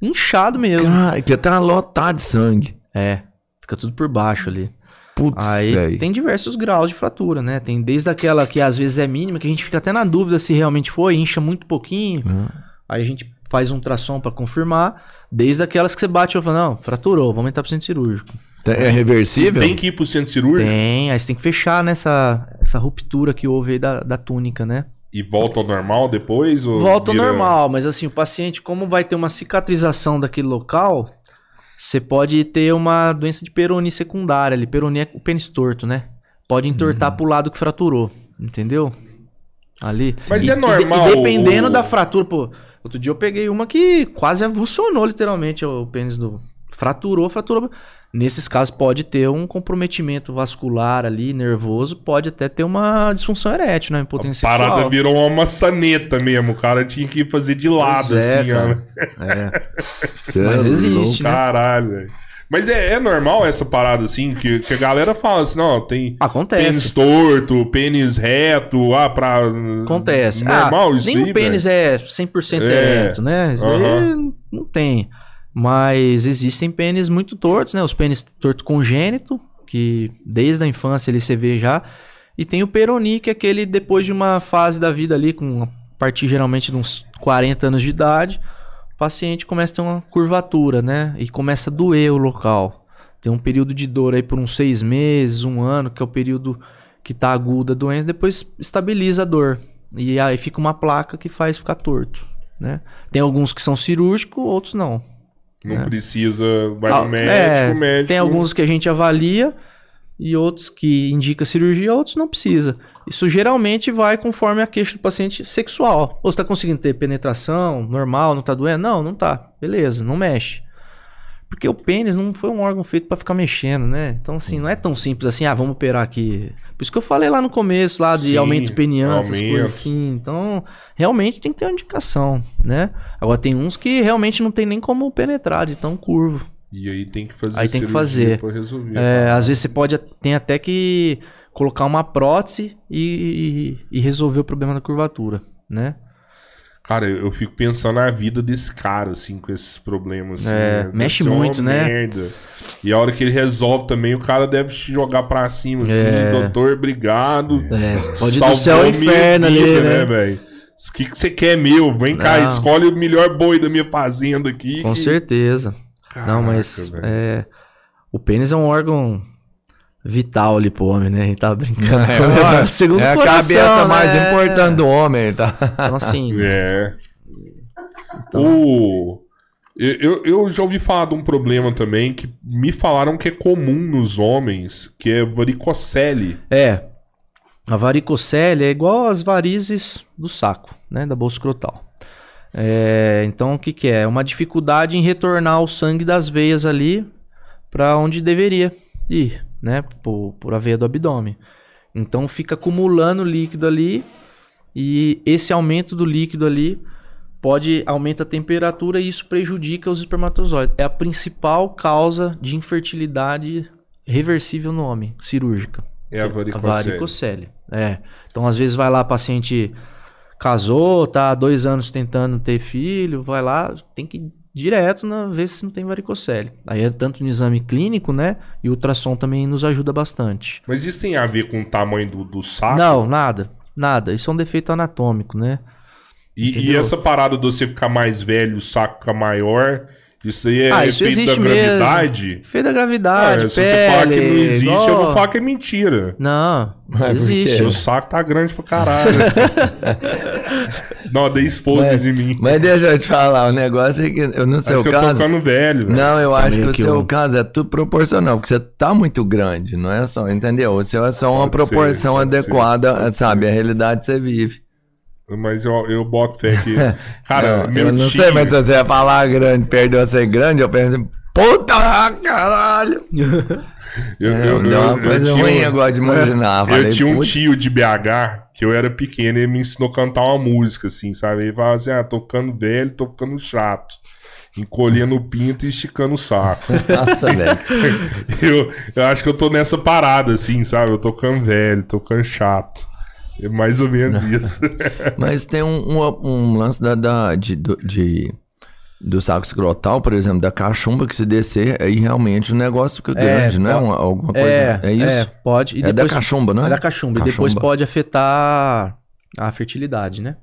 inchado mesmo. Cara, que tá lotado de sangue. É, fica tudo por baixo ali. Putz, Aí velho. tem diversos graus de fratura, né? Tem desde aquela que às vezes é mínima, que a gente fica até na dúvida se realmente foi, incha muito pouquinho. Hum. Aí a gente faz um ultrassom pra confirmar. Desde aquelas que você bate e fala, não, fraturou, vamos entrar pro centro cirúrgico. É reversível? Tem que ir pro centro cirúrgico Tem, aí você tem que fechar nessa essa ruptura que houve aí da, da túnica, né? e volta ao normal depois? Ou Volta ao vira- normal, mas assim, o paciente, como vai ter uma cicatrização daquele local, você pode ter uma doença de peroni secundária ali. Peroni é o pênis torto, né? Pode entortar Uhum. pro lado que fraturou, entendeu? Ali. Mas E- é e normal E, dependendo o- da fratura, pô. Outro dia eu peguei uma que quase avulsionou literalmente o pênis do. Fraturou, fraturou. Nesses casos pode ter um comprometimento vascular ali, nervoso, pode até ter uma disfunção erétil, né? A Impotência parada sexual. virou uma maçaneta mesmo. O cara tinha que fazer de lado, Pois é, assim, cara. (laughs) ó. É. Mas é existe, né? Caralho, velho. Mas é, é normal essa parada assim, que, que a galera fala assim, não, tem pênis Acontece. torto, pênis reto, ah, pra... Acontece. Normal ah, isso nenhum aí, pênis velho? é 100% É. ereto, né? Isso não tem. Mas existem pênis muito tortos, né? Os pênis torto congênito, que desde a infância ele se vê já. E tem o peroni, que é aquele depois de uma fase da vida ali, com a partir geralmente de uns 40 anos de idade, o paciente começa a ter uma curvatura, né? E começa a doer o local. Tem um período de dor aí por uns seis meses, um ano, que é o período que tá aguda a doença, depois estabiliza a dor. E aí fica uma placa que faz ficar torto, né? Tem alguns que são cirúrgicos, outros não. Não precisa, vai Ah, no médico, é, médico... Tem alguns que a gente avalia e outros que indica cirurgia, outros não precisa. Isso geralmente vai conforme a queixa do paciente sexual. Ou você tá conseguindo ter penetração normal, não tá doendo? Não, não tá. Beleza, não mexe. Porque o pênis não foi um órgão feito pra ficar mexendo, né? Então, assim, não é tão simples assim, ah, vamos operar aqui. Por isso que eu falei lá no começo, lá de Sim, aumento peniano, essas coisas assim. Então, realmente tem que ter uma indicação, né? Agora, tem uns que realmente não tem nem como penetrar de tão curvo. E aí tem que fazer Aí tem que fazer. resolver. É, às vezes você pode tem até que colocar uma prótese e, e resolver o problema da curvatura, né? Cara, eu, fico pensando na vida desse cara, assim, com esses problemas. Assim, É, né? Mexe muito, né? Merda. E a hora que ele resolve também, o cara deve te jogar pra cima, assim, É. doutor, obrigado. É, pode ir do céu ao inferno ali, vida, né? velho? O que, que você quer meu? Vem cá, Não. escolhe o melhor boi da minha fazenda aqui. Com que- certeza. Caraca, Não, mas é, o pênis é um órgão vital ali pro homem, né? A gente tá brincando. É, o segundo é a coração, cabeça né? mais importante do homem, tá? Então, assim, (laughs) É. Então. O... Eu, eu- já ouvi falar de um problema também que me falaram que é comum nos homens, que é varicocele. é. A varicocele é igual às varizes do saco, né? Da bolsa escrotal. É, então, o que, que é? É uma dificuldade em retornar o sangue das veias ali para onde deveria ir, né? Por, por a veia do abdômen. Então, fica acumulando líquido ali e esse aumento do líquido ali pode aumentar a temperatura e isso prejudica os espermatozoides. É a principal causa de infertilidade reversível no homem, cirúrgica. É a A varicocele. varicocele. É. Então, às vezes, vai lá, paciente casou, tá há dois anos tentando ter filho, vai lá, tem que ir direto na ver se não tem varicocele. Aí é tanto no exame clínico, né? E o ultrassom também nos ajuda bastante. Mas isso tem a ver com o tamanho do, do saco? Não, nada. Nada. Isso é um defeito anatômico, né? E, e essa parada de você ficar mais velho, o saco ficar maior, isso aí é Ah, isso efeito da mesmo. gravidade? Feio da Ah, gravidade, se você falar que não existe, eu igual- vou falar que é mentira. Não, por existe. Seu saco tá grande pra caralho. (laughs) não, dei esposa Mas, de mim. mas deixa eu te falar, o negócio é que eu, no seu Acho que eu tô caso. ficando velho. Não, eu acho que meio o que seu caso é tudo proporcional, porque você tá muito grande, não é só, entendeu? O seu é só uma Pode ser, proporção ser, adequada, sabe? A realidade que você vive. Mas eu, eu boto fé que. (laughs) Cara, eu, meu eu não tio- sei, mas se você ia falar grande, perdeu a ser grande, eu penso, Puta caralho! (laughs) Eu, É, eu- deu eu- uma eu coisa tinha ruim agora de (laughs) imaginar. Eu Falei, tinha um putz, tio de BH que eu era pequeno e ele me ensinou a cantar uma música, assim, sabe? Ele falava assim: ah, tocando velho, tocando chato. Encolhendo o pinto e esticando o saco. Nossa, velho. eu, eu acho que eu tô nessa parada, assim, sabe? Eu tocando velho, tocando chato. É mais ou menos isso. (laughs) Mas tem um, um, um lance da, da- de, do, de- do saco escrotal, por exemplo, da cachumba, que se descer, aí realmente o negócio fica É, grande, não é? pode- Uma- alguma coisa. É, É, isso? pode. E É, da depois- cachumba, não é? É da cachumba. E depois Cachumba. pode afetar a fertilidade, né?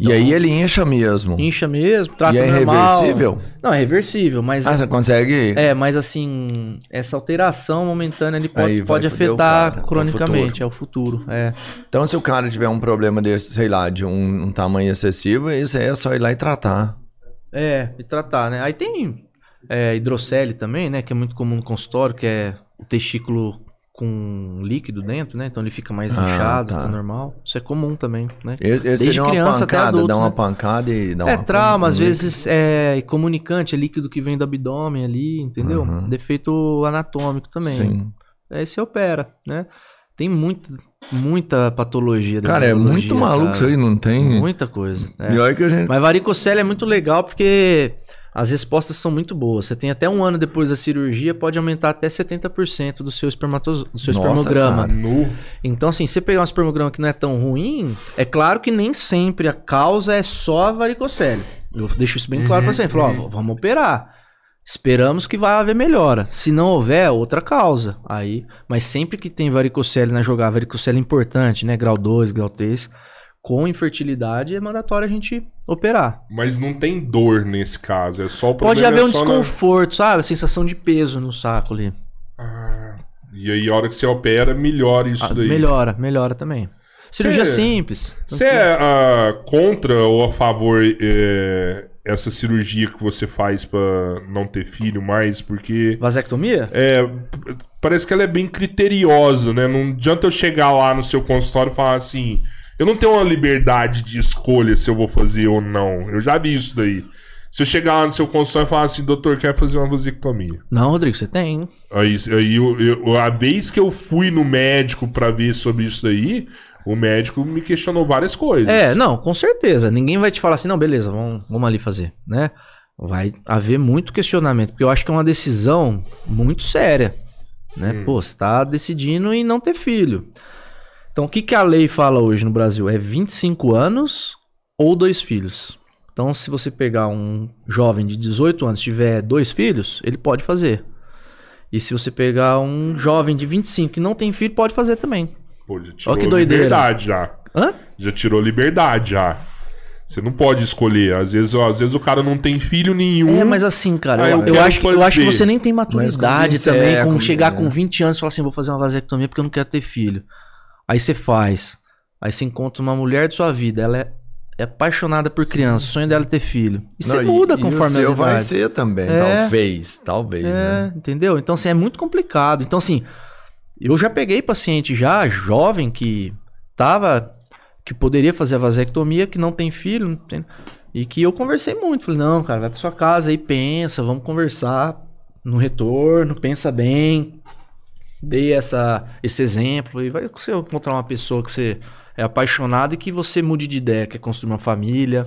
E aí ele incha mesmo. Incha mesmo, trata E é normal. irreversível? Não, é reversível, mas... Ah, você consegue. É, mas assim, essa alteração momentânea ele pode, pode afetar cara, é cronicamente, é o futuro. É. Então, se o cara tiver um problema desse, sei lá, de um, um tamanho excessivo, isso aí é só ir lá e tratar. É, e tratar, né? Aí tem é, hidrocele também, né? Que é muito comum no consultório, que é o testículo com líquido dentro, né? Então ele fica mais Ah, inchado tá. que o normal. Isso é comum também, né? Esse, esse Desde criança até pancada, adulto, dá uma né? pancada e dá uma... É trauma, às vezes é comunicante, é líquido que vem do abdômen ali, entendeu? Uhum. Defeito anatômico também. Sim. Aí você opera, né? Tem muito, muita patologia. Cara, é muito maluco cara. isso aí, não tem... Muita coisa. é. E olha que a gente... Mas varicocele é muito legal porque as respostas são muito boas. Você tem até um ano depois da cirurgia, pode aumentar até 70% do seu, do seu Nossa, espermograma. cara. Então, assim, você pegar um espermograma que não é tão ruim, é claro que nem sempre a causa é só a varicocele. Eu deixo isso bem claro pra você. Falo, ó, vamos operar. Esperamos que vai haver melhora. Se não houver, outra causa. Aí, mas sempre que tem varicocele na jogada, varicocele é importante, né? Grau 2, grau 3, com infertilidade é mandatório a gente operar. Mas não tem dor nesse caso, é só o Pode haver um é na- desconforto, sabe? A sensação de peso no saco ali. Ah, e aí, a hora que você opera, melhora isso Ah, daí. melhora, melhora também. Cirurgia Cê- simples. Você é ah, contra ou a favor eh, essa cirurgia que você faz pra não ter filho mais? Porque Vasectomia? é, parece que ela é bem criteriosa, né? Não adianta eu chegar lá no seu consultório e falar assim: eu não tenho uma liberdade de escolha se eu vou fazer ou não. Eu já vi isso daí. Se eu chegar lá no seu consultório e falar assim, doutor, quer fazer uma vasectomia. Não, Rodrigo, você tem. Aí, aí eu- eu- a vez que eu fui no médico pra ver sobre isso daí, o médico me questionou várias coisas. É, não, com certeza. Ninguém vai te falar assim, não, beleza, vamos, vamos ali fazer, né? Vai haver muito questionamento, porque eu acho que é uma decisão muito séria, né? Hum. Pô, você tá decidindo em não ter filho. Então, o que, que a lei fala hoje no Brasil? É 25 anos ou dois filhos. Então, se você pegar um jovem de 18 anos e tiver dois filhos, ele pode fazer. E se você pegar um jovem de 25 que não tem filho, pode fazer também. Pô, já tirou Ó que doideira. liberdade já. Hã? Já tirou liberdade já. Você não pode escolher. Às vezes, ó, às vezes o cara não tem filho nenhum. É, mas assim, cara, Ah, eu, eu eu quero acho que, eu acho que você nem tem maturidade com 20, também, é, com, com- chegar é. com 20 anos e falar assim, vou fazer uma vasectomia porque eu não quero ter filho. Aí você faz. Aí você encontra uma mulher de sua vida, ela é, é apaixonada por criança, o sonho dela é ter filho. E você muda e conforme o seu as vai idades. ser também, É. talvez, talvez, É, né? entendeu? Então, assim, é muito complicado. Então, assim, eu já peguei paciente já, jovem, que tava. que poderia fazer a vasectomia, que não tem filho, não tem- e que eu conversei muito. Falei, não, cara, vai pra sua casa aí, pensa, vamos conversar no retorno, pensa bem. Dei essa, esse exemplo. E vai você encontrar uma pessoa que você é apaixonado e que você mude de ideia, quer construir uma família,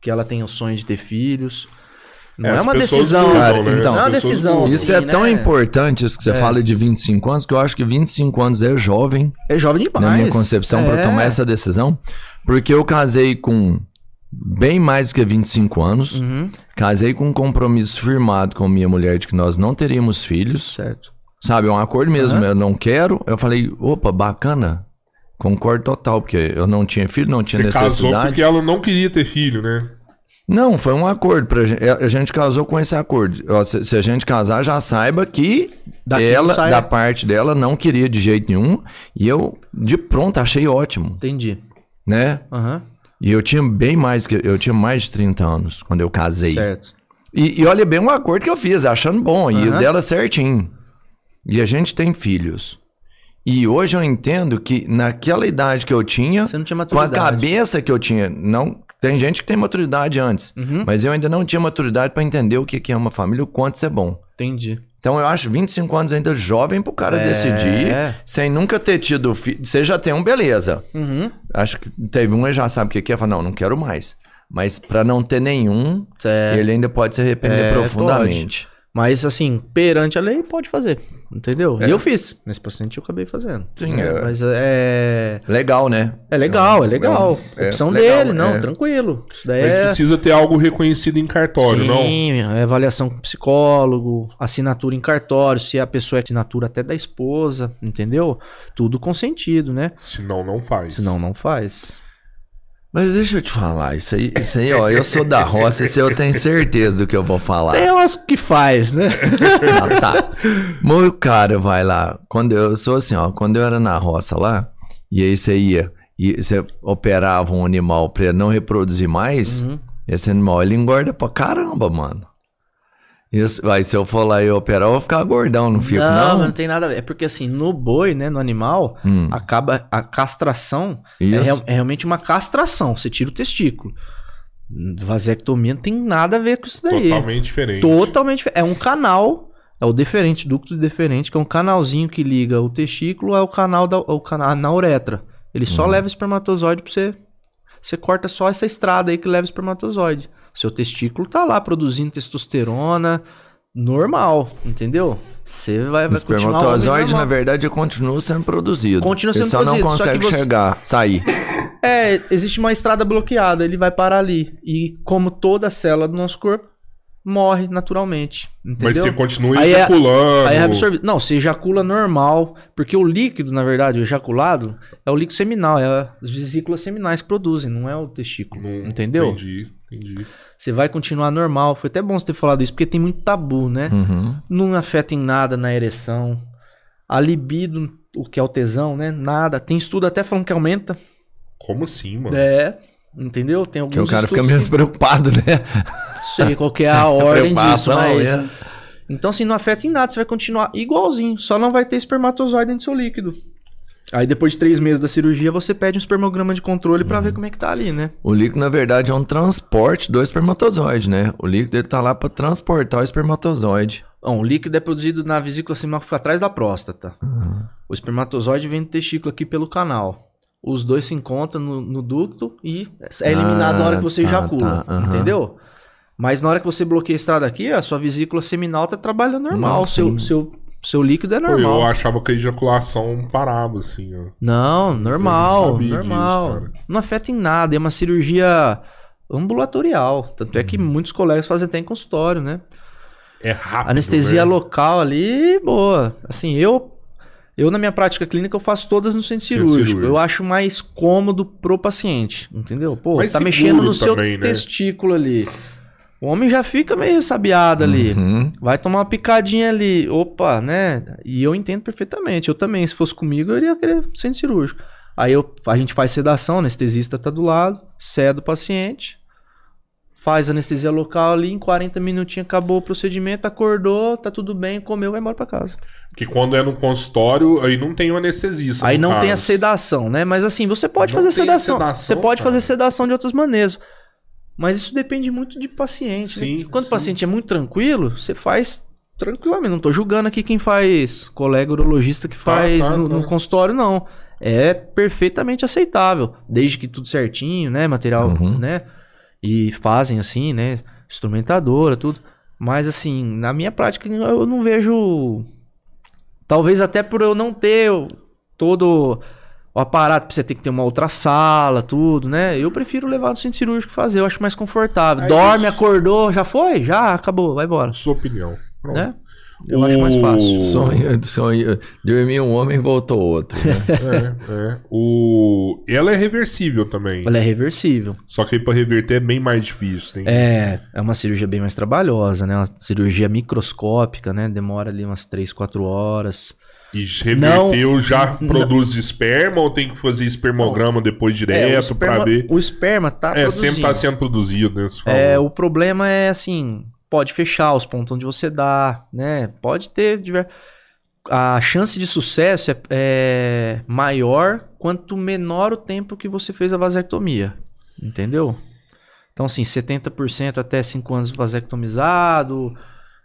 que ela tenha o sonho de ter filhos. Não É, é, uma decisão, mudam, cara. né? Então, não é uma decisão. mudam. assim, Isso é tão né? importante, isso que você É. fala de 25 anos, que eu acho que 25 anos é jovem, É jovem demais. na minha concepção, pra É. tomar essa decisão. Porque eu casei com bem mais que 25 anos, Uhum, casei com um compromisso firmado com minha mulher de que nós não teríamos filhos. certo. Sabe, é um acordo mesmo. Aham. Eu não quero. Eu falei, opa, bacana. Concordo total, porque eu não tinha filho, não tinha Você casou necessidade. porque ela não queria ter filho, né? Não, foi um acordo. Pra gente, a gente casou com esse acordo. Se, se a gente casar, já saiba que Daqui ela, sai- da parte dela, não queria de jeito nenhum. E eu, de pronto, achei ótimo, Entendi. né? Aham, E eu tinha bem mais que. Eu tinha mais de 30 anos quando eu casei. certo. E, e olha bem o acordo que eu fiz, achando bom. E o dela certinho. E a gente tem filhos. E hoje eu entendo que naquela idade que eu tinha, Você não tinha com a cabeça que eu tinha, não Tem gente que tem maturidade antes, Uhum. mas eu ainda não tinha maturidade pra entender o que é uma família, o quanto isso é bom. Entendi. Então eu acho 25 anos ainda jovem pro cara É. decidir, sem nunca ter tido filho. Você já tem um, beleza. Uhum. Acho que teve um e já sabe o que que é. Fala, não, não quero mais. Mas pra não ter nenhum, ele ainda pode se arrepender É, profundamente. Mas assim, perante a lei, pode fazer. Entendeu? É. E eu fiz. Nesse paciente eu acabei fazendo. Sim, É, é. Mas é. Legal, né? É legal, é legal. É, Opção legal, dele, não, é. tranquilo. Isso daí Mas é. precisa ter algo reconhecido em cartório, não? Sim, é avaliação com psicólogo, assinatura em cartório, se a pessoa é assinatura até da esposa, entendeu? Tudo consentido, né? Senão não faz. Senão não faz. Mas deixa eu te falar, isso aí, isso aí, ó, eu sou da roça, isso eu tenho certeza do que eu vou falar. Tem umas que faz, né? Ah, tá. O cara vai lá, quando eu sou assim, ó, quando eu era na roça lá, e aí você ia, e você operava um animal pra ele não reproduzir mais, Uhum. esse animal ele engorda pra caramba, mano. Isso, vai, se eu for lá e operar, eu vou ficar gordão, não fico, não, não? mas não tem nada a ver. É porque assim, no boi, né, no animal, Hum, acaba a castração é, isso. real- é realmente uma castração. Você tira o testículo. Vasectomia não tem nada a ver com isso daí. Totalmente diferente. Totalmente diferente. É um canal, é o deferente, ducto deferente, que é um canalzinho que liga o testículo ao canal da ao canal, na uretra. Ele só leva espermatozoide pra você. Você corta só essa estrada aí que leva espermatozoide. Seu testículo tá lá produzindo testosterona normal, entendeu? Você vai, O vai continuar. homem espermatozoide, na verdade, continua sendo produzido. Continua Ele sendo só não produzido, só que consegue você- chegar, sair. (laughs) É, existe uma estrada bloqueada, ele vai parar ali. E como toda célula do nosso corpo, morre naturalmente. Entendeu? Mas você continua Aí é- ejaculando. Aí é absorvido. Não, você ejacula normal, porque o líquido, na verdade, o ejaculado, é o líquido seminal, é as vesículas seminais que produzem, não é o testículo. Não- entendeu? Entendi, entendi. Você vai continuar normal. Foi até bom você ter falado isso, porque tem muito tabu, né? Uhum. Não afeta em nada na ereção. A libido, o que é o tesão, né? Nada. Tem estudo até falando que aumenta. Como assim, mano? É. Entendeu? Tem alguns Que o cara fica menos preocupado, né? Sei qual que é a (laughs) ordem disso, mas... é. Então, assim, não afeta em nada. Você vai continuar igualzinho. Só não vai ter espermatozoide dentro do seu líquido. Aí, depois de três meses da cirurgia, você pede um espermograma de controle pra ver como é que tá ali, né? O líquido, na verdade, é um transporte do espermatozoide, né? O líquido ele tá lá pra transportar o espermatozoide. Bom, o líquido é produzido na vesícula seminal que fica atrás da próstata. O espermatozoide vem do testículo aqui pelo canal. Os dois se encontram no, no ducto e é eliminado na hora que você Ah, tá, ejacula. tá, aham. Entendeu? Mas na hora que você bloqueia a estrada aqui, a sua vesícula seminal tá trabalhando normal. Nossa, seu, hein? seu, seu líquido é Pô, normal. eu achava que a ejaculação parava, assim, ó. Não, normal, sabia normal. disso, não afeta em nada, é uma cirurgia ambulatorial. Tanto é que Uhum. muitos colegas fazem até em consultório, né? É rápido. Anestesia né? local ali, boa. Assim, eu eu na minha prática clínica eu faço todas no centro cirúrgico. cirúrgico. Eu acho mais cômodo pro paciente, entendeu? Pô, Mais tá mexendo no seu também, né? testículo ali. O homem já fica meio ressabiado ali. Uhum. Vai tomar uma picadinha ali. Opa, né? E eu entendo perfeitamente. Eu também, se fosse comigo, eu iria querer centro cirúrgico. Aí eu, a gente faz sedação, o anestesista tá do lado, ceda o paciente, faz anestesia local ali, em 40 minutinhos acabou o procedimento, acordou, tá tudo bem, comeu, vai embora pra casa. Porque quando é no consultório, aí não tem o anestesista. Aí não tem a caso. sedação, né? Mas assim, você pode Não fazer sedação. sedação, Você pode cara. fazer sedação de outras maneiras. Mas isso depende muito de paciente. né? Sim, Quando sim. o paciente é muito tranquilo, você faz tranquilamente. Não tô julgando aqui quem faz, colega urologista que faz tá, no, tá. no consultório, não. É perfeitamente aceitável. Desde que tudo certinho, né? Material, Uhum. né? E fazem assim, né? Instrumentadora, tudo. Mas assim, na minha prática, eu não vejo. Talvez até por eu não ter todo o aparato, pra você ter que ter uma outra sala, tudo, né? Eu prefiro levar no centro cirúrgico e fazer, eu acho mais confortável. É Dorme, isso. é Já foi? Já, acabou, vai embora. Sua opinião. Pronto. Né? Eu acho mais fácil. Sonho, sonho. Dormiu um homem e voltou outro. né? (laughs) É, é. O... Ela é reversível também. Ela é reversível. Só que aí pra reverter é bem mais difícil. Tem... É, é uma cirurgia bem mais trabalhosa, né? Uma cirurgia microscópica, né? Demora ali umas 3, 4 horas. E reverteu já produz esperma ou tem que fazer espermograma depois É, direto esperma, pra ver? o esperma tá É, produzindo. sempre tá sendo produzido, né? É, o problema é assim, pode fechar os pontos onde você dá, né? Pode ter diver... a chance de sucesso é, é maior quanto menor o tempo que você fez a vasectomia, entendeu? Então, assim, 70% até 5 anos vasectomizado,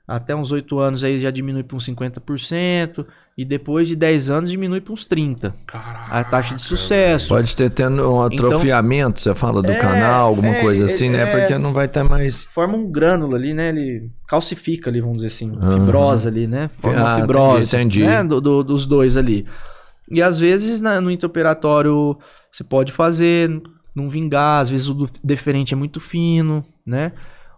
até uns 8 anos aí já diminui para uns 50%, e depois de 10 anos diminui para uns 30%. Caraca. A taxa de sucesso. Pode ter tendo um Então- atrofiamento, você fala do É, canal, alguma é, coisa é, assim, né? é. Porque não vai ter mais. Forma um grânulo ali, né? Ele calcifica ali, vamos dizer assim, Aham. fibrosa ali, né? Forma Ah, fibrose, entendi, né? Do, do- dos dois ali. E às vezes na- no intraoperatório você pode fazer, não vingar, às vezes o deferente é muito fino, né?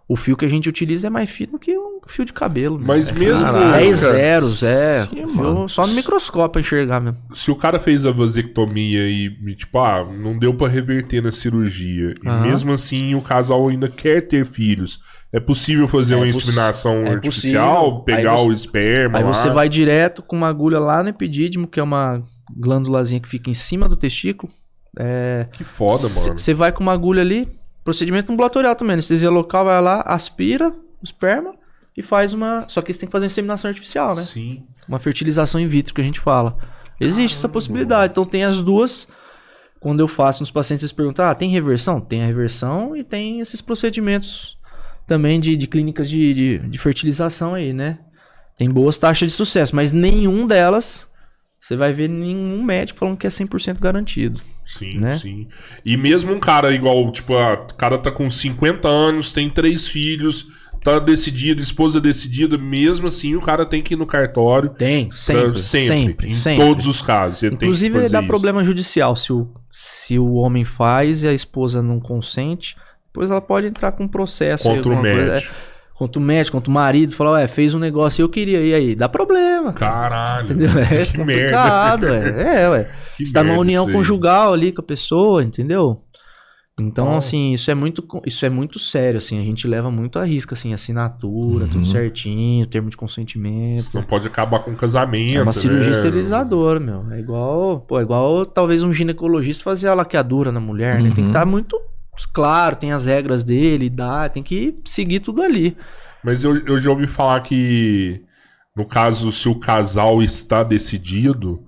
O fio que a gente utiliza é mais fino que um fio de cabelo. Mas né? mesmo. Caraca. 10 zeros, é. Sim, Fio só no microscópio pra enxergar mesmo. Se o cara fez a vasectomia e, e, tipo, ah, não deu pra reverter na cirurgia, e Aham. mesmo assim o casal ainda quer ter filhos, é possível fazer É uma inseminação é artificial, possível. pegar você- o esperma Aí lá? você vai direto com uma agulha lá no epidídimo, que é uma glândulazinha que fica em cima do testículo. É, Que foda, mano. Você vai com uma agulha ali, procedimento ambulatorial também, anestesia local, vai lá, aspira o esperma e faz uma. Só que você tem que fazer uma inseminação artificial, né? Sim. Uma fertilização in vitro que a gente fala. Existe essa possibilidade. Então tem as duas. Quando eu faço nos pacientes, eles perguntam: ah, tem reversão? Tem a reversão e tem esses procedimentos também de, de clínicas de, de, de fertilização aí, né? Tem boas taxas de sucesso, mas nenhum delas você vai ver nenhum médico falando que é 100% garantido. Sim, Né? sim. E mesmo um cara igual, tipo, ah, o cara tá com 50 anos, tem três filhos, tá decidido, esposa decidida, mesmo assim o cara tem que ir no cartório. Tem, pra- sempre, sempre, sempre, em sempre. todos os casos. Inclusive que dá fazer problema judicial se o, se o homem faz e a esposa não consente. Depois ela pode entrar com um processo. Contra o coisa, médico. é, contra o médico, contra o marido. Falar, ué, fez um negócio e eu queria. E aí? Dá problema. cara. Caralho. Entendeu? (laughs) É que complicado, merda. é. É, ué. Que Você tá numa união conjugal ali com a pessoa, entendeu? Então, assim, isso é muito isso é muito sério, assim, a gente leva muito a risco, assim, assinatura, Uhum. tudo certinho, termo de consentimento. Isso não pode acabar com o casamento. É uma cirurgia né? esterilizadora, meu. É igual, pô, é igual talvez um ginecologista fazer a laqueadura na mulher, né? Tem que Uhum. estar muito claro, tem as regras dele, dá, tem que seguir tudo ali. Mas eu, eu já ouvi falar que, no caso, se o casal está decidido,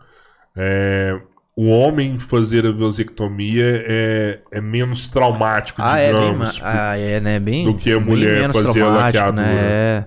é, o homem fazer a vasectomia é, é menos traumático, Ah, é bem, digamos. (laughs) ah, é, né, bem do que a mulher fazer a traumático, laqueadura. né? É.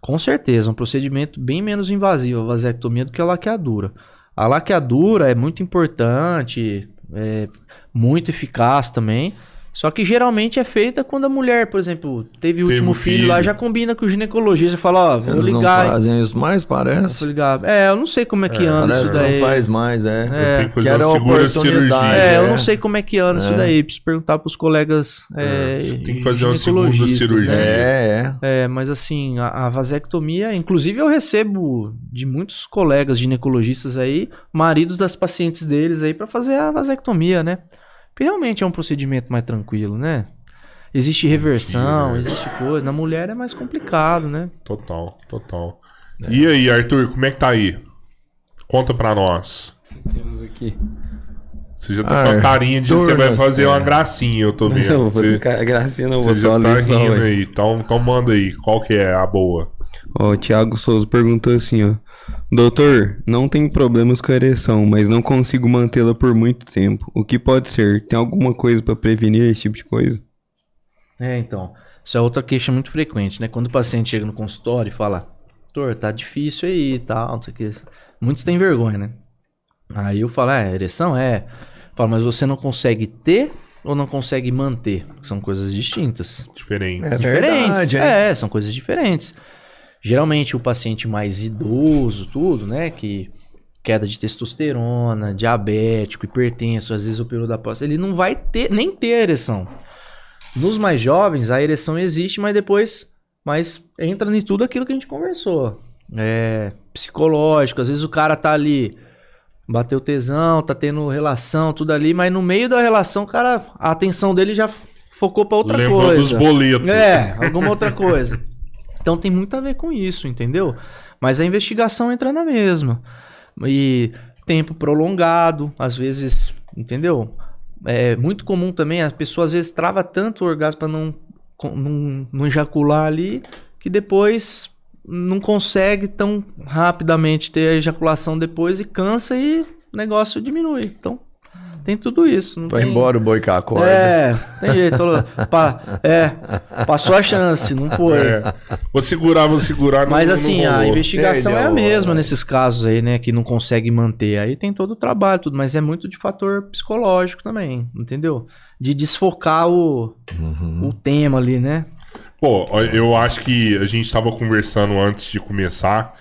Com certeza, um procedimento bem menos invasivo a vasectomia do que a laqueadura. A laqueadura é muito importante, é muito eficaz também. Só que geralmente é feita quando a mulher, por exemplo, teve o Teve último um filho, lá, filho. já combina com o ginecologista, fala, ó, vou Eles ligar. não fazem isso mais, parece. vou ligar. É, eu não sei como é que anda Parece isso daí. não faz mais, é. Eu tenho que fazer Quero uma oportunidade. cirurgia. É, eu É. não sei como é que anda isso É. daí. Preciso perguntar pros colegas. É, É, tem que fazer uma segunda ginecologistas, cirurgia. né? É, é. É, mas assim, a, a vasectomia, inclusive eu recebo de muitos colegas ginecologistas aí, maridos das pacientes deles aí, pra fazer a vasectomia, né? Porque realmente é um procedimento mais tranquilo, né? Existe reversão, Mentira. existe coisa. Na mulher é mais complicado, né? Total, total. E aí, Arthur, como é que tá aí? Conta pra nós. Temos aqui. Você já tá com a carinha de Arthur, você vai fazer é. uma gracinha, eu tô vendo. Não, vou fazer Você- gracinha, não, vou só tá rindo aí. Então, então manda aí. Qual que é a boa? Ó, o Thiago Souza perguntou assim, ó. Doutor, não tenho problemas com a ereção, mas não consigo mantê-la por muito tempo. O que pode ser? Tem alguma coisa pra prevenir esse tipo de coisa? É, então. Isso é outra queixa muito frequente, né? Quando o paciente chega no consultório e fala, doutor, tá difícil aí e tal, não sei o que. Muitos têm vergonha, né? Aí eu falo, é, ereção é. Falo, mas você não consegue ter ou não consegue manter? São coisas distintas. Diferente. É diferentes. verdade, hein? é, são coisas diferentes. Geralmente o paciente mais idoso, tudo, né? Que queda de testosterona, diabético, hipertenso, às vezes operou da próstata, ele não vai ter nem ter a ereção. Nos mais jovens, a ereção existe, mas depois mas entra em tudo aquilo que a gente conversou. É psicológico, às vezes o cara tá ali, bateu tesão, tá tendo relação, tudo ali, mas no meio da relação, o cara, a atenção dele já focou pra outra Lembrou coisa. dos boletos. É, alguma outra coisa. Então tem muito a ver com isso, entendeu? Mas a investigação entra na mesma. E tempo prolongado, às vezes, entendeu? É muito comum também, a pessoa às vezes trava tanto o orgasmo para não, não, não ejacular ali, que depois não consegue tão rapidamente ter a ejaculação depois e cansa e o negócio diminui. Então, tem tudo isso. Não Foi tem... embora o boi com a corda. É, tem jeito. Falou, pá, é, passou a chance, não foi. É. Vou segurar, vou segurar. Mas não- assim, não a investigação é a mesma né? nesses casos aí, né? Que não consegue manter. Aí tem todo o trabalho, tudo, mas é muito de fator psicológico também, entendeu? De desfocar o, Uhum. o tema ali, né? Pô, eu acho que a gente tava conversando antes de começar,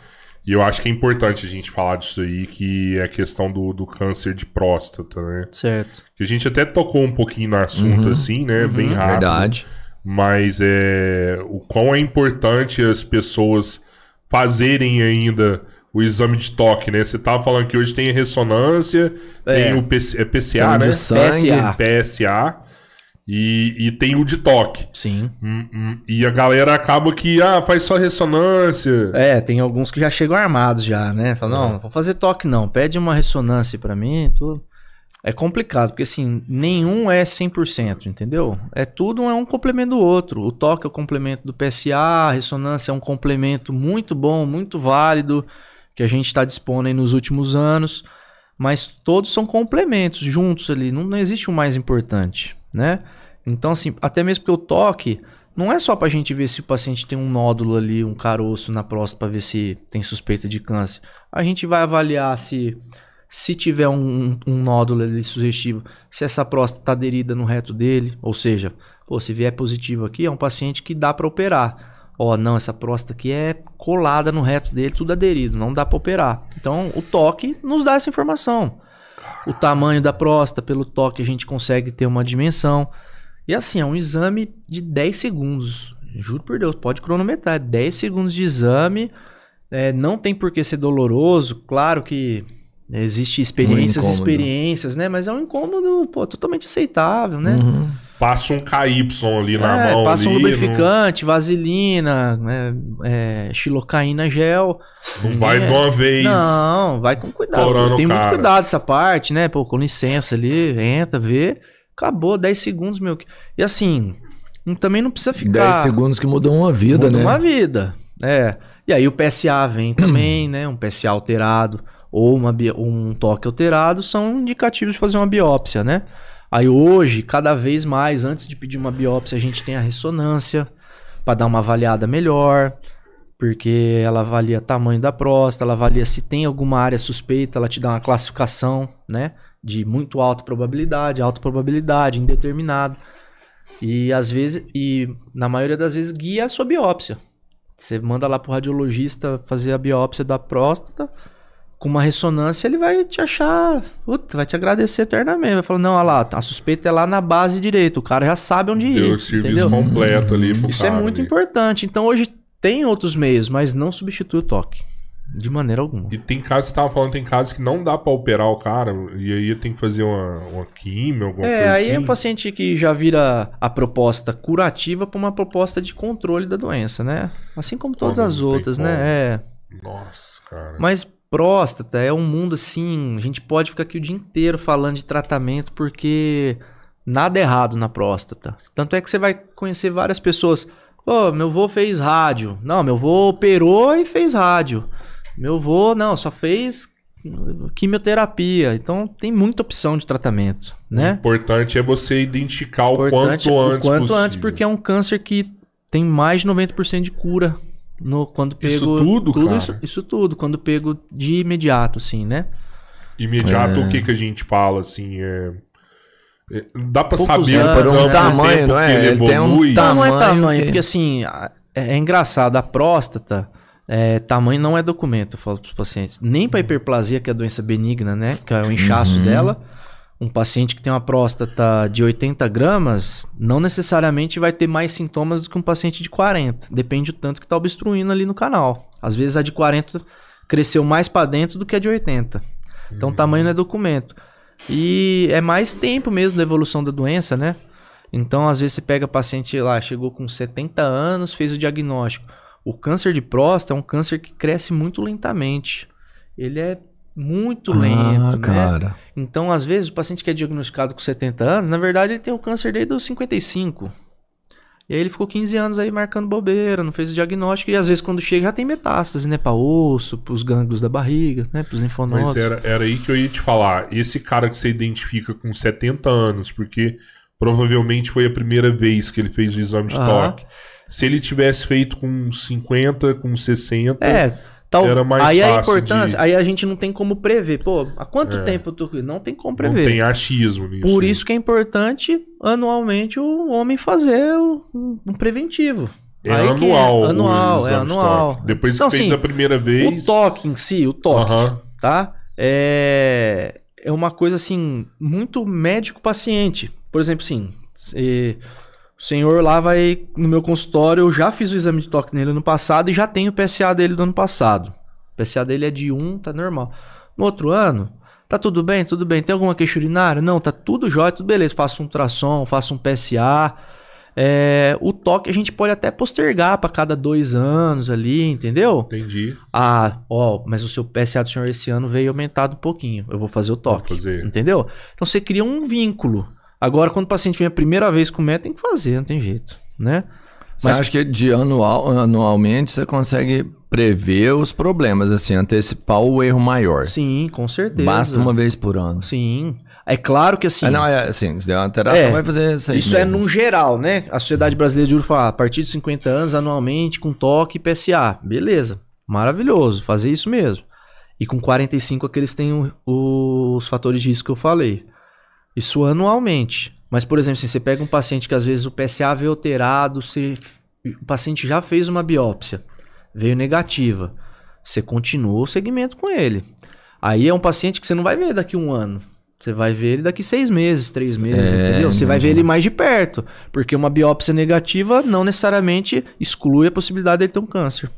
e eu acho que é importante a gente falar disso aí, que é a questão do, do câncer de próstata, né? Certo. Que a gente até tocou um pouquinho no assunto, Uhum. assim, né? Bem rápido. Verdade. Mas é, o quão é importante as pessoas fazerem ainda o exame de toque, né? Você tava falando que hoje tem ressonância, É. tem o PC, é PCA, Exame né? sangue. PSA. PSA e, e tem o de toque. Sim. Hum, hum, E a galera acaba que, ah, faz só ressonância. É, tem alguns que já chegam armados já, né? Falam, não, não vou fazer toque não, pede uma ressonância pra mim, tudo. É complicado, porque assim, nenhum é 100%, entendeu? É tudo é um complemento do outro. O toque é o complemento do PSA, a ressonância é um complemento muito bom, muito válido, que a gente está dispondo aí nos últimos anos, mas todos são complementos juntos ali, não, não existe o mais importante, né? Então assim, até mesmo porque o toque não é só pra gente ver se o paciente tem um nódulo ali, um caroço na próstata pra ver se tem suspeita de câncer. A gente vai avaliar se se tiver um, um nódulo ali sugestivo, se essa próstata está aderida no reto dele, ou seja, pô, se vier positivo aqui, é um paciente que dá para operar. Ó, não, essa próstata aqui é colada no reto dele, tudo aderido, não dá para operar. Então, o toque nos dá essa informação. O tamanho da próstata, pelo toque, a gente consegue ter uma dimensão. E assim, é um exame de 10 segundos. Juro por Deus, pode cronometrar. 10 segundos de exame. é, não tem por que ser doloroso. Claro que existe experiências e incômodo. experiências, né? Mas é um incômodo, pô, totalmente aceitável, né? Uhum. Passa um KY ali na É, mão. passa um ali, lubrificante, vaselina, né, é, xilocaína gel. Não, não vai de Ninguém- uma vez. Não, vai com cuidado. Tem muito cuidado essa parte, né? Pô, com licença ali, entra, vê. Acabou, 10 segundos, meu. E assim, também não precisa ficar. 10 segundos que mudam uma vida, Muda né? uma vida. É. E aí o PSA vem também, (clears throat) né? Um PSA alterado ou uma um toque alterado são indicativos de fazer uma biópsia, né? Aí hoje, cada vez mais, antes de pedir uma biópsia, a gente tem a ressonância para dar uma avaliada melhor, porque ela avalia o tamanho da próstata, ela avalia se tem alguma área suspeita, ela te dá uma classificação, né? De muito alta probabilidade, alta probabilidade, indeterminado. E às vezes, e na maioria das vezes, guia a sua biópsia. Você manda lá pro radiologista fazer a biópsia da próstata, com uma ressonância, ele vai te achar, puta, vai te agradecer eternamente. Vai falar, não, olha lá, a suspeita é lá na base direita, o cara já sabe onde Deu ir, o serviço entendeu? completo ali pro Isso é cara muito ali. importante. Então hoje tem outros meios, mas não substitui o toque. De maneira alguma. E tem casos, você tava falando, tem casos que não dá pra operar o cara, e aí tem que fazer uma, uma químio, alguma É, coisa aí assim. é um paciente que já vira a proposta curativa para uma proposta de controle da doença, né? Assim como todas as outras, né? É. Nossa, cara. Mas próstata é um mundo assim, a gente pode ficar aqui o dia inteiro falando de tratamento porque nada é errado na próstata. Tanto é que você vai conhecer várias pessoas. Pô, meu avô fez rádio. Não, meu avô operou e fez rádio. Meu avô, não, só fez quimioterapia. Então tem muita opção de tratamento, O né? importante é você identificar o Importante quanto antes o quanto possível. antes, porque é um câncer que tem mais de 90% de cura no, quando pego. Isso tudo, cara? Isso, isso tudo, quando pego de imediato, assim, né? Imediato, É. o que que a gente fala, assim, é... é- Dá pra Poucos saber anos, o um tamanho, tempo não é? ele Ele tem um evolui. tamanho não, não é tamanho, que- porque assim, é, é engraçado, a próstata, é, tamanho não é documento, eu falo para os pacientes. Nem para hiperplasia, que é a doença benigna, né? Que é o inchaço Uhum. dela. Um paciente que tem uma próstata de 80 gramas, não necessariamente vai ter mais sintomas do que um paciente de 40. Depende do tanto que está obstruindo ali no canal. Às vezes a de 40 cresceu mais para dentro do que a de 80. Então, tamanho não é documento. E é mais tempo mesmo da evolução da doença, né? Então, às vezes, você pega paciente lá, chegou com 70 anos, fez o diagnóstico. O câncer de próstata é um câncer que cresce muito lentamente. Ele é muito lento, ah, né? cara. Então, às vezes, o paciente que é diagnosticado com 70 anos, na verdade, ele tem o câncer desde os 55. E aí ele ficou 15 anos aí marcando bobeira, não fez o diagnóstico. E às vezes quando chega já tem metástase, né? Pra osso, pros gânglios da barriga, né? Pros linfonodos. Mas era, era aí que eu ia te falar. Esse cara que você identifica com 70 anos, porque provavelmente foi a primeira vez que ele fez o exame de Aham. toque. Se ele tivesse feito com 50, com 60. É, tal, Era mais aí a importância, de- aí a gente não tem como prever. Pô, há quanto É. tempo aqui? Não tem como não prever. tem achismo nisso. Por isso que é importante anualmente o homem fazer o- um, um preventivo. É Aí que anual. o anual, é anual. toque. Depois Então, que fez assim, a primeira O vez. toque em si, o toque, Aham. tá? É, é uma coisa assim, muito médico-paciente. Por exemplo, assim, se- o senhor lá vai no meu consultório, eu já fiz o exame de toque nele ano passado e já tenho o PSA dele do ano passado. O PSA dele é de 1, tá normal. No outro ano, tá tudo bem, tudo bem. Tem alguma queixa urinária? Não, tá tudo jóia, tudo beleza. Faço um ultrassom, faço um PSA. É, o toque a gente pode até postergar para cada dois anos ali, entendeu? Entendi. Ah, ó, mas o seu PSA do senhor esse ano veio aumentado um pouquinho. Eu vou fazer o toque. Vou fazer. Entendeu? Então você cria um vínculo. Agora, quando o paciente vem a primeira vez com meta, tem que fazer, não tem jeito, né? Mas- acha que de anual, anualmente você consegue prever os problemas, assim, antecipar o erro maior? Sim, com certeza. Basta uma vez por ano. Sim. É claro que assim. Ah, não, é assim, se der uma alteração, É, vai fazer seis Isso é meses. num geral, né? A Sociedade Brasileira de Uro fala, a partir de 50 anos, anualmente, com toque e PSA. Beleza. Maravilhoso. Fazer isso mesmo. E com 45 aqueles têm o- os fatores de risco que eu falei. Isso anualmente. Mas, por exemplo, assim, você pega um paciente que às vezes o PSA veio alterado, você, o paciente já fez uma biópsia, veio negativa. Você continua o segmento com ele. Aí é um paciente que você não vai ver daqui um ano. Você vai ver ele daqui seis meses, três meses, É, entendeu? Você vai ver ele mais de perto. Porque uma biópsia negativa não necessariamente exclui a possibilidade dele ter um câncer.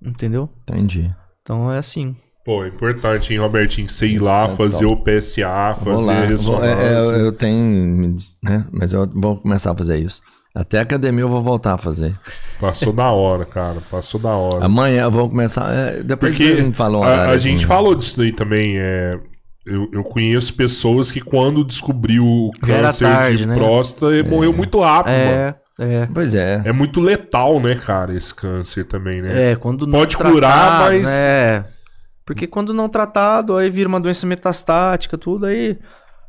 Entendeu? Entendi. Então é assim. Pô, é importante, hein, Robertinho? Você ir lá, é fazer top. o PSA, fazer lá. a Vou, ressonância. é, é, eu, tenho, né? Mas eu vou começar a fazer isso. Até a academia eu vou voltar a fazer. Passou da hora, cara. Passou da hora. Amanhã eu vou começar. é, depois Porque você me falou a, a gente falou disso daí também. É, eu, eu conheço pessoas que quando descobriu o câncer tarde, de né? próstata, morreu muito rápido, mano. É, é. Pois é. É muito letal, né, cara, esse câncer também, né? É, quando não Pode curar, tratado, mas- É. Porque quando não tratado, aí vira uma doença metastática, tudo aí.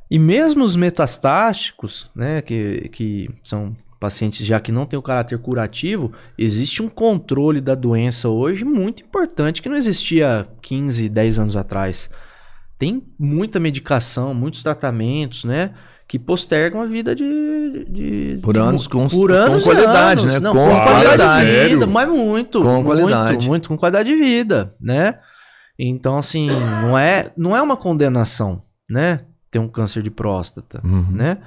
E mesmo os metastáticos, né, que, que são pacientes já que não têm o caráter curativo, existe um controle da doença hoje muito importante que não existia 15, 10 anos atrás. Tem muita medicação, muitos tratamentos, né? Que postergam a vida de. de Por de- anos com- por com anos e qualidade, anos. né? Não, Com com, qualidade qualidade. de vida, mas muito. Com muito, qualidade. Muito, com qualidade de vida, né? Então, assim, não é, não é uma condenação, né? Ter um câncer de próstata, Uhum. né?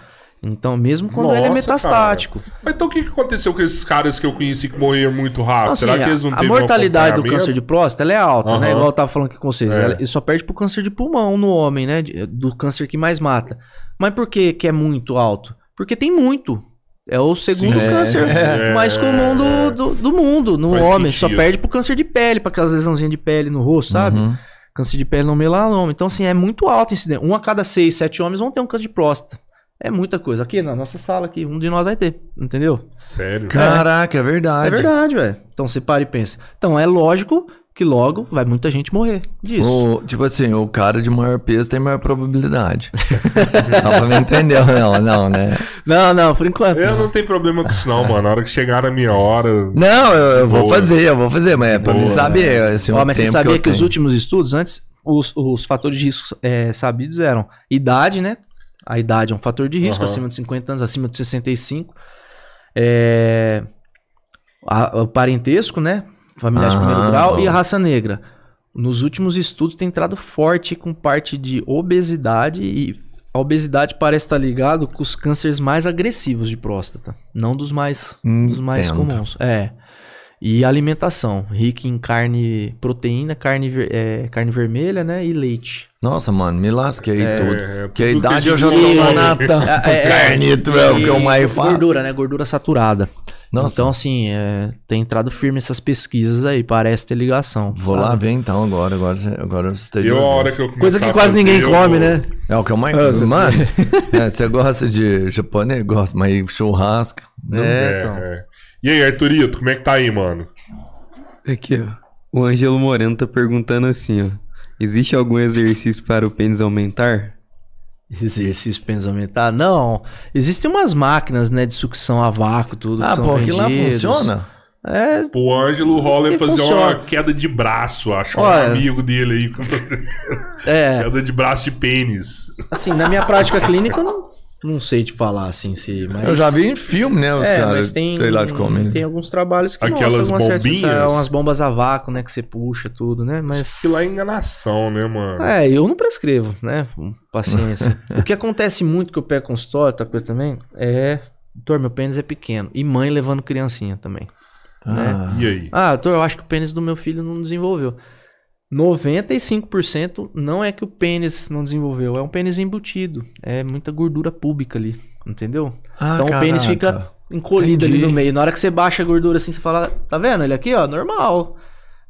Então, mesmo quando ele é Nossa, metastático. Mas então o que, aconteceu com esses caras que eu conheci que morreram muito rápido? Assim, Será que eles não a, mortalidade do câncer de próstata ela é alta, né? Aham. Igual eu tava falando aqui com vocês. É. Ele só perde pro câncer de pulmão no homem, né? Do câncer que mais mata. Mas por que, que é muito alto? Porque tem muito. É o segundo Sim. câncer É. (laughs) mais comum do, do, do mundo, no Faz homem. Só sentido. perde pro câncer de pele, pra aquelas lesãozinhas de pele no rosto, sabe? Uhum. Câncer de pele no melanoma. Então, assim, é muito alto esse incidente. Um a cada seis, sete homens vão ter um câncer de próstata. É muita coisa. Aqui na nossa sala, aqui, um de nós vai ter. Entendeu? Sério? Caraca, é verdade. É verdade, velho. Então você para e pensa. Então é lógico que logo vai muita gente morrer disso. O, tipo assim, o cara de maior peso tem maior probabilidade. (laughs) Só pra me entender, não, não, né? Não, não, por enquanto. Eu não. não tenho problema com isso não, mano. Na hora que chegar a minha hora... Não, eu, eu vou fazer, eu vou fazer, mas é pra Boa. mim saber. Assim, Ó, mas você sabia eu que, os últimos estudos, antes, os, os fatores de risco é, sabidos eram idade, né? A idade é um fator de risco, Aham. acima de 50 anos, acima de 65. É, a- o parentesco, né? Familiar de Ah, primeiro grau bom. e a raça negra. Nos últimos estudos tem entrado forte com parte de obesidade e a obesidade parece estar ligado com os cânceres mais agressivos de próstata, não dos mais, dos mais comuns. É. E alimentação, rica em carne, proteína, carne, é, carne vermelha, né? E leite. Nossa, mano, me lasquei É, tudo. é, Porque a que a idade eu já tô na tampa. É, é, é. Carnito é o que eu mais E faço. Gordura, né? Gordura saturada. Nossa. Então, assim, é, tem entrado firme essas pesquisas aí, parece ter ligação. Vou sabe? lá ver então agora. Agora, você- agora eu assustei Eu, a hora que eu Coisa que quase ninguém come, vou- né? É o que eu mais. Ah, você- Mano, (laughs) é, você gosta de japonês? Gosta, mas churrasco. não. É, É, então. E aí, Arthurito, como é que tá aí, mano? Aqui, ó. O Ângelo Moreno tá perguntando assim, ó. Existe algum exercício para o pênis aumentar? Exercício pênis aumentar? Não. Existem umas máquinas, né, de sucção a vácuo, tudo. Ah, pô, aquilo lá funciona? É, O Ângelo Roller E fazer funciona. uma queda de braço, acho é um Olha. amigo dele aí. (laughs) é. queda de braço de pênis. Assim, na minha prática clínica, eu não, não sei te falar, assim, se... Mas... Eu já vi em filme, né? Os É, caras, mas tem, sei lá de como. tem alguns trabalhos que Aquelas certas- bombinhas? é, umas bombas a vácuo, né, que você puxa, tudo, né, mas... Que lá é enganação, né, mano? É, eu não prescrevo, né? Paciência. (laughs) o que acontece muito que eu pego consultório, outra coisa também, é. Doutor, meu pênis é pequeno. E mãe levando criancinha também. Ah, E aí? Ah, doutor, eu acho que o pênis do meu filho não desenvolveu. 95% não é que o pênis não desenvolveu, é um pênis embutido. É muita gordura pública ali, entendeu? Ah, então o pênis caraca. fica encolhido Entendi. ali no meio. Na hora que você baixa a gordura assim, você fala, tá vendo? Ele aqui, ó, normal.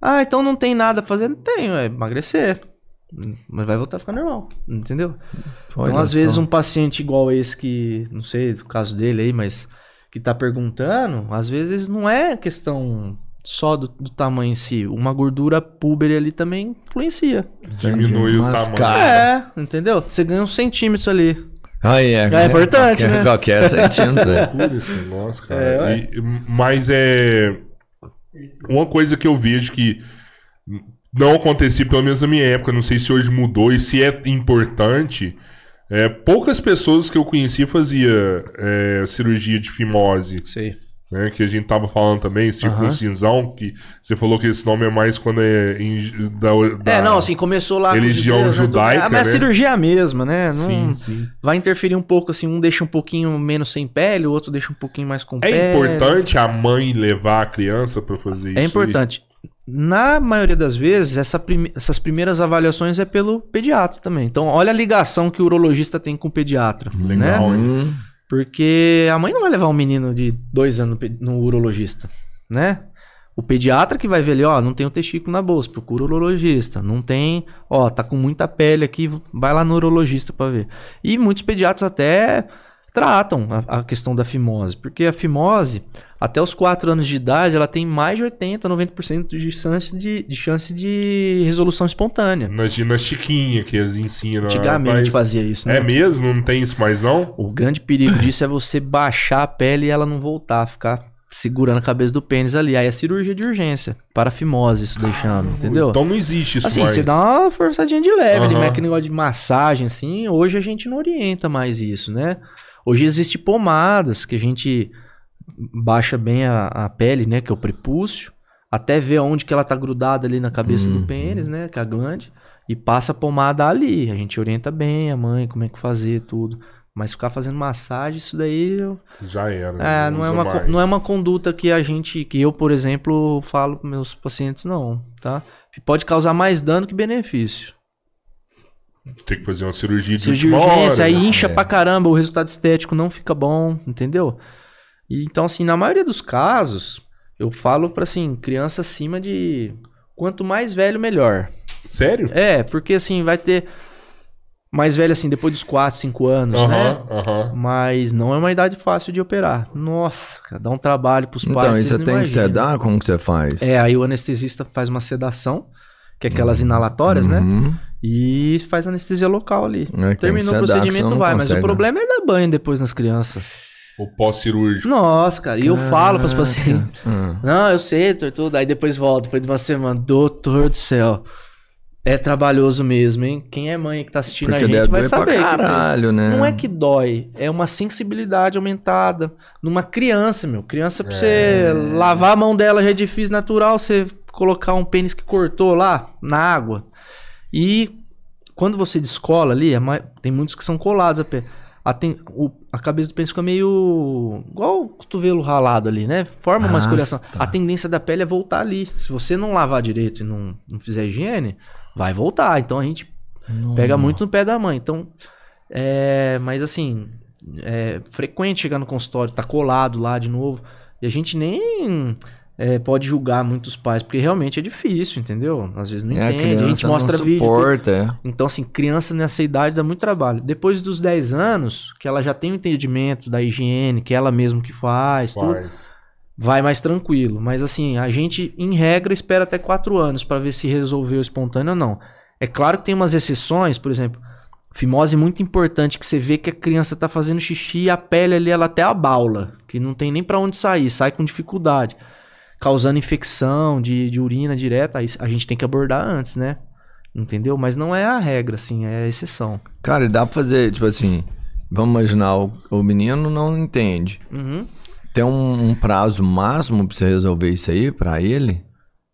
Ah, então não tem nada a fazer? Não tenho, é emagrecer. Mas vai voltar a ficar normal, entendeu? Olha então, às só. vezes, um paciente igual esse que, não sei o caso dele aí, mas que tá perguntando, às vezes não é questão só do, do tamanho em si. Uma gordura púber ali também influencia. Diminui o Mas, tamanho. cara, É, entendeu? Você ganha uns centímetros ali. Aí é, É importante, qualquer, né? Qualquer centímetro. (laughs) é. loucura esse negócio, cara. É. E- mas é. Uma coisa que eu vejo que não acontecia, pelo menos na minha época, não sei se hoje mudou e se é importante. é, poucas pessoas que eu conhecia fazia é, cirurgia de fimose, Sei. Né? Que a gente tava falando também, circuncisão, que você falou que esse nome é mais quando é em- da, da- É, não, assim, começou lá... religião judeus, né, judaica, Ah, mas a né? cirurgia é a mesma, né? Não, Sim, sim. Vai interferir um pouco, assim, um deixa um pouquinho menos sem pele, o outro deixa um pouquinho mais com pele. É importante a mãe levar a criança pra fazer isso. É aí? importante. Na maioria das vezes, essa prime- essas primeiras avaliações é pelo pediatra também. Então, olha a ligação que o urologista tem com o pediatra. Legal, né? hein? Porque a mãe não vai levar um menino de dois anos no urologista, né? O pediatra que vai ver ali, ó, não tem o testículo na bolsa, procura o urologista. Não tem, ó, tá com muita pele aqui, vai lá no urologista pra ver. E muitos pediatras até tratam a, a questão da fimose, porque a fimose, até os 4 anos de idade, ela tem mais de 80, 90% de chance de, de chance de resolução espontânea. Na ginastiquinha que eles ensinam. Antigamente faz- fazia isso, né? É mesmo? Não tem isso mais não? O grande perigo disso é você baixar a pele e ela não voltar, ficar segurando a cabeça do pênis ali. Aí é cirurgia de urgência, parafimose, isso deixando, entendeu? Então não existe isso assim, mais. você dá uma forçadinha de leve, ali, Aham. mas aquele negócio de massagem, assim, hoje a gente não orienta mais isso, né? Hoje existe pomadas que a gente baixa bem a, a pele, né, que é o prepúcio, até ver onde que ela tá grudada ali na cabeça Uhum. do pênis, né, que é a glande, e passa a pomada ali. A gente orienta bem a mãe, como é que fazer tudo. Mas ficar fazendo massagem, isso daí Já era. é, não, é usa uma, co- mais. não é uma conduta que a gente, que eu, por exemplo, falo para meus pacientes, não, tá? Pode causar mais dano que benefício. Tem que fazer uma cirurgia de Cirurgia última urgência, hora, aí né? incha É. pra caramba, o resultado estético não fica bom, entendeu? E, então, assim, na maioria dos casos, eu falo pra, assim, criança acima de... Quanto mais velho, melhor. Sério? É, porque, assim, vai ter... Mais velho, assim, depois dos 4, 5 anos, né? Aham, aham. Mas não é uma idade fácil de operar. Nossa, cara, dá um trabalho pros pais. Então, e você tem que sedar? Como que você faz? É, aí o anestesista faz uma sedação, que é aquelas inalatórias, né? E faz anestesia local ali. É, Terminou o senão procedimento, vai. Mas o consegue, né? problema é dar banho depois nas crianças. O pós-cirúrgico. Nossa, cara. E eu falo pros pacientes. Hum. Não, eu sei, doutor, tudo. Aí depois volto, depois de uma semana. Doutor do céu. É trabalhoso mesmo, hein? Quem é mãe que tá assistindo Porque a gente vai saber. caralho, né? Não é que dói, é uma sensibilidade aumentada. Numa criança, meu. Criança, pra você lavar a mão dela já é difícil, natural você colocar um pênis que cortou lá na água. E quando você descola ali, é mais- tem muitos que são colados a pele. a, ten- o- a cabeça do pênis fica meio. igual o cotovelo ralado ali, né? Forma uma Ah, escoriação. tá. A tendência da pele é voltar ali. Se você não lavar direito e não, não fizer higiene, vai voltar. Então a gente pega muito no pé da mãe. Então, é. Mas assim, é frequente chegar no consultório, tá colado lá de novo. E a gente nem. É, pode julgar muitos pais, porque realmente é difícil, entendeu? Às vezes não É, a entende, a, gente criança mostra não vídeo. tudo. suporta, é. Então, assim, criança nessa idade dá muito trabalho. Depois dos 10 anos, que ela já tem o entendimento da higiene, que ela mesmo que faz, tudo, Faz. vai mais tranquilo. Mas, assim, a gente, em regra, espera até 4 anos pra ver se resolveu espontâneo ou não. É claro que tem umas exceções, por exemplo, fimose muito importante, que você vê que a criança tá fazendo xixi e a pele ali, ela até abaula, que não tem nem pra onde sair, sai com dificuldade. Causando infecção de, de urina direta, aí a gente tem que abordar antes, né? Entendeu? Mas não é a regra, assim, é a exceção. Cara, e dá pra fazer, tipo assim, vamos imaginar, o, o menino não entende. Uhum. Tem um, um prazo máximo pra você resolver isso aí, pra ele?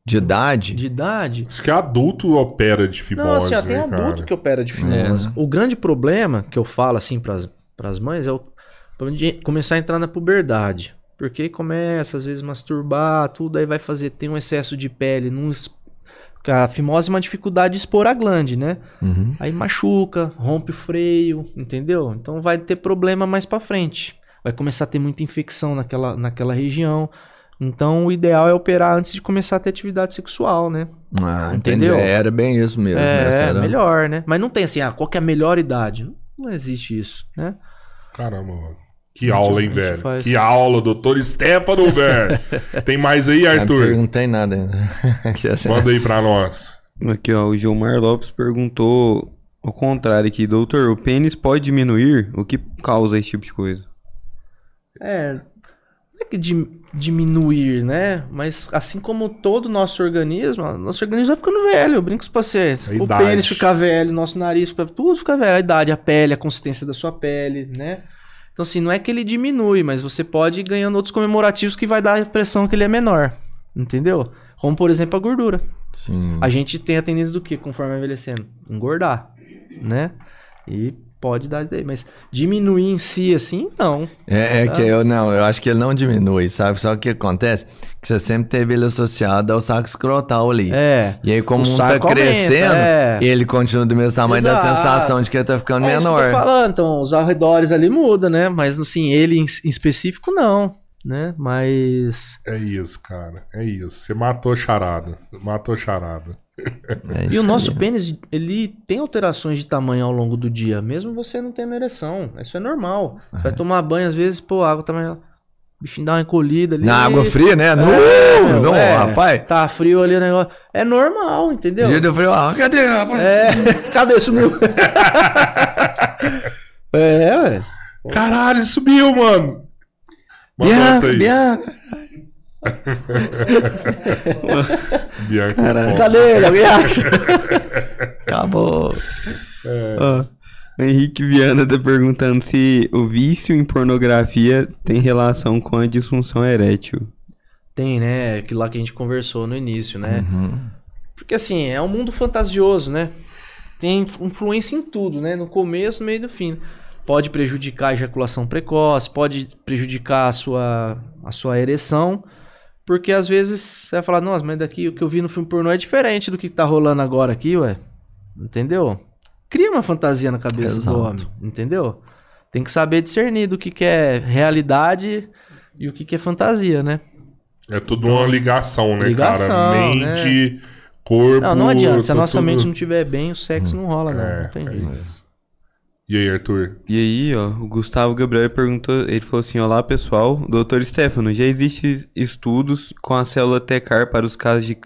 De idade? De idade. Isso que adulto opera de fimose, Não, assim, ó, tem né, adulto cara? que opera de fimose. É. O grande problema que eu falo, assim, pras, pras mães é o problema de começar a entrar na puberdade. Porque começa, às vezes, masturbar, tudo, aí vai fazer, tem um excesso de pele, não a fimose é uma dificuldade de expor a glande, né? Uhum. Aí machuca, rompe o freio, entendeu? Então vai ter problema mais pra frente. Vai começar a ter muita infecção naquela, naquela região. Então o ideal é operar antes de começar a ter atividade sexual, né? Ah, Entendeu? entendeu? Era bem isso mesmo. É, era- melhor, né? Mas não tem assim, ah, qual que é a melhor idade? Não existe isso, né? Caramba, mano. Que aula, hein, velho? faz. Que aula, doutor Stefano, (laughs) velho. Tem mais aí, não Arthur? perguntei nada ainda. (laughs) Manda aí pra nós. Aqui, ó, o Gilmar Lopes perguntou ao contrário aqui, doutor, o pênis pode diminuir? O que causa esse tipo de coisa? É, não é que di- diminuir, né? Mas assim como todo o nosso organismo, nosso organismo vai ficando velho, eu brinco com os pacientes. A o idade. pênis fica velho, nosso nariz fica, tudo fica velho, a idade, a pele, a consistência da sua pele, né? Então assim, não é que ele diminui, mas você pode ir ganhando outros comemorativos que vai dar a impressão que ele é menor, entendeu? Como por exemplo a gordura. Sim. A gente tem a tendência do que conforme envelhecendo? Engordar, né? E pode dar isso daí, mas diminuir em si assim, não. É, é Tá. que eu não, eu acho que ele não diminui, sabe? Só que o que acontece? Que você sempre teve ele associado ao saco escrotal ali. É. E aí, como O um tá aumenta, crescendo, é. ele continua do mesmo tamanho, dá a Exato. sensação de que ele tá ficando É isso que eu menor. tô falando, então os arredores ali muda, né? Mas assim, ele em, em específico não, né? Mas É isso, cara. É isso. Você matou a charada. Matou a charada. É e o nosso aí. pênis, ele tem alterações de tamanho ao longo do dia, mesmo você não tendo ereção. Isso é normal. Você vai tomar banho às vezes, pô, a água tá mais o bichinho dá uma encolhida ali. Na água fria, né? É, não, é. rapaz. Tá frio ali o negócio. É normal, entendeu? Dia de frio, ah, cadê? rapaz? É, cadê? Sumiu. (laughs) é, ué. Caralho, subiu, mano. Outra aí. Bianca. (laughs) Bianca. Caralho. ó. Cadê? Alguém (laughs) acha? Acabou. Ó, o Henrique Viana tá perguntando se o vício em pornografia tem relação com a disfunção erétil. Tem, né? Aquilo lá que a gente conversou no início, né? Uhum. Porque assim, é um mundo fantasioso, né? Tem inf- influência em tudo, né? No começo, no meio e no fim. Pode prejudicar a ejaculação precoce, pode prejudicar a sua, a sua ereção. Porque às vezes você vai falar, nossa, mas daqui o que eu vi no filme pornô é diferente do que tá rolando agora aqui, ué. Entendeu? Cria uma fantasia na cabeça Exato. do homem, entendeu? Tem que saber discernir do que, que é realidade e o que, que é fantasia, né? É tudo uma ligação, né, Ligação, cara? Mente, corpo. Não, não adianta. Se a tá nossa tudo- mente não estiver bem, o sexo não rola, não. É, não tem é jeito. isso. E aí, Arthur? E aí, ó, o Gustavo Gabriel perguntou, ele falou assim, olá pessoal, doutor Stefano, já existem estudos com a célula TECAR para os casos de,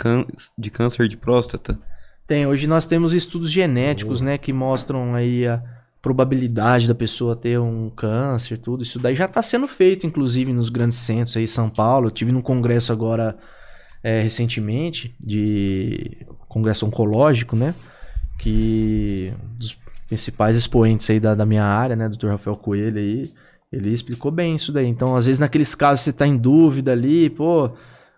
de câncer de próstata? Tem, hoje nós temos estudos genéticos, né, que mostram aí a probabilidade da pessoa ter um câncer, tudo. Isso daí já está sendo feito, inclusive, nos grandes centros aí, São Paulo. Eu tive num congresso agora, é, recentemente, de congresso oncológico, né, que dos principais expoentes aí da, da minha área, né, Dr. Rafael Coelho aí, ele explicou bem isso daí. Então, às vezes, naqueles casos você está em dúvida ali, pô,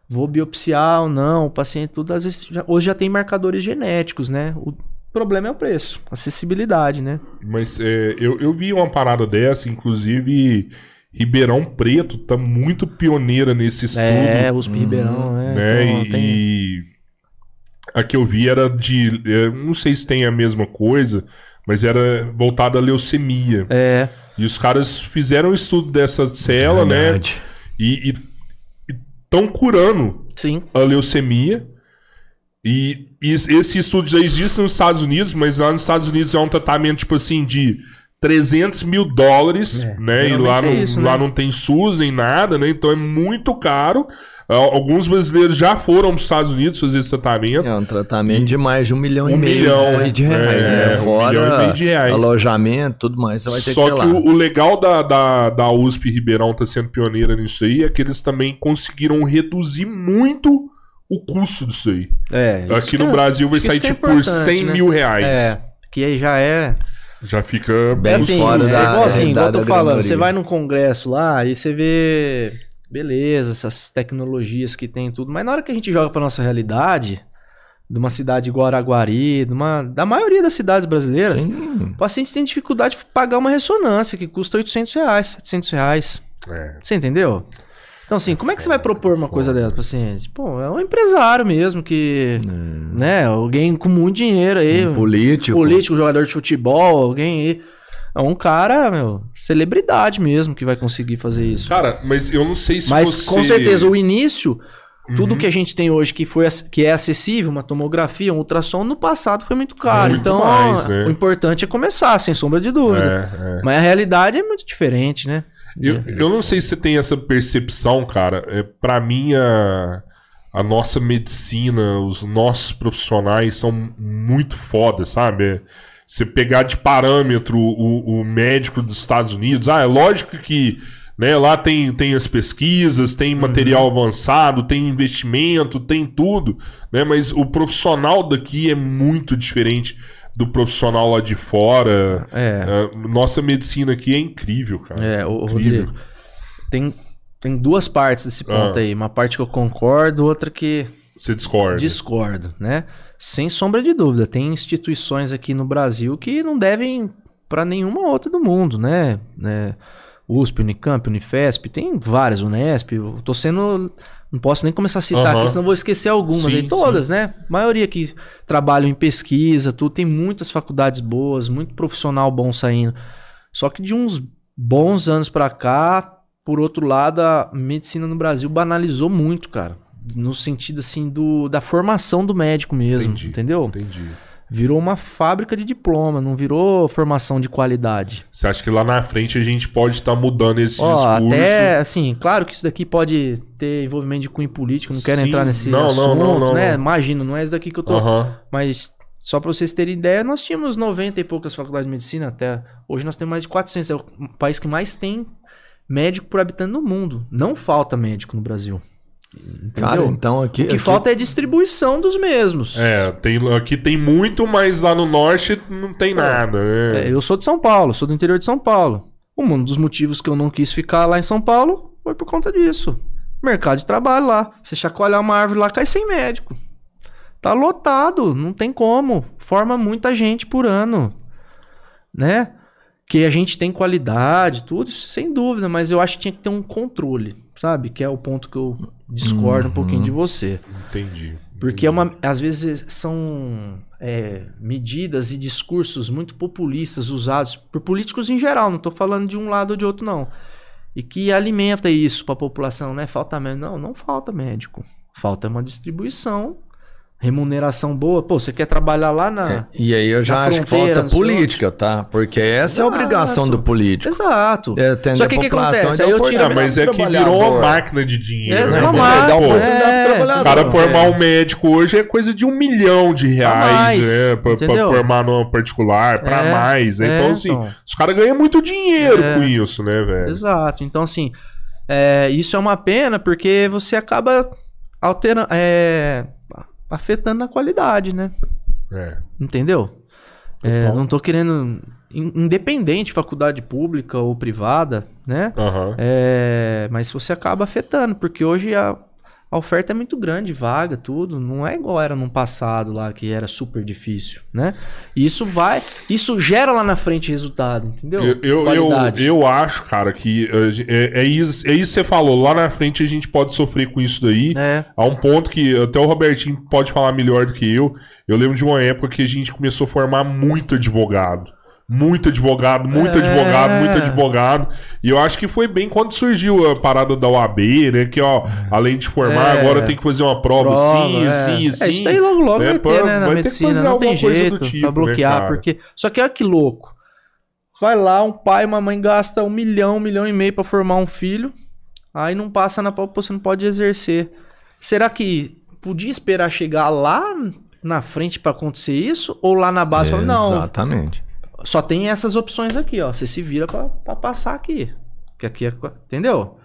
vou biopsiar ou não, o paciente tudo, às vezes, já- hoje já tem marcadores genéticos, né? O, problema é o preço, acessibilidade, né? Mas é, eu, eu vi uma parada dessa, inclusive Ribeirão Preto tá muito pioneira nesse estudo. É, USP Ribeirão, né? né? Então, e, tem- e a que eu vi era de. é, não sei se tem a mesma coisa, mas era voltada à leucemia. É, E os caras fizeram um estudo dessa célula, né? E estão curando sim. a leucemia. E, e esse estudo já existe nos Estados Unidos, mas lá nos Estados Unidos é um tratamento, tipo assim, de 300 mil dólares, É, né? E lá, não, é isso, lá né? não tem SUS nem nada, né? Então é muito caro. Ah, Alguns brasileiros já foram para os Estados Unidos fazer esse tratamento. É um tratamento de mais de um milhão e Um meio milhão, de reais, é, né? um Fora milhão e meio de reais. alojamento, tudo mais, você vai ter Só que que, o, o legal da, da, da USP Ribeirão tá sendo pioneira nisso aí é que eles também conseguiram reduzir muito o custo disso aí. É, isso Aqui no é- Brasil vai sair é tipo por importante, 100 né? mil reais. É, que aí já é. Já fica Bem É assim, fora é da igual assim, igual eu tô falando, você vai num congresso lá e você vê, beleza, essas tecnologias que tem e tudo, mas na hora que a gente joga pra nossa realidade, de uma cidade igual Araguari, de uma, da maioria das cidades brasileiras, Sim. o paciente tem dificuldade de pagar uma ressonância que custa 800 reais, 700 reais, É. você entendeu? Então assim, como é que você vai propor uma coisa dessa pro paciente? Pô, é um empresário mesmo que, né, alguém com muito dinheiro aí, Um político. político, jogador de futebol, alguém aí. É um cara, meu, celebridade mesmo que vai conseguir fazer isso. Cara, mas eu não sei se Mas você... com certeza o início, tudo Uhum. que a gente tem hoje que, foi, que é acessível, uma tomografia, um ultrassom, no passado foi muito caro. Muito então, mais, né? o importante é começar, sem sombra de dúvida. É, é. Mas a realidade é muito diferente, né? Eu, eu não sei se você tem essa percepção, cara. É, para mim, a, a nossa medicina, os nossos profissionais são muito foda, sabe? É, você pegar de parâmetro o, o médico dos Estados Unidos, ah, é lógico que né, lá tem, tem as pesquisas, tem material avançado, tem investimento, tem tudo, né? Mas o profissional daqui é muito diferente do profissional lá de fora. É. É, nossa medicina aqui é incrível, cara. É, o. Rodrigo. Tem, tem duas partes desse ponto Ah. aí. Uma parte que eu concordo, outra que Você discorda. Discordo, né? Sem sombra de dúvida, tem instituições aqui no Brasil que não devem para nenhuma outra do mundo, né? né? USP, Unicamp, Unifesp, tem várias, Unesp. Eu tô sendo. Não posso nem começar a citar Aham. aqui, senão vou esquecer algumas. Sim, aí todas, né? maioria que trabalham em pesquisa, tudo. Tem muitas faculdades boas, muito profissional bom saindo. Só que de uns bons anos pra cá, por outro lado, a medicina no Brasil banalizou muito, cara. No sentido, assim, do, da formação do médico mesmo, Entendi. entendeu? Entendi. Virou uma fábrica de diploma, não virou formação de qualidade. Você acha que lá na frente a gente pode estar mudando esse Ó, discurso? até, assim, claro que isso daqui pode ter envolvimento de cunho político, não quero Sim, entrar nesse não, assunto, não, não, né? não. Imagina, não é isso daqui que eu tô... Mas, só pra vocês terem ideia, nós tínhamos 90 e poucas faculdades de medicina até... Hoje nós temos mais de 400, é o país que mais tem médico por habitante no mundo. Não falta médico no Brasil. Entendeu? Cara, então aqui. o que aqui- falta é distribuição dos mesmos. É, tem, aqui tem muito, mas lá no norte não tem nada. né? É, eu sou de São Paulo, sou do interior de São Paulo. Um dos motivos que eu não quis ficar lá em São Paulo foi por conta disso. Mercado de trabalho lá. Você chacoalhar uma árvore lá, cai sem médico. Tá lotado, não tem como. Forma muita gente por ano. Né? Que a gente tem qualidade, tudo, isso sem dúvida, mas eu acho que tinha que ter um controle, sabe? Que é o ponto que eu discordo um pouquinho de você. Entendi. Porque é uma, às vezes são é, medidas e discursos muito populistas usados por políticos em geral, não estou falando de um lado ou de outro, não. E que alimenta isso para a população, né? Falta médico. Não, não falta médico. Falta uma distribuição, remuneração boa. Pô, você quer trabalhar lá na. É, e aí eu já acho que falta política, tá? Porque essa é a Exato. obrigação do político. Exato. É atender Só que a o que população acontece? Aí dar eu tiro- Ah, mas é que virou uma máquina de dinheiro. É, né? uma máquina, é. O cara É. formar um médico hoje é coisa de um milhão de reais, mais, né? Pra, pra formar numa particular, pra É, mais. né? é, então, assim, então. os caras ganham muito dinheiro É. com isso, né, velho? Exato. Então, assim, é, isso é uma pena porque você acaba alterando, é, afetando a qualidade, né? É. Entendeu? É, Total. não tô querendo. in- Independente, faculdade pública ou privada, né? Aham. É, mas você acaba afetando, porque hoje a a oferta é muito grande, vaga, tudo. Não é igual era no passado lá, que era super difícil, né? E isso vai. Isso gera lá na frente resultado, entendeu? Eu, eu, eu, Qualidade. eu acho, cara, que uh, é, é isso, é isso que você falou. Lá na frente a gente pode sofrer com isso daí. É. Há um ponto que até o Robertinho pode falar melhor do que eu. Eu lembro de uma época que a gente começou a formar muito advogado. Muito advogado, muito É. advogado, muito advogado. E eu acho que foi bem quando surgiu a parada da OAB, né? Que, ó, além de formar, É. agora tem que fazer uma prova, Prova, sim, é. sim, É, sim. isso daí logo logo né, vai ter, né, na vai ter que medicina. fazer Não tem jeito do tipo, pra né, bloquear, cara? porque... Só que olha que louco. Vai lá, um pai e uma mãe gasta um milhão, um milhão e meio pra formar um filho, aí não passa na prova, você não pode exercer. Será que podia esperar chegar lá na frente pra acontecer isso? Ou lá na base, falar, não, Exatamente. Só tem essas opções aqui, ó. Você se vira pra, pra passar aqui. Que aqui é. Entendeu?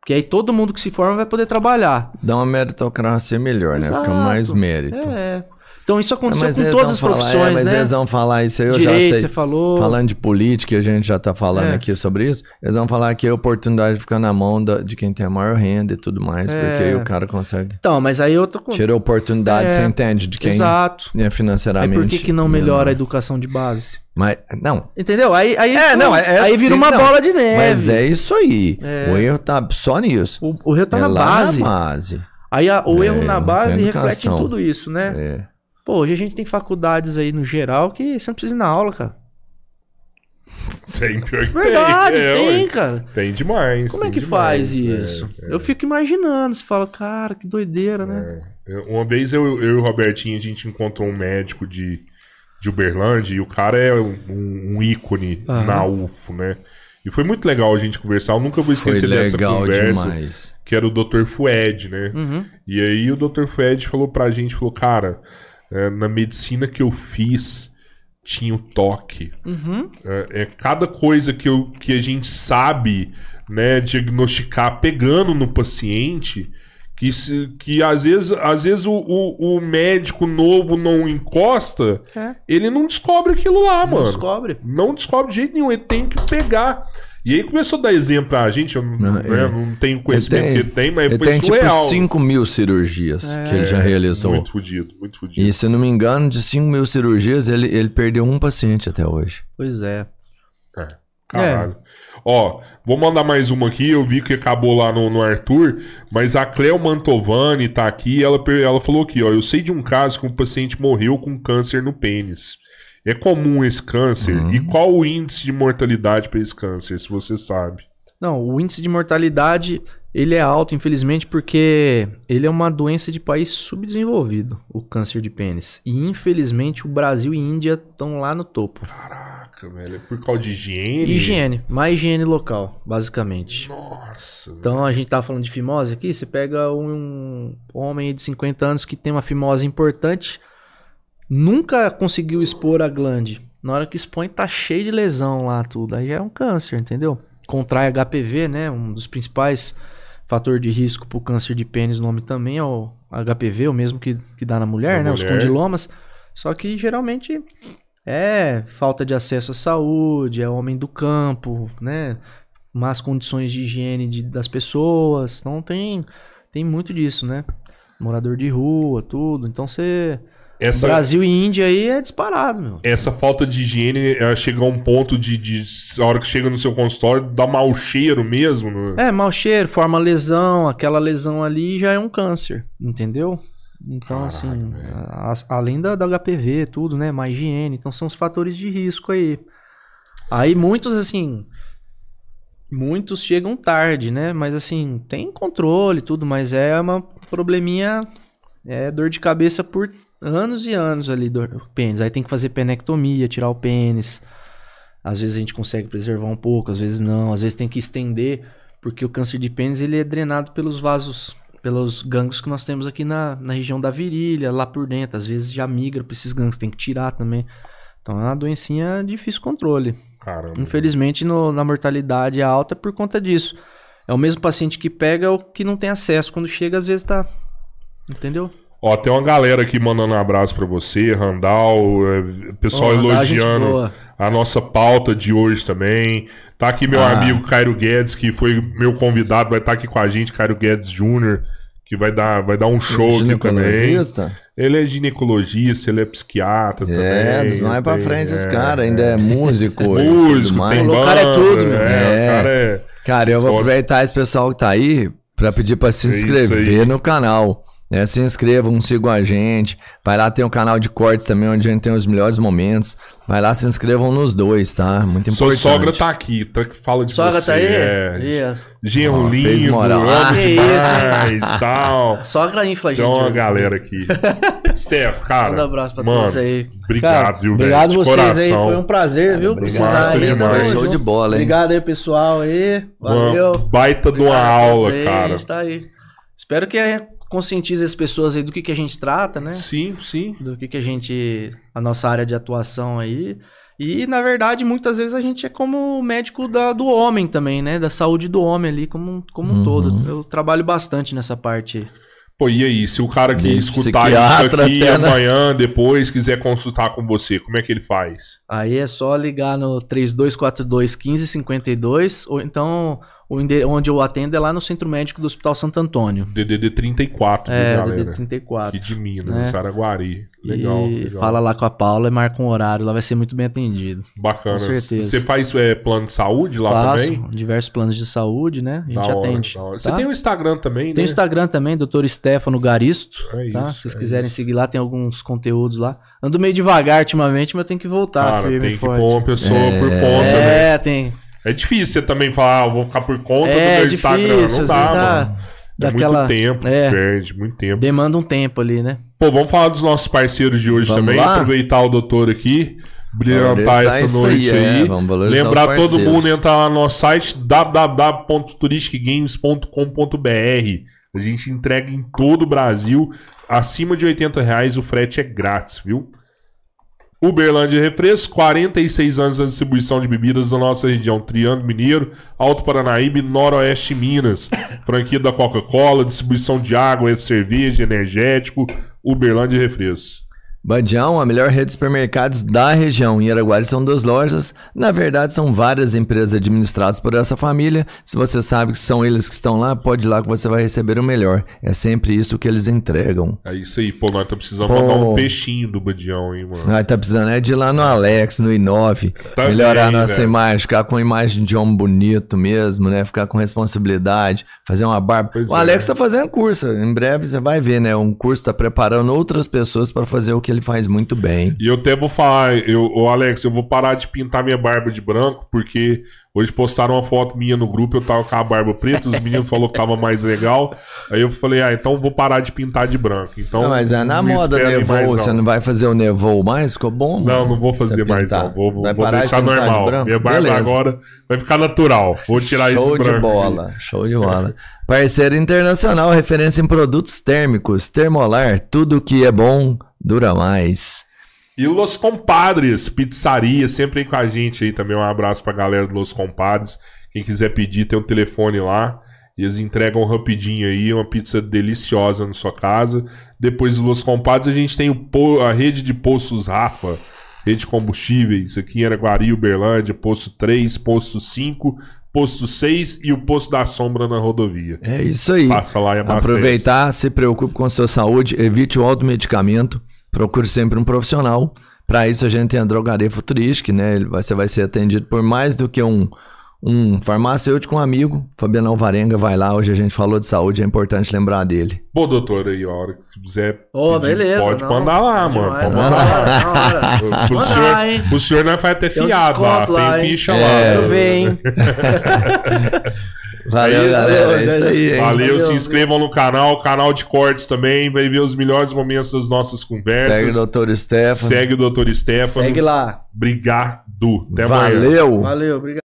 Porque aí todo mundo que se forma vai poder trabalhar. Dá uma meritocracia melhor, né? Fica Exato. mais mérito. É. Então isso aconteceu Mas com todas as falar- profissões, é, mas né? eles vão falar isso aí, eu Direito, já sei. você falou. Falando de política, a gente já tá falando É. aqui sobre isso. Eles vão falar que a oportunidade fica na mão da- de quem tem a maior renda e tudo mais, É. porque aí o cara consegue. Então, mas aí eu tô com. Tira a oportunidade, É. você entende, de quem Exato. é Aí financeiramente. por que, que não melhora a educação de base? Mas, não. Entendeu? Aí, aí, É, não, é- é aí vira assim, uma não. bola de neve. Mas é isso aí. É. O erro tá só nisso. O, o erro tá é na base. na base. Aí a- o É, erro na base tem reflete em tudo isso, né? É. Pô, hoje a gente tem faculdades aí no geral que você não precisa ir na aula, cara. (laughs) Tem, pior que Verdade, tem. é, tem, ué. cara. Tem demais. Como é tem que demais, faz é, isso? é. Eu fico imaginando, você fala, cara, que doideira, né? Uma vez eu, eu e o Robertinho, a gente encontrou um médico de, de Uberlândia e o cara é um, um ícone Aham. na UFO, né? E foi muito legal a gente conversar. Eu nunca vou esquecer dessa conversa, demais. que era o Dr. Fued, né? Uhum. E aí o Dr. Fued falou pra gente, falou, cara, é, na medicina que eu fiz tinha o toque. Uhum. É, é cada coisa que, eu, que a gente sabe, né, diagnosticar pegando no paciente, que, se, que às vezes, às vezes o, o, o médico novo não encosta, É. ele não descobre aquilo lá, Não mano. descobre. Não descobre de jeito nenhum, ele tem que pegar. E aí começou a dar exemplo pra gente, eu não, Não, né, ele- não tenho conhecimento ele que tem- ele tem, mas Ele foi tem tipo surreal. 5 mil cirurgias que ele já É, realizou. Muito fodido, muito fodido. E se eu não me engano, de 5 mil cirurgias, ele, ele perdeu um paciente até hoje. Pois é. É, caralho. Ó, vou mandar mais uma aqui. Eu vi que acabou lá no, no Arthur, mas a Cleo Mantovani tá aqui. Ela, ela falou aqui, ó. Eu sei de um caso que um paciente morreu com câncer no pênis. É comum esse câncer? Uhum. E qual o índice de mortalidade para esse câncer, se você sabe? Não, o índice de mortalidade, ele é alto, infelizmente, porque ele é uma doença de país subdesenvolvido, o câncer de pênis. E, infelizmente, o Brasil e Índia estão lá no topo. Caraca, velho. Por causa de higiene? Higiene, mais higiene local, basicamente. Nossa. Então, a gente tava falando de fimose aqui, você pega um homem de 50 anos que tem uma fimose importante, nunca conseguiu expor a glande. Na hora que expõe, tá cheio de lesão lá, tudo. Aí é um câncer, entendeu? Contrai HPV, né? Um dos principais fatores de risco pro câncer de pênis no homem também é o HPV, o mesmo que, que dá na mulher, Na né? Os mulher. condilomas. Só que geralmente é falta de acesso à saúde, é homem do campo, né? Más condições de higiene de- das pessoas. Então tem, tem muito disso, né? Morador de rua, tudo. Então você. Essa, Brasil e Índia aí é disparado, meu. essa falta de higiene é, chega a um ponto de, de. A hora que chega no seu consultório, dá mau cheiro mesmo. né? É, mau cheiro, forma lesão, aquela lesão ali já é um câncer, entendeu? Então, Caralho, assim, a- a- além da, da HPV, tudo, né? Mais higiene, então são os fatores de risco aí. Aí muitos, assim, muitos chegam tarde, né? Mas, assim, tem controle, tudo, mas é uma probleminha, é dor de cabeça por anos e anos ali, do pênis. Aí tem que fazer penectomia, tirar o pênis. Às vezes a gente consegue preservar um pouco, às vezes não. Às vezes tem que estender, porque o câncer de pênis ele é drenado pelos vasos, pelos gânglios que nós temos aqui na, na região da virilha, lá por dentro. Às vezes já migra para esses gânglios, tem que tirar também. Então é uma doencinha de difícil controle. Caramba. Infelizmente, no- na mortalidade é alta por conta disso. É o mesmo paciente que pega o que não tem acesso. Quando chega, às vezes tá. Entendeu? Ó, tem uma galera aqui mandando um abraço pra você, Randall, é, pessoal Ó, Randall, elogiando. A nossa pauta de hoje também. Tá aqui meu Ah. amigo Cairo Guedes, que foi meu convidado, vai estar aqui com a gente, Cairo Guedes Jr., que vai dar, vai dar um show aqui também. Ele é ginecologista, ele é psiquiatra É, também. vai pra tem- frente esse é, cara, ainda é músico. (laughs) tudo Músico, mais. tem O banda, cara é tudo, meu. É, É. o cara é... Cara, eu vou aproveitar esse pessoal que tá aí pra pedir pra se É inscrever no canal. Né? se inscrevam, sigam a gente. Vai lá, tem o canal de cortes também, onde a gente tem os melhores momentos. Vai lá, se inscrevam nos dois, tá? Muito Sua importante. sogra tá aqui, tá, que fala de Sogra você. tá aí? É. Isso. Genro fez moral. Ah, que demais, tal. (laughs) Sogra infla, gente. Tem uma galera aqui. (laughs) Steph, cara. Manda um abraço pra mano, todos aí. Obrigado, Cara, viu, Obrigado velho? Vocês aí, coração. foi um prazer, viu? obrigado. Massa aí, demais. Show de bola, hein? Obrigado aí, pessoal aí. Valeu. Uma baita de uma Obrigado a aula, vocês, cara. Tá aí. Espero que conscientize as pessoas aí do que, que a gente trata, né? Sim, sim. Do que, que a gente. a nossa área de atuação aí. E, na verdade, muitas vezes a gente é como médico da, do homem também, né? Da saúde do homem ali, como, como um Uhum. todo. Eu trabalho bastante nessa parte. Pô, e aí, se o cara que escutar isso aqui até, né? amanhã, depois, quiser consultar com você, como é que ele faz? Aí é só ligar no 3242 1552, ou então onde eu atendo é lá no Centro Médico do Hospital Santo Antônio. DDD 34, É, viu, DD galera? 34. Aqui de Minas, É. Saraguari. Legal, e legal. fala lá com a Paula e marca um horário, lá vai ser muito bem atendido. Bacana. Com certeza. Você faz é, plano de saúde lá Faço também? diversos planos de saúde, né? A gente Da atende. hora. Você tá? tem o Instagram também, Tem né? o Instagram também, Dr. Stefano Garisto. É tá? isso, Se vocês é quiserem isso. seguir lá, tem alguns conteúdos lá. Ando meio devagar ultimamente, mas eu tenho que voltar Cara, firme tem que pôr uma pessoa por conta, né? É, tem. É difícil você também falar, ah, eu vou ficar por conta É, do meu difícil, Instagram. às Não dá, dá- mano. dá é muito tempo, é. perde, muito tempo. Demanda um tempo ali, né? Pô, vamos falar dos nossos parceiros de hoje Vamos também. lá? Aproveitar o doutor aqui, brilhantar essa noite aí, aí. é, Lembrar todo mundo entrar lá no nosso site www.turisticgames.com.br. A gente entrega em todo o Brasil. Acima de 80 reais o frete é grátis, viu? Uberlândia Refresco, 46 anos da distribuição de bebidas da nossa região, Triângulo Mineiro, Alto Paranaíba e Noroeste Minas. (laughs) Franquia da Coca-Cola, distribuição de água, de cerveja, energético, Uberlândia Refresco. Badião, a melhor rede de supermercados da região. Em Araguari são duas lojas. Na verdade, são várias empresas administradas por essa família. Se você sabe que são eles que estão lá, pode ir lá que você vai receber o melhor. É sempre isso que eles entregam. É isso aí, pô, nós tá precisando Pô. mandar um peixinho do Badião, hein, mano. Nós tá precisando é de ir lá no Alex, no I9. Tá melhorar a bem, nossa né? imagem, ficar com a imagem de homem bonito mesmo, né? Ficar com responsabilidade, fazer uma barba. Pois o é. Alex tá fazendo curso. Em breve você vai ver, né? Um curso tá preparando outras pessoas para fazer o que ele faz muito bem. E eu até vou falar, eu, ô Alex, eu vou parar de pintar minha barba de branco, porque hoje postaram uma foto minha no grupo, eu tava com a barba preta, os meninos falaram que tava mais legal. Aí eu falei, ah, então vou parar de pintar de branco. Então, Não, mas é na moda nevou. mais, Você não vai fazer o nevou mais? Ficou bom? Não, não vou fazer mais não. Vou, vou de deixar de normal. branco? Minha barba Beleza. agora vai ficar natural. Vou tirar esse Show branco. de bola, show de bola. Parceiro internacional, referência em produtos térmicos, termolar, tudo que é bom dura mais. E o Los Compadres, pizzaria, sempre aí com a gente aí também. Um abraço pra galera do Los Compadres. Quem quiser pedir, tem um telefone lá. E eles entregam rapidinho aí, uma pizza deliciosa na sua casa. Depois do Los Compadres, a gente tem o a rede de postos Rafa, rede de combustíveis. Aqui em Araguari, Uberlândia, posto 3, posto 5, posto 6 e o posto da sombra na rodovia. É isso aí. Passa lá e abastece. Aproveitar, se preocupe com a sua saúde, evite o automedicamento, procure sempre um profissional. Para isso a gente tem a drogaria futurística, né? Você vai ser atendido por mais do que um, um farmacêutico, um amigo. Fabiano Alvarenga vai lá, hoje a gente falou de saúde, é importante lembrar dele. Pô, doutor, aí, a hora que quiser. Ô, pedir, beleza. Pode não, mandar lá, pode mano. Pode mandar lá. Pro (laughs) Mandar, senhor, hein? pro senhor nós vai ter Tem um fiado lá, lá, tem hein? ficha É. lá. Quero ver, hein? Valeu, É galera. É isso aí, hein? Valeu, Valeu. se inscrevam no canal, canal de cortes também, vai ver os melhores momentos das nossas conversas. Segue o doutor Stefano. Segue o Dr. Stefano. Segue lá. Obrigado. Até amanhã. Valeu. Valeu, obrigado.